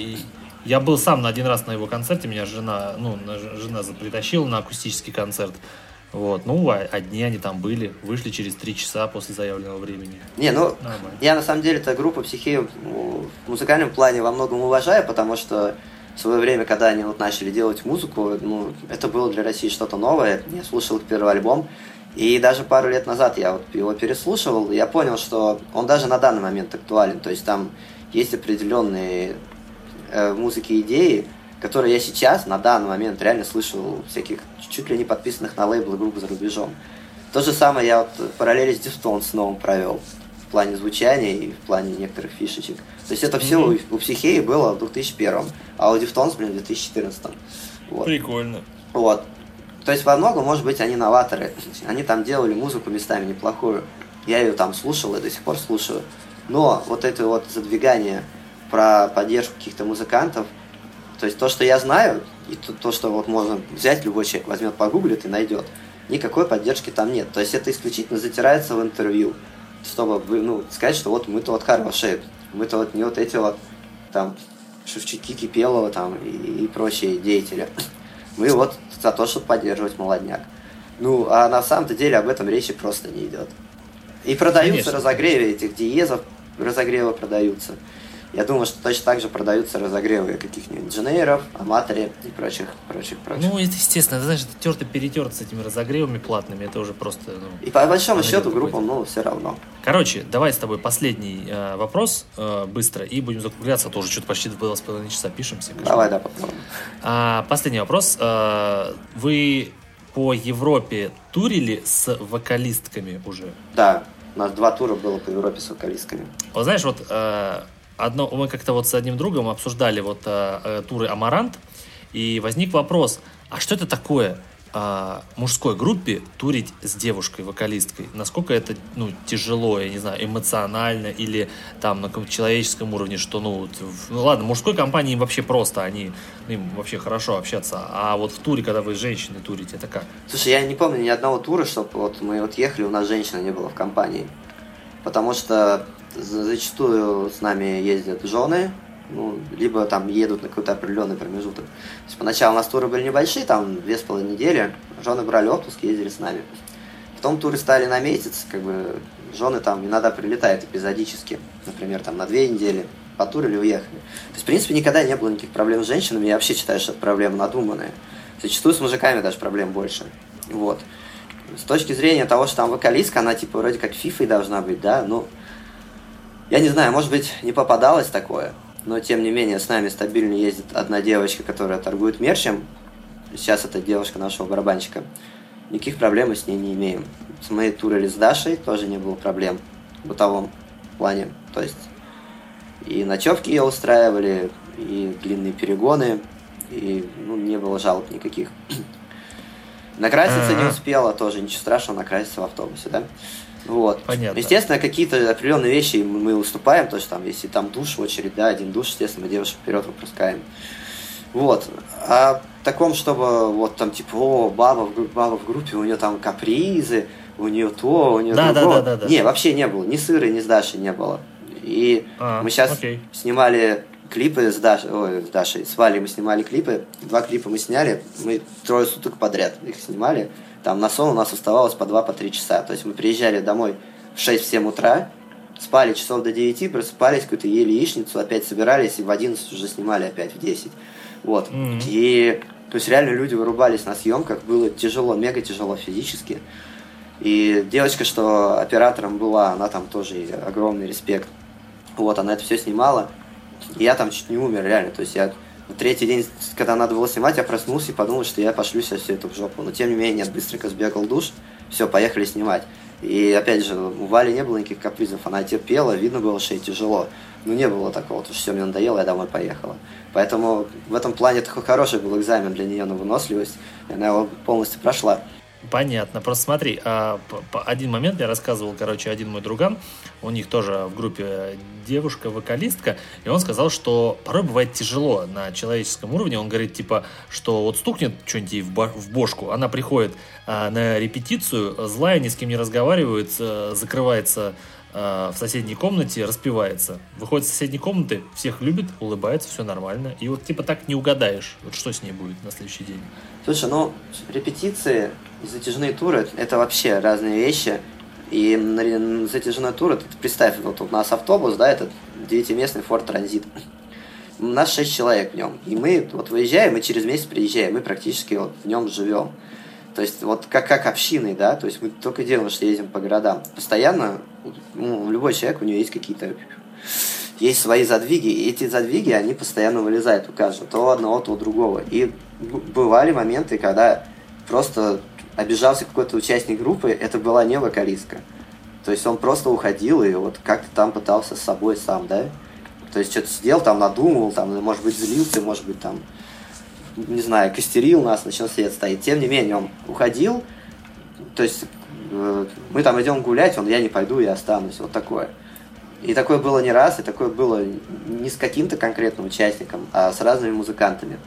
Speaker 1: я был сам на один раз на его концерте, меня жена, ну, жена притащила на акустический концерт. Вот, ну, а одни они там были, вышли через три часа после заявленного времени.
Speaker 2: Не, ну, Нормально. я на самом деле эту группу психею в музыкальном плане во многом уважаю, потому что в свое время, когда они вот начали делать музыку, ну, это было для России что-то новое. Я слушал их первый альбом, и даже пару лет назад я вот его переслушивал, и я понял, что он даже на данный момент актуален. То есть там есть определенные э, в музыке идеи, которые я сейчас, на данный момент, реально слышу всяких чуть ли не подписанных на лейблы групп за рубежом. То же самое я вот параллели с Deftones новым провел в плане звучания и в плане некоторых фишечек. То есть это все mm-hmm. у, у Психеи было в 2001, а у Deftones, блин, в 2014.
Speaker 1: Вот. Прикольно.
Speaker 2: Вот. То есть во многом, может быть, они новаторы. Они там делали музыку местами неплохую. Я ее там слушал и до сих пор слушаю. Но вот это вот задвигание про поддержку каких-то музыкантов, то есть то, что я знаю, и то, то, что вот можно взять, любой человек возьмет, погуглит и найдет, никакой поддержки там нет. То есть это исключительно затирается в интервью, чтобы ну, сказать, что вот мы-то вот хорошие, мы-то вот не вот эти вот там Шевчуки, Кипелова там и, и прочие деятели. Мы вот за то, чтобы поддерживать молодняк. Ну, а на самом-то деле об этом речи просто не идет. И продаются Конечно. разогревы этих диезов, разогревы продаются. Я думаю, что точно так же продаются разогревы каких-нибудь дженейров, аматоре и прочих, прочих, прочих.
Speaker 1: Ну, это естественно, знаешь, это терто перетерто с этими разогревами платными, это уже просто... Ну,
Speaker 2: и по большому счету группам, ну, все равно.
Speaker 1: Короче, давай с тобой последний э, вопрос э, быстро, и будем закругляться, тоже что-то почти было с половиной часа пишемся.
Speaker 2: Конечно. Давай, да, попробуем.
Speaker 1: А, последний вопрос. А, вы по Европе турили с вокалистками уже?
Speaker 2: Да, у нас два тура было по Европе с вокалистками.
Speaker 1: Вот знаешь, вот э, одно, мы как-то вот с одним другом обсуждали вот э, э, туры Амарант, и возник вопрос, а что это такое э, мужской группе турить с девушкой-вокалисткой? Насколько это ну, тяжело, я не знаю, эмоционально или там на человеческом уровне, что ну, ну ладно, мужской компании им вообще просто, они ну, им вообще хорошо общаться, а вот в туре, когда вы с женщиной турите, это как?
Speaker 2: Слушай, я не помню ни одного тура, чтобы вот мы вот ехали, у нас женщина не было в компании, потому что зачастую с нами ездят жены, ну, либо там едут на какой-то определенный промежуток. То есть поначалу у нас туры были небольшие, там две с половиной недели, жены брали отпуск, ездили с нами. Потом туры стали на месяц, как бы жены там иногда прилетают эпизодически, например, там на две недели, потурили, уехали. То есть, в принципе, никогда не было никаких проблем с женщинами, я вообще считаю, что это проблема надуманная. Зачастую с мужиками даже проблем больше. Вот. С точки зрения того, что там вокалистка, она типа вроде как фифой должна быть, да, ну, я не знаю, может быть, не попадалось такое, но тем не менее с нами стабильно ездит одна девочка, которая торгует мерчем. Сейчас это девушка нашего барабанщика. Никаких проблем мы с ней не имеем. С моей турили с Дашей тоже не было проблем в бытовом плане. То есть и ночевки ее устраивали, и длинные перегоны, и ну, не было жалоб никаких. Накраситься не успела тоже, ничего страшного, накраситься в автобусе, да? Вот.
Speaker 1: Понятно.
Speaker 2: Естественно, какие-то определенные вещи мы уступаем, то есть там, если там душ в очередь, да, один душ, естественно, мы девушек вперед выпускаем. Вот. А таком, чтобы вот там типа, о, баба в, баба в группе, у нее там капризы, у нее то, у нее
Speaker 1: да, другое. Да, да, да, да.
Speaker 2: Не, вообще не было. Ни сыры, ни с Дашей не было. И а, мы сейчас окей. снимали клипы с Дашей, ой, с Дашей, с Валей мы снимали клипы. Два клипа мы сняли, мы трое суток подряд их снимали. Там на сон у нас оставалось по два, по три часа. То есть мы приезжали домой в 6-7 утра, спали часов до 9, просыпались, какую-то ели яичницу, опять собирались и в 11 уже снимали опять в 10. Вот. Mm-hmm. И то есть реально люди вырубались на съемках, было тяжело, мега тяжело физически. И девочка, что оператором была, она там тоже огромный респект. Вот, она это все снимала. И я там чуть не умер, реально. То есть я на третий день, когда надо было снимать, я проснулся и подумал, что я пошлю сейчас все это в жопу. Но тем не менее, я быстренько сбегал душ, все, поехали снимать. И опять же, у Вали не было никаких капризов, она терпела, видно было, что ей тяжело. Но не было такого, что все, мне надоело, я домой поехала. Поэтому в этом плане такой хороший был экзамен для нее на выносливость, и она его полностью прошла.
Speaker 1: Понятно. Просто смотри, а, один момент я рассказывал, короче, один мой друган, у них тоже в группе девушка-вокалистка, и он сказал, что порой бывает тяжело на человеческом уровне. Он говорит, типа, что вот стукнет что-нибудь ей в бошку, она приходит а, на репетицию, злая, ни с кем не разговаривает, закрывается а, в соседней комнате, распивается. Выходит из соседней комнаты, всех любит, улыбается, все нормально. И вот типа так не угадаешь, вот что с ней будет на следующий день.
Speaker 2: Слушай, ну, репетиции и затяжные туры – это вообще разные вещи. И на затяжной тур, ты представь, вот у нас автобус, да, этот девятиместный Ford Transit. У нас шесть человек в нем. И мы вот выезжаем, и через месяц приезжаем, мы практически вот в нем живем. То есть вот как, как общиной, да, то есть мы только делаем, что ездим по городам. Постоянно, ну, любой человек, у него есть какие-то есть свои задвиги, и эти задвиги, они постоянно вылезают у каждого, то у одного, то у другого. И бывали моменты, когда просто обижался какой-то участник группы, это была не вокалистка. То есть он просто уходил и вот как-то там пытался с собой сам, да? То есть что-то сидел там, надумывал, там, может быть, злился, может быть, там, не знаю, костерил нас, начал свет стоит. Тем не менее, он уходил, то есть э, мы там идем гулять, он, я не пойду, я останусь, вот такое. И такое было не раз, и такое было не с каким-то конкретным участником, а с разными музыкантами.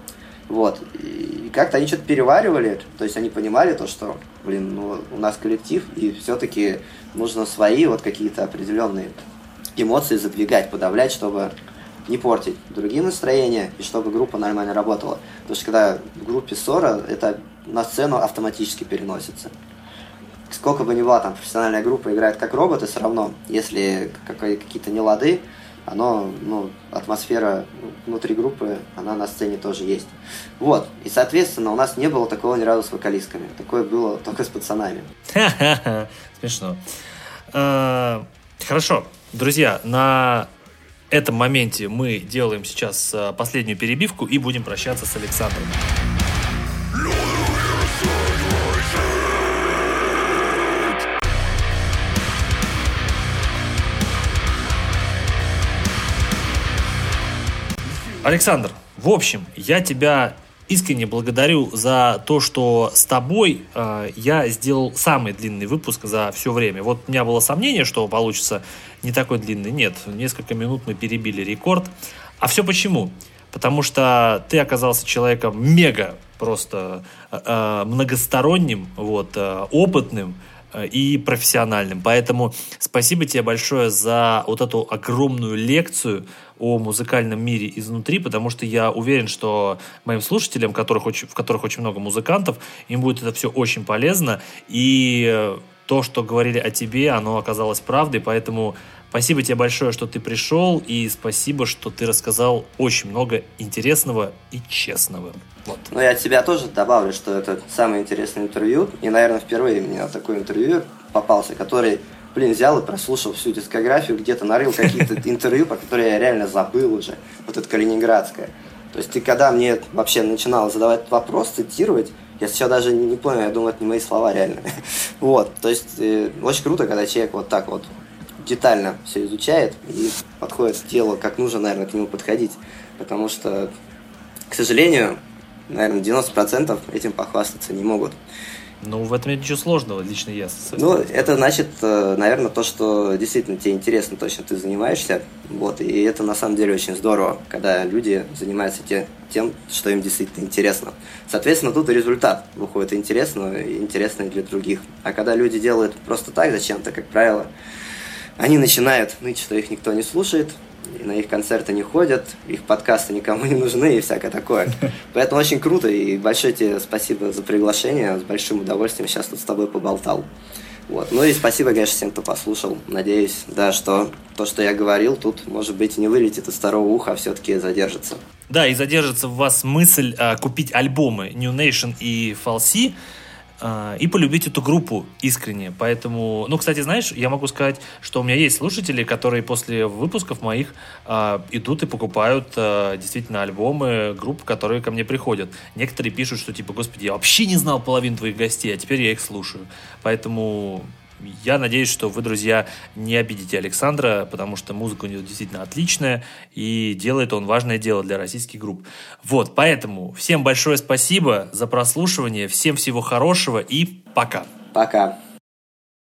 Speaker 2: Вот. И как-то они что-то переваривали, то есть они понимали то, что, блин, ну, у нас коллектив, и все-таки нужно свои вот какие-то определенные эмоции задвигать, подавлять, чтобы не портить другим настроение, и чтобы группа нормально работала. Потому что когда в группе ссора, это на сцену автоматически переносится. Сколько бы ни была там профессиональная группа играет как роботы, все равно, если какие-то нелады, оно, ну, атмосфера внутри группы, она на сцене тоже есть. Вот, и, соответственно, у нас не было такого ни разу с вокалистками. Такое было только с пацанами.
Speaker 1: Смешно. А, хорошо, друзья, на этом моменте мы делаем сейчас а, последнюю перебивку и будем прощаться с Александром. Александр, в общем, я тебя искренне благодарю за то, что с тобой э, я сделал самый длинный выпуск за все время. Вот у меня было сомнение, что получится не такой длинный. Нет, несколько минут мы перебили рекорд. А все почему? Потому что ты оказался человеком мега просто э, э многосторонним, вот, э, опытным, Э, и профессиональным. Поэтому спасибо тебе большое за вот эту огромную лекцию о музыкальном мире изнутри, потому что я уверен, что моим слушателям, которых очень, в которых очень много музыкантов, им будет это все очень полезно. И э, то, что говорили о тебе, оно оказалось правдой, поэтому Спасибо тебе большое, что ты пришел, и спасибо, что ты рассказал очень много интересного и честного.
Speaker 2: Вот. Ну, я от себя тоже добавлю, что это самое интересное интервью, и, наверное, впервые мне такой интервью попался, который, блин, взял и прослушал всю дискографию, где-то нарыл какие-то интервью, про которые я реально забыл уже, вот это калининградское. То есть ты когда мне вообще начинал задавать вопрос, цитировать, я сейчас даже не понял, я думаю, это не мои слова реально. вот, то есть э, очень круто, когда человек вот так вот детально все изучает и подходит к делу, как нужно, наверное, к нему подходить. Потому что, к сожалению, наверное, 90% этим похвастаться не могут.
Speaker 1: Ну, в этом нет ничего сложного, лично я.
Speaker 2: Ну, это значит, э, наверное, то, что действительно тебе интересно то, чем ты занимаешься. Вот, и это на самом деле очень здорово, когда люди занимаются те, тем, что им действительно интересно. Соответственно, тут и результат выходит интересно и интересный для других. А когда люди делают просто так зачем-то, как правило, они начинают ныть, что их никто не слушает, на их концерты не ходят, их подкасты никому не нужны и всякое такое. Поэтому очень круто, и большое тебе спасибо за приглашение, с большим удовольствием сейчас тут с тобой поболтал. Вот. Ну и спасибо, конечно, всем, кто послушал. Надеюсь, да, что то, что я говорил, тут, может быть, не вылетит из второго уха, а все-таки задержится.
Speaker 1: Да, и задержится в вас мысль а, купить альбомы New Nation и Falsi, и полюбить эту группу искренне. Поэтому, ну, кстати, знаешь, я могу сказать, что у меня есть слушатели, которые после выпусков моих э, идут и покупают э, действительно альбомы групп, которые ко мне приходят. Некоторые пишут, что типа, господи, я вообще не знал половину твоих гостей, а теперь я их слушаю. Поэтому я надеюсь, что вы, друзья, не обидите Александра, потому что музыка у него действительно отличная, и делает он важное дело для российских групп. Вот, поэтому всем большое спасибо за прослушивание, всем всего хорошего и пока.
Speaker 2: Пока.